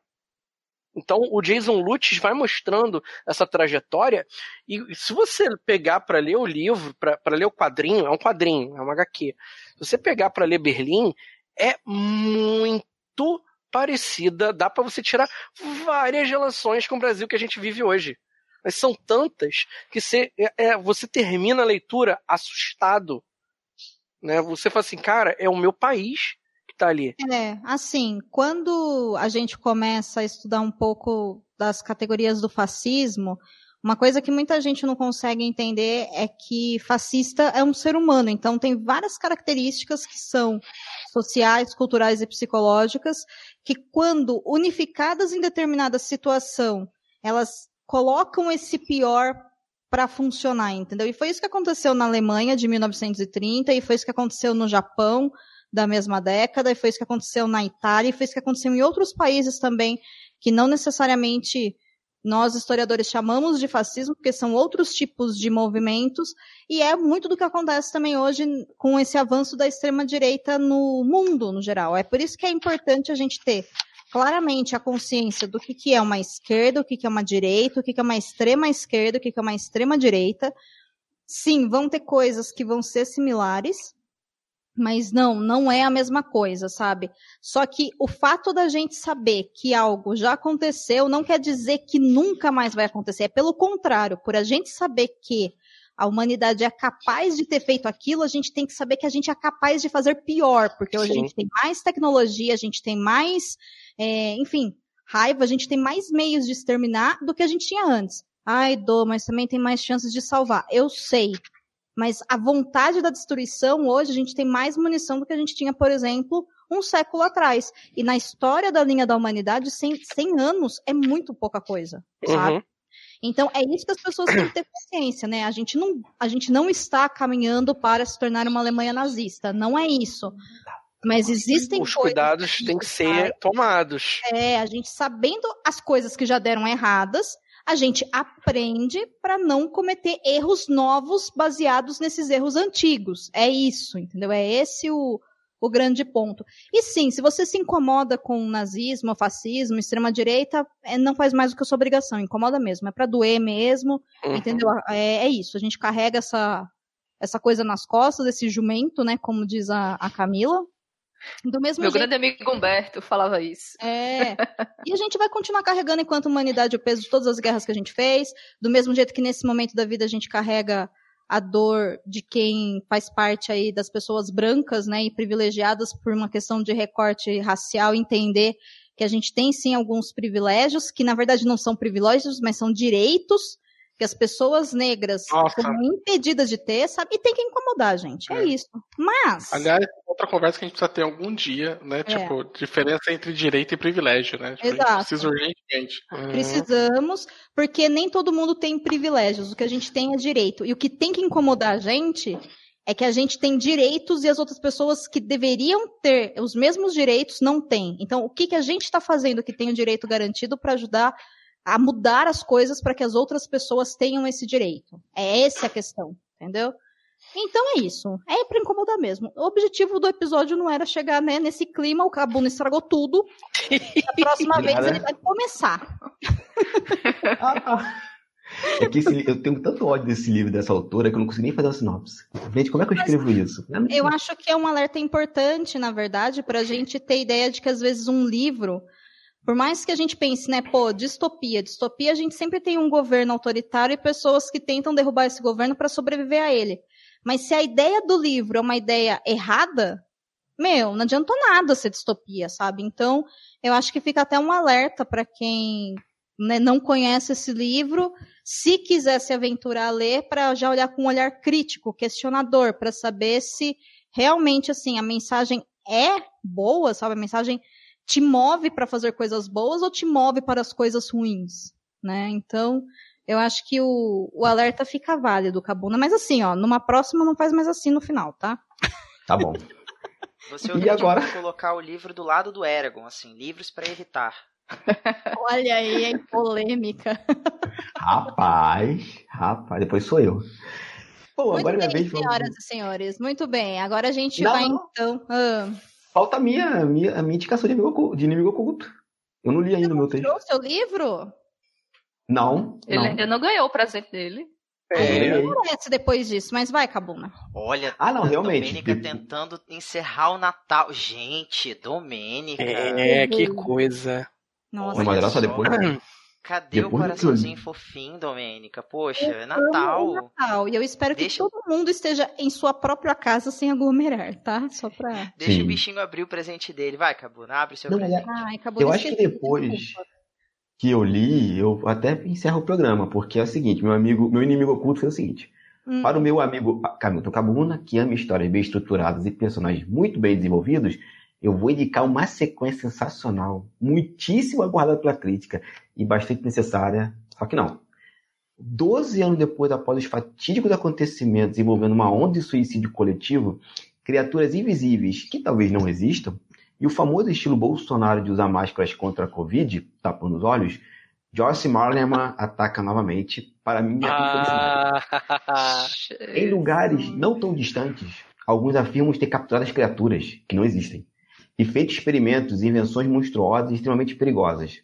[SPEAKER 4] Então o Jason Lutz vai mostrando essa trajetória e se você pegar para ler o livro, para ler o quadrinho, é um quadrinho, é uma HQ. Se você pegar para ler Berlim, é muito parecida, dá para você tirar várias relações com o Brasil que a gente vive hoje. Mas são tantas que você, é, é, você termina a leitura assustado. Né? Você fala assim, cara, é o meu país que tá ali.
[SPEAKER 2] É, assim, quando a gente começa a estudar um pouco das categorias do fascismo, uma coisa que muita gente não consegue entender é que fascista é um ser humano, então tem várias características que são sociais, culturais e psicológicas que quando unificadas em determinada situação, elas colocam esse pior para funcionar, entendeu? E foi isso que aconteceu na Alemanha de 1930 e foi isso que aconteceu no Japão da mesma década e foi isso que aconteceu na Itália e foi isso que aconteceu em outros países também que não necessariamente nós historiadores chamamos de fascismo porque são outros tipos de movimentos e é muito do que acontece também hoje com esse avanço da extrema direita no mundo no geral. É por isso que é importante a gente ter claramente a consciência do que, que é uma esquerda, o que, que é uma direita, o que, que é uma extrema esquerda, o que, que é uma extrema direita. Sim, vão ter coisas que vão ser similares, mas não, não é a mesma coisa, sabe? Só que o fato da gente saber que algo já aconteceu não quer dizer que nunca mais vai acontecer. É pelo contrário, por a gente saber que a humanidade é capaz de ter feito aquilo, a gente tem que saber que a gente é capaz de fazer pior, porque hoje Sim. a gente tem mais tecnologia, a gente tem mais é, enfim, raiva, a gente tem mais meios de exterminar do que a gente tinha antes. Ai, dou, mas também tem mais chances de salvar. Eu sei. Mas a vontade da destruição, hoje, a gente tem mais munição do que a gente tinha, por exemplo, um século atrás. E na história da linha da humanidade, 100, 100 anos é muito pouca coisa, sabe? Uhum. Então, é isso que as pessoas têm que ter consciência, né? A gente, não, a gente não está caminhando para se tornar uma Alemanha nazista. Não é isso. Mas existem
[SPEAKER 4] Os cuidados que têm que ser tomados.
[SPEAKER 2] É, a gente sabendo as coisas que já deram erradas, a gente aprende para não cometer erros novos baseados nesses erros antigos. É isso, entendeu? É esse o, o grande ponto. E sim, se você se incomoda com nazismo, fascismo, extrema-direita, é, não faz mais do que a sua obrigação, incomoda mesmo. É para doer mesmo, uhum. entendeu? É, é, isso, a gente carrega essa, essa coisa nas costas, esse jumento, né, como diz a, a Camila,
[SPEAKER 6] do mesmo Meu jeito... grande amigo Humberto falava isso.
[SPEAKER 2] É. E a gente vai continuar carregando enquanto humanidade o peso de todas as guerras que a gente fez, do mesmo jeito que nesse momento da vida a gente carrega a dor de quem faz parte aí das pessoas brancas, né, e privilegiadas por uma questão de recorte racial, entender que a gente tem sim alguns privilégios, que na verdade não são privilégios, mas são direitos que as pessoas negras são impedidas de ter, sabe? E tem que incomodar, gente. É, é isso. Mas.
[SPEAKER 3] Aliás, outra conversa que a gente precisa ter algum dia, né? É. Tipo, diferença entre direito e privilégio, né? Tipo,
[SPEAKER 2] Exato.
[SPEAKER 3] precisa urgentemente.
[SPEAKER 2] Uhum. Precisamos, porque nem todo mundo tem privilégios. O que a gente tem é direito. E o que tem que incomodar a gente é que a gente tem direitos e as outras pessoas que deveriam ter os mesmos direitos não têm. Então, o que, que a gente está fazendo que tem o direito garantido para ajudar a mudar as coisas para que as outras pessoas tenham esse direito. É essa a questão, entendeu? Então é isso. É para incomodar mesmo. O objetivo do episódio não era chegar né, nesse clima, o Cabuna estragou tudo. a próxima vez ele vai começar.
[SPEAKER 5] É que esse, eu tenho tanto ódio desse livro, dessa autora, que eu não consigo nem fazer a sinopse. Gente, como é que eu escrevo Mas, isso?
[SPEAKER 2] Eu acho que é um alerta importante, na verdade, para a gente ter ideia de que às vezes um livro por mais que a gente pense, né, pô, distopia, distopia, a gente sempre tem um governo autoritário e pessoas que tentam derrubar esse governo para sobreviver a ele. Mas se a ideia do livro é uma ideia errada, meu, não adiantou nada ser distopia, sabe? Então, eu acho que fica até um alerta para quem né, não conhece esse livro, se quiser se aventurar a ler, para já olhar com um olhar crítico, questionador, para saber se realmente assim a mensagem é boa, sabe? A mensagem te move para fazer coisas boas ou te move para as coisas ruins, né? Então, eu acho que o, o alerta fica válido, Cabuna. Mas assim, ó, numa próxima não faz mais assim no final, tá?
[SPEAKER 5] Tá bom.
[SPEAKER 7] Você e agora colocar o livro do lado do Eragon, assim, livros para evitar.
[SPEAKER 2] Olha aí, hein, polêmica.
[SPEAKER 5] Rapaz, rapaz, depois sou eu.
[SPEAKER 2] Pô, Muito agora é bem, minha vez. Senhoras e senhores, muito bem. Agora a gente não, vai então. Ah.
[SPEAKER 5] Falta a minha, a minha, a minha indicação de inimigo, de inimigo oculto. Eu não li ainda o meu texto.
[SPEAKER 2] Você seu livro?
[SPEAKER 5] Não.
[SPEAKER 6] Ele
[SPEAKER 5] não.
[SPEAKER 6] ainda não ganhou o presente dele.
[SPEAKER 2] É. Ele merece depois disso, mas vai, Cabuna.
[SPEAKER 7] Olha,
[SPEAKER 5] ah, não, realmente.
[SPEAKER 7] Domênica tentando encerrar o Natal. Gente, Domênica.
[SPEAKER 4] É, que coisa.
[SPEAKER 5] Nossa, mas era só depois.
[SPEAKER 7] Cadê Depois o coraçãozinho fofinho, Domênica? Poxa, é Natal.
[SPEAKER 2] Natal. E eu espero Deixa... que todo mundo esteja em sua própria casa sem aglomerar, tá? Só pra.
[SPEAKER 7] Deixa Sim. o bichinho abrir o presente dele. Vai, Cabuna, abre o seu Não, presente.
[SPEAKER 5] Ai, eu acho que depois que eu li, eu até encerro o programa, porque é o seguinte: meu amigo, meu inimigo oculto foi o seguinte. Hum. Para o meu amigo Camilton Cabuna, que ama histórias bem estruturadas e personagens muito bem desenvolvidos, eu vou indicar uma sequência sensacional, muitíssimo aguardada pela crítica e bastante necessária, só que não. Doze anos depois, após os fatídicos acontecimentos envolvendo uma onda de suicídio coletivo, criaturas invisíveis que talvez não existam, e o famoso estilo Bolsonaro de usar máscaras contra a Covid, tapando os olhos, Joyce Marleman ataca novamente para minha ah, Em lugares não tão distantes, alguns afirmam ter capturado as criaturas, que não existem, e feito experimentos e invenções monstruosas e extremamente perigosas.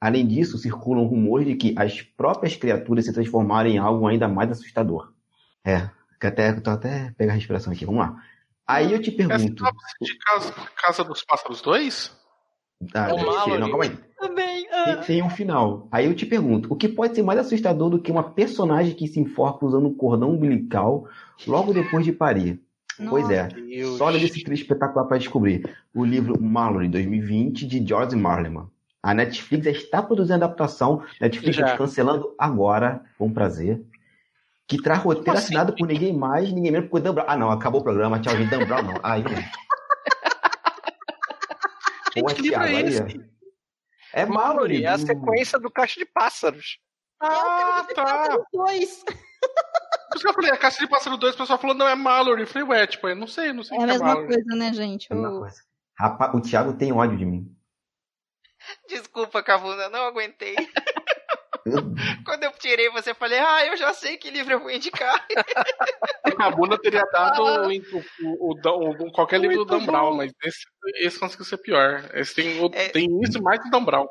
[SPEAKER 5] Além disso, circulam rumores de que as próprias criaturas se transformaram em algo ainda mais assustador. É, que até, tô até pegar a respiração aqui, vamos lá. Aí eu te pergunto. Essa
[SPEAKER 3] de casa, casa dos Pássaros 2?
[SPEAKER 5] Ah, é não, calma aí. Também. Ah. Tem, tem, um final. Aí eu te pergunto: o que pode ser mais assustador do que uma personagem que se enforca usando um cordão umbilical logo depois de parir? Nossa, pois é. Deus. Só olha esse trilho espetacular para descobrir. O livro Mallory, 2020, de George Marleman. A Netflix está produzindo adaptação. Netflix está cancelando agora, com prazer. Que traz roteiro assim? assinado por ninguém mais, ninguém menos por Dan Brown. Ah, não, acabou o programa. Tchau, gente. Dan Brown, não. Aí, não.
[SPEAKER 4] Pô, que livro é esse? Aí. É Mallory. É a sequência do Caixa de Pássaros.
[SPEAKER 3] Ah, é tá. Dois. Por isso que eu falei, a Caixa de Pássaro 2, o pessoal falou, não, é Mallory. Eu falei, ué, tipo, eu não sei, não sei
[SPEAKER 2] é a mesma é coisa, né, gente? É a mesma
[SPEAKER 5] coisa. Rapaz, o Thiago tem ódio de mim.
[SPEAKER 7] Desculpa, Cavuna, não aguentei. Quando eu tirei você, eu falei, ah, eu já sei que livro eu vou indicar.
[SPEAKER 3] A Bunda teria dado ah. o, o, o, qualquer livro Muito do Dan Brown, mas esse, esse conseguiu ser pior. Esse tem, é, tem isso mais do Dan Brown.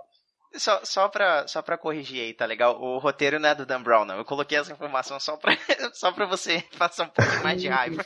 [SPEAKER 7] Só, só, pra, só pra corrigir aí, tá legal? O roteiro não é do Dan Brown, não. Eu coloquei essa informação só pra, só pra você passar um pouco mais de raiva.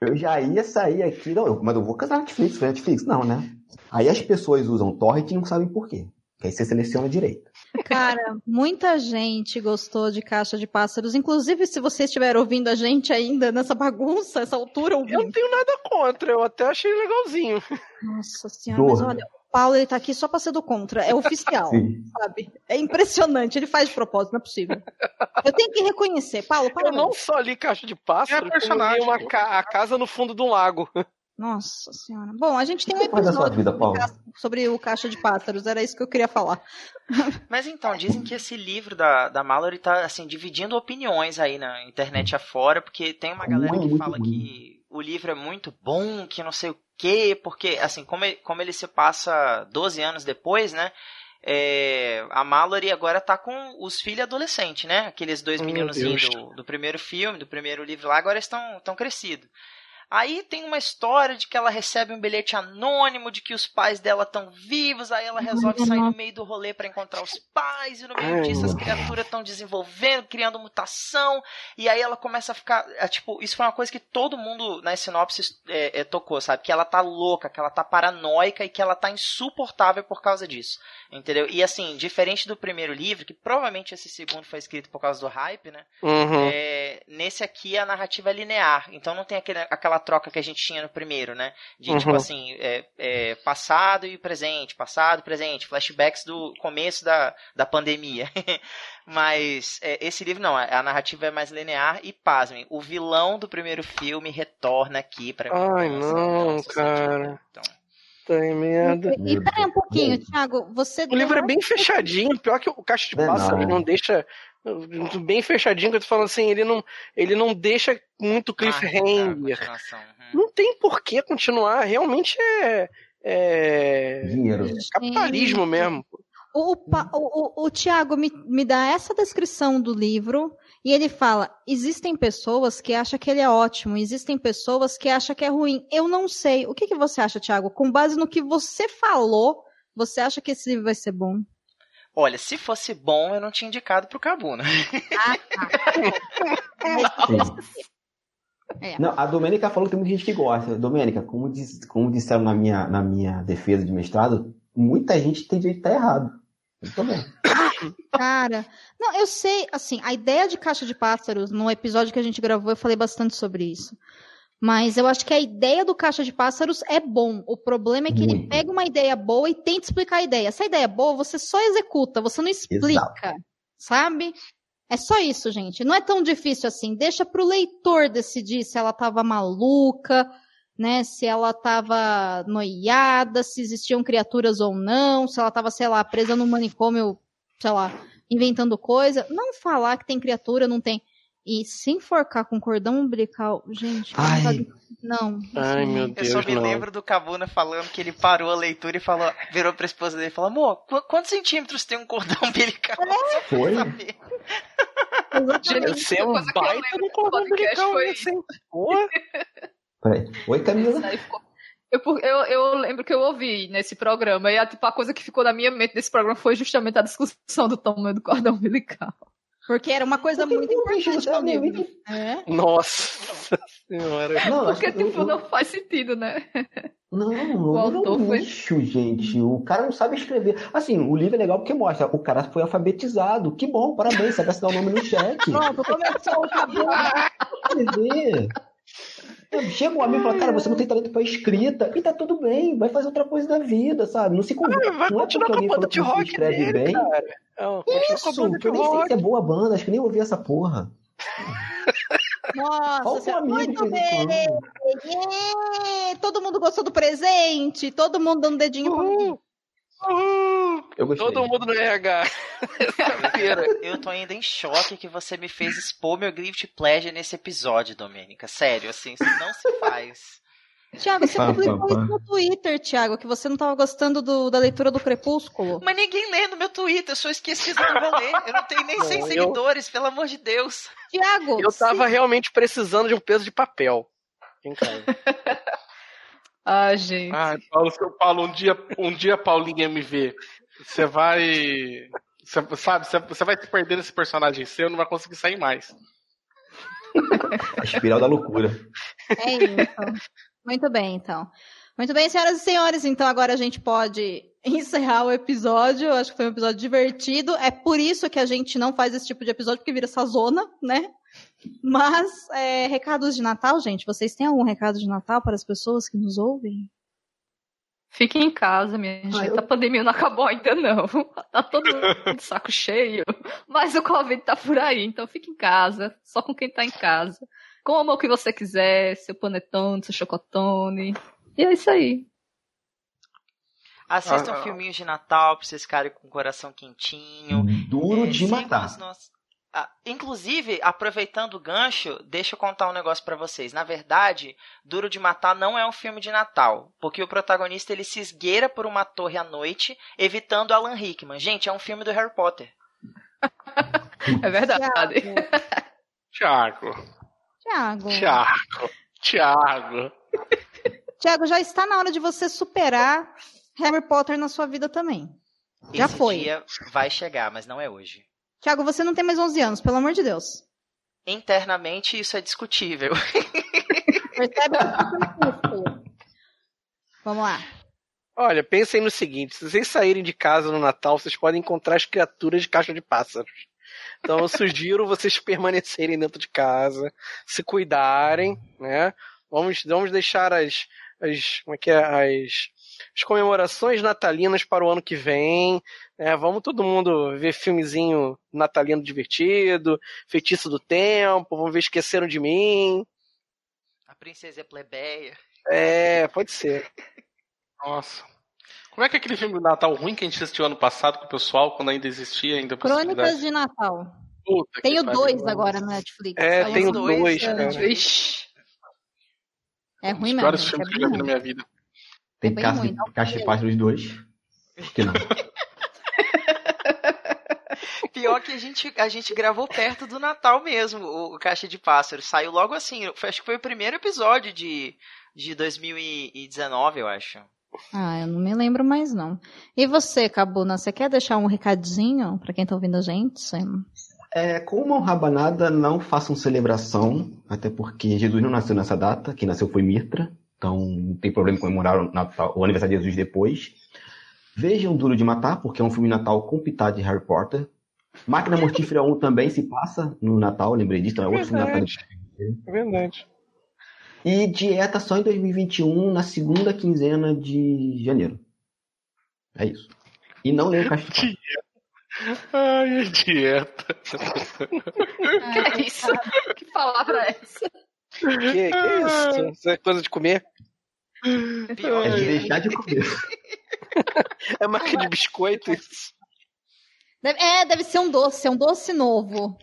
[SPEAKER 5] Eu já ia sair aqui, não, mas eu vou casar Netflix, Netflix, não, né? Aí as pessoas usam torrent e não sabem por quê. Que aí você seleciona direito.
[SPEAKER 2] Cara, muita gente gostou de Caixa de Pássaros. Inclusive, se você estiver ouvindo a gente ainda nessa bagunça, essa altura ouvindo.
[SPEAKER 4] Eu não tenho nada contra, eu até achei legalzinho.
[SPEAKER 2] Nossa senhora, mas olha, o Paulo ele tá aqui só pra ser do contra. É oficial, sabe? É impressionante, ele faz de propósito, não é possível. Eu tenho que reconhecer. Paulo,
[SPEAKER 4] para Eu não só li Caixa de Pássaros, é como li uma ca a casa no fundo do lago.
[SPEAKER 2] Nossa senhora. Bom, a gente tem um episódio vida, sobre o caixa de pássaros, era isso que eu queria falar.
[SPEAKER 7] Mas então, dizem que esse livro da, da Mallory tá, assim, dividindo opiniões aí na internet afora, porque tem uma galera que fala que o livro é muito bom, que não sei o quê, porque, assim, como ele, como ele se passa 12 anos depois, né, é, a Mallory agora tá com os filhos adolescentes, né? Aqueles dois meninozinhos do, do, primeiro filme, do primeiro livro lá, agora estão, estão crescidos. Aí tem uma história de que ela recebe um bilhete anônimo de que os pais dela estão vivos, aí ela resolve sair no meio do rolê para encontrar os pais, e no meio disso as criaturas estão desenvolvendo, criando mutação, e aí ela começa a ficar. É, tipo, isso foi uma coisa que todo mundo na sinopse é, é, tocou, sabe? Que ela tá louca, que ela tá paranoica e que ela tá insuportável por causa disso. Entendeu? E assim, diferente do primeiro livro, que provavelmente esse segundo foi escrito por causa do hype, né? Uhum. É, nesse aqui a narrativa é linear, então não tem aquele, aquela aquela troca que a gente tinha no primeiro, né? De uhum. tipo assim, é, é, passado e presente, passado e presente, flashbacks do começo da, da pandemia. Mas é, esse livro não, a narrativa é mais linear e pasmem, o vilão do primeiro filme retorna aqui pra
[SPEAKER 4] Ai, não, cara. Então, tem merda.
[SPEAKER 2] E, e peraí um pouquinho, Thiago, você.
[SPEAKER 4] O livro é bem fechadinho, pior que o Caixa de Pássaro não. não deixa bem fechadinho que eu tô falando assim, ele não, ele não deixa muito cliffhanger. Ah, tá, uhum. Não tem por que continuar, realmente é, é
[SPEAKER 5] dinheiro.
[SPEAKER 4] Capitalismo Sim. mesmo.
[SPEAKER 2] O, o, o, o Tiago me, me dá essa descrição do livro e ele fala: existem pessoas que acham que ele é ótimo, existem pessoas que acham que é ruim. Eu não sei. O que, que você acha, Tiago? Com base no que você falou, você acha que esse livro vai ser bom?
[SPEAKER 7] Olha, se fosse bom, eu não tinha indicado pro Cabuna. Ah,
[SPEAKER 5] tá. É. Não, a Domênica falou que tem muita gente que gosta. Domênica, como, diz, como disseram na minha, na minha defesa de mestrado, muita gente tem direito de estar errado. Eu também.
[SPEAKER 2] Cara, não, eu sei, assim, a ideia de caixa de pássaros, no episódio que a gente gravou, eu falei bastante sobre isso. Mas eu acho que a ideia do Caixa de Pássaros é bom. O problema é que Muito. ele pega uma ideia boa e tenta explicar a ideia. Essa ideia é boa, você só executa, você não explica. Exato. Sabe? É só isso, gente. Não é tão difícil assim. Deixa pro leitor decidir se ela tava maluca. né? Se ela estava noiada, se existiam criaturas ou não, se ela estava, sei lá, presa no manicômio, sei lá, inventando coisa. Não falar que tem criatura, não tem. E se enforcar com cordão umbilical, gente,
[SPEAKER 5] Ai.
[SPEAKER 2] não.
[SPEAKER 4] Ai,
[SPEAKER 2] assim,
[SPEAKER 4] meu
[SPEAKER 7] Eu
[SPEAKER 4] Deus,
[SPEAKER 7] só me
[SPEAKER 4] não.
[SPEAKER 7] lembro do Cabuna falando que ele parou a leitura e falou, virou pra esposa dele e falou: Amor, qu- quantos centímetros tem um cordão umbilical? Pra
[SPEAKER 5] Foi?
[SPEAKER 2] Exatamente.
[SPEAKER 4] Deve ser um
[SPEAKER 6] eu
[SPEAKER 4] baita cordão umbilical
[SPEAKER 6] foi-?
[SPEAKER 4] Porra.
[SPEAKER 5] Peraí. Oi, Camila.
[SPEAKER 6] Eu, eu, eu lembro que eu ouvi nesse programa, e a, tipo, a coisa que ficou na minha mente desse programa foi justamente a discussão do tamanho do cordão umbilical.
[SPEAKER 2] Porque era uma coisa muito importante
[SPEAKER 5] você
[SPEAKER 2] no
[SPEAKER 5] é
[SPEAKER 2] livro.
[SPEAKER 5] que-
[SPEAKER 2] É.
[SPEAKER 4] Nossa senhora.
[SPEAKER 5] Não,
[SPEAKER 6] Porque, tipo, não faz sentido, né?
[SPEAKER 5] Não,
[SPEAKER 6] O
[SPEAKER 5] livro é
[SPEAKER 6] autor
[SPEAKER 5] um
[SPEAKER 6] foi-
[SPEAKER 5] lixo, gente. O cara não sabe escrever. Assim, o livro é legal porque mostra, o cara foi alfabetizado. Que bom, parabéns, sabe assinar o nome no chat.
[SPEAKER 2] Pronto, começou o cabelo.
[SPEAKER 5] Escrever. Chega um amigo e fala, cara, você não tem talento pra escrita. E tá tudo bem, vai fazer outra coisa da vida, sabe? Não se convida.
[SPEAKER 4] Vai
[SPEAKER 5] não é porque alguém
[SPEAKER 4] banda
[SPEAKER 5] falou que você escreve
[SPEAKER 4] dele,
[SPEAKER 5] bem.
[SPEAKER 4] cara. Não,
[SPEAKER 5] Isso,
[SPEAKER 4] banda
[SPEAKER 5] que eu nem sei se é boa banda, acho que nem ouvi essa porra.
[SPEAKER 2] Nossa,
[SPEAKER 5] um amigo
[SPEAKER 2] muito bem. Todo mundo gostou do presente, todo mundo dando dedinho pra mim.
[SPEAKER 4] Uhul.
[SPEAKER 5] Eu gostei.
[SPEAKER 4] Todo mundo no RH.
[SPEAKER 7] Eu tô ainda em choque que você me fez expor meu Guilty Pleasure nesse episódio, Domênica. Sério, assim, isso não se faz.
[SPEAKER 2] Tiago, você
[SPEAKER 5] Pá,
[SPEAKER 2] publicou
[SPEAKER 5] pá, pá.
[SPEAKER 2] isso no Twitter, Tiago, que você não tava gostando do- da leitura do Crepúsculo.
[SPEAKER 7] Mas ninguém lê no meu Twitter, eu sou esquecido, eu não vou ler. Eu não tenho nem 100
[SPEAKER 4] Não, eu-
[SPEAKER 7] seguidores, pelo amor de Deus.
[SPEAKER 2] Tiago,
[SPEAKER 4] Eu tava realmente precisando de um peso de papel. Em casa.
[SPEAKER 6] Ah, gente.
[SPEAKER 3] Ai, Paulo, seu Paulo, um dia, um dia Paulinho MV, você vai. Você, sabe, você, você vai se perder nesse personagem seu, não vai conseguir sair mais.
[SPEAKER 5] A espiral da loucura.
[SPEAKER 2] É isso. Muito bem, então. Muito bem, senhoras e senhores, então agora a gente pode encerrar o episódio. Eu Acho que foi um episódio divertido. É por isso que a gente não faz esse tipo de episódio, porque vira essa zona, né? Mas, é, recados de Natal, gente. Vocês têm algum recado de Natal para as pessoas que nos ouvem?
[SPEAKER 6] Fiquem em casa, minha gente.
[SPEAKER 5] eu-
[SPEAKER 6] A pandemia não acabou ainda, não. Tá todo mundo de saco cheio. Mas o Covid tá por aí, então fique em casa, só com quem tá em casa. Coma o que você quiser, seu panetone, seu chocotone. E é isso aí.
[SPEAKER 7] Assistam
[SPEAKER 3] Ah, ah.
[SPEAKER 7] filminhos de Natal pra vocês ficarem com o coração quentinho.
[SPEAKER 5] Duro
[SPEAKER 7] É,
[SPEAKER 5] de matar.
[SPEAKER 7] Ah, inclusive, aproveitando o gancho, deixa eu contar um negócio pra vocês. Na verdade, Duro de Matar não é um filme de Natal, porque o protagonista ele se esgueira por uma torre à noite, evitando Alan Rickman. Gente, é um filme do Harry Potter.
[SPEAKER 6] É verdade.
[SPEAKER 2] Tiago.
[SPEAKER 3] Tiago,
[SPEAKER 2] Tiago.
[SPEAKER 3] Tiago, Tiago.
[SPEAKER 2] Tiago, já está na hora de você superar Harry Potter na sua vida também. Já
[SPEAKER 7] Esse
[SPEAKER 2] foi.
[SPEAKER 7] dia vai chegar, mas não é hoje.
[SPEAKER 2] Tiago, você não tem mais 11 anos, pelo amor de Deus.
[SPEAKER 7] Internamente, isso é discutível.
[SPEAKER 2] Percebe? Crepúsculo. Vamos lá.
[SPEAKER 4] Olha, pensem no seguinte: se vocês saírem de casa no Natal, vocês podem encontrar as criaturas de caixa de pássaros. Então eu sugiro vocês permanecerem dentro de casa, se cuidarem, né? Vamos, vamos deixar as, as, como é que é, as, as comemorações natalinas para o ano que vem. né? Vamos todo mundo ver filmezinho natalino divertido, Feitiço do Tempo, vamos ver Esqueceram de Mim.
[SPEAKER 7] A princesa é plebeia.
[SPEAKER 4] É, pode ser.
[SPEAKER 3] Nossa. Como é que é aquele filme do Natal ruim que a gente assistiu ano passado com o pessoal, quando ainda existia ainda
[SPEAKER 2] Crônicas de Natal.
[SPEAKER 3] Puta que
[SPEAKER 2] Tenho
[SPEAKER 3] pariu.
[SPEAKER 2] dois agora no Netflix.
[SPEAKER 4] É, tem
[SPEAKER 2] os
[SPEAKER 4] dois,
[SPEAKER 2] é,
[SPEAKER 4] cara.
[SPEAKER 2] É ruim mesmo.
[SPEAKER 3] piores
[SPEAKER 2] gente,
[SPEAKER 3] filmes
[SPEAKER 2] é
[SPEAKER 3] que eu já vi na minha vida.
[SPEAKER 5] Tem caixa,
[SPEAKER 2] ruim, não
[SPEAKER 5] caixa de pássaros dos dois. Por que não?
[SPEAKER 7] Pior que a gente, a gente gravou perto do Natal mesmo, o, Caixa de Pássaros. Saiu logo assim. foi- acho que foi o primeiro episódio de, de 2019, eu acho.
[SPEAKER 2] Ah, eu não me lembro mais, não. E você, Cabuna, você quer deixar um recadinho pra quem tá ouvindo a gente?
[SPEAKER 5] É, com mão rabanada, não façam celebração, até porque Jesus não nasceu nessa data, quem nasceu foi Mitra, então não tem problema em comemorar o, Natal- o aniversário de Jesus depois. Vejam Duro de Matar, porque é um filme Natal com pitada de Harry Potter. Máquina Mortífera 1 também se passa no Natal, lembrei disso, é outro filme de Natal.
[SPEAKER 4] É verdade.
[SPEAKER 5] E dieta só em 2021, na segunda quinzena de janeiro. É isso. E não leia o Caixa de.
[SPEAKER 3] Ai, a dieta.
[SPEAKER 6] Que é isso? Que palavra é essa?
[SPEAKER 4] Que, que isso? Isso é coisa de comer?
[SPEAKER 5] Pior é de deixar de comer.
[SPEAKER 4] é marca de biscoito isso.
[SPEAKER 2] Deve, é, deve ser um doce, é um doce novo.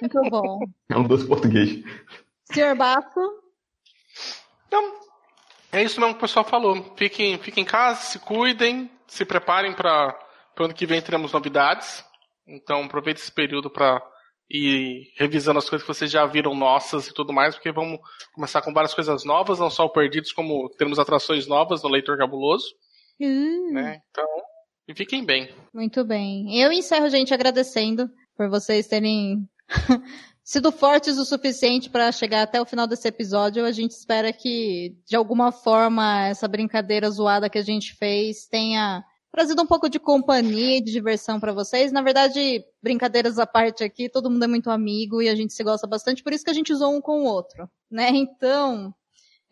[SPEAKER 2] Muito bom.
[SPEAKER 5] É um doce português.
[SPEAKER 2] Senhor Bato?
[SPEAKER 3] Então, é isso mesmo que o pessoal falou. Fiquem, fiquem em casa, se cuidem, se preparem para o ano que vem teremos novidades. Então aproveite esse período para ir revisando as coisas que vocês já viram nossas e tudo mais, porque vamos começar com várias coisas novas, não só o Perdidos, como temos atrações novas no Leitor Cabuloso.
[SPEAKER 2] Uh.
[SPEAKER 3] Né? Então, e fiquem bem.
[SPEAKER 2] Muito bem. Eu encerro, gente, agradecendo por vocês terem sido fortes o suficiente para chegar até o final desse episódio. A gente espera que, de alguma forma, essa brincadeira zoada que a gente fez tenha trazido um pouco de companhia e de diversão para vocês. Na verdade, brincadeiras à parte aqui, todo mundo é muito amigo e a gente se gosta bastante, por isso que a gente zoa um com o outro, né? Então,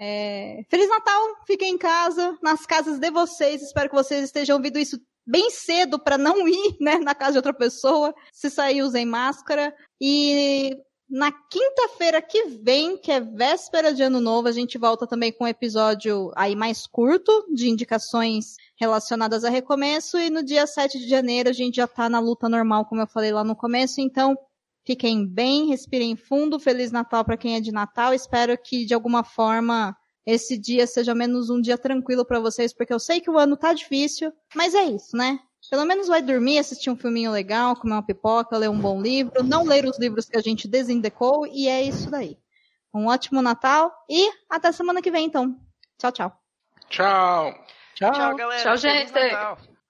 [SPEAKER 2] é... Feliz Natal, fiquem em casa, nas casas de vocês. Espero que vocês estejam ouvindo isso bem cedo para não ir, né, na casa de outra pessoa. Se sair, usem máscara. E na quinta-feira que vem, que é véspera de ano novo, a gente volta também com um episódio aí mais curto de indicações relacionadas a recomeço. E no dia 7 de janeiro a gente já tá na luta normal, como eu falei lá no começo. Então, fiquem bem, respirem fundo. Feliz Natal para quem é de Natal. Espero que de alguma forma esse dia seja menos um dia tranquilo para vocês, porque eu sei que o ano tá difícil, mas é isso, né? Pelo menos vai dormir, assistir um filminho legal, comer uma pipoca, ler um bom livro, não ler os livros que a gente desindecou, e é isso daí. Um ótimo Natal e até semana que vem, então. Tchau, tchau.
[SPEAKER 3] Tchau.
[SPEAKER 7] Tchau, tchau galera.
[SPEAKER 6] Tchau, gente.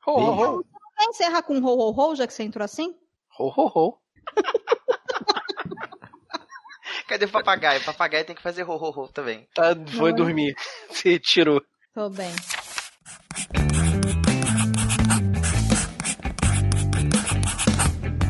[SPEAKER 4] Ho, ho, ho.
[SPEAKER 2] Vai encerrar com ho, ho, ho, já que você entrou assim?
[SPEAKER 4] Ho, ho, ho.
[SPEAKER 7] Cadê o papagaio? O papagaio tem que fazer ho, ho, ho também.
[SPEAKER 4] Tá, foi
[SPEAKER 2] Não.
[SPEAKER 4] dormir. Se retirou.
[SPEAKER 2] Tô bem.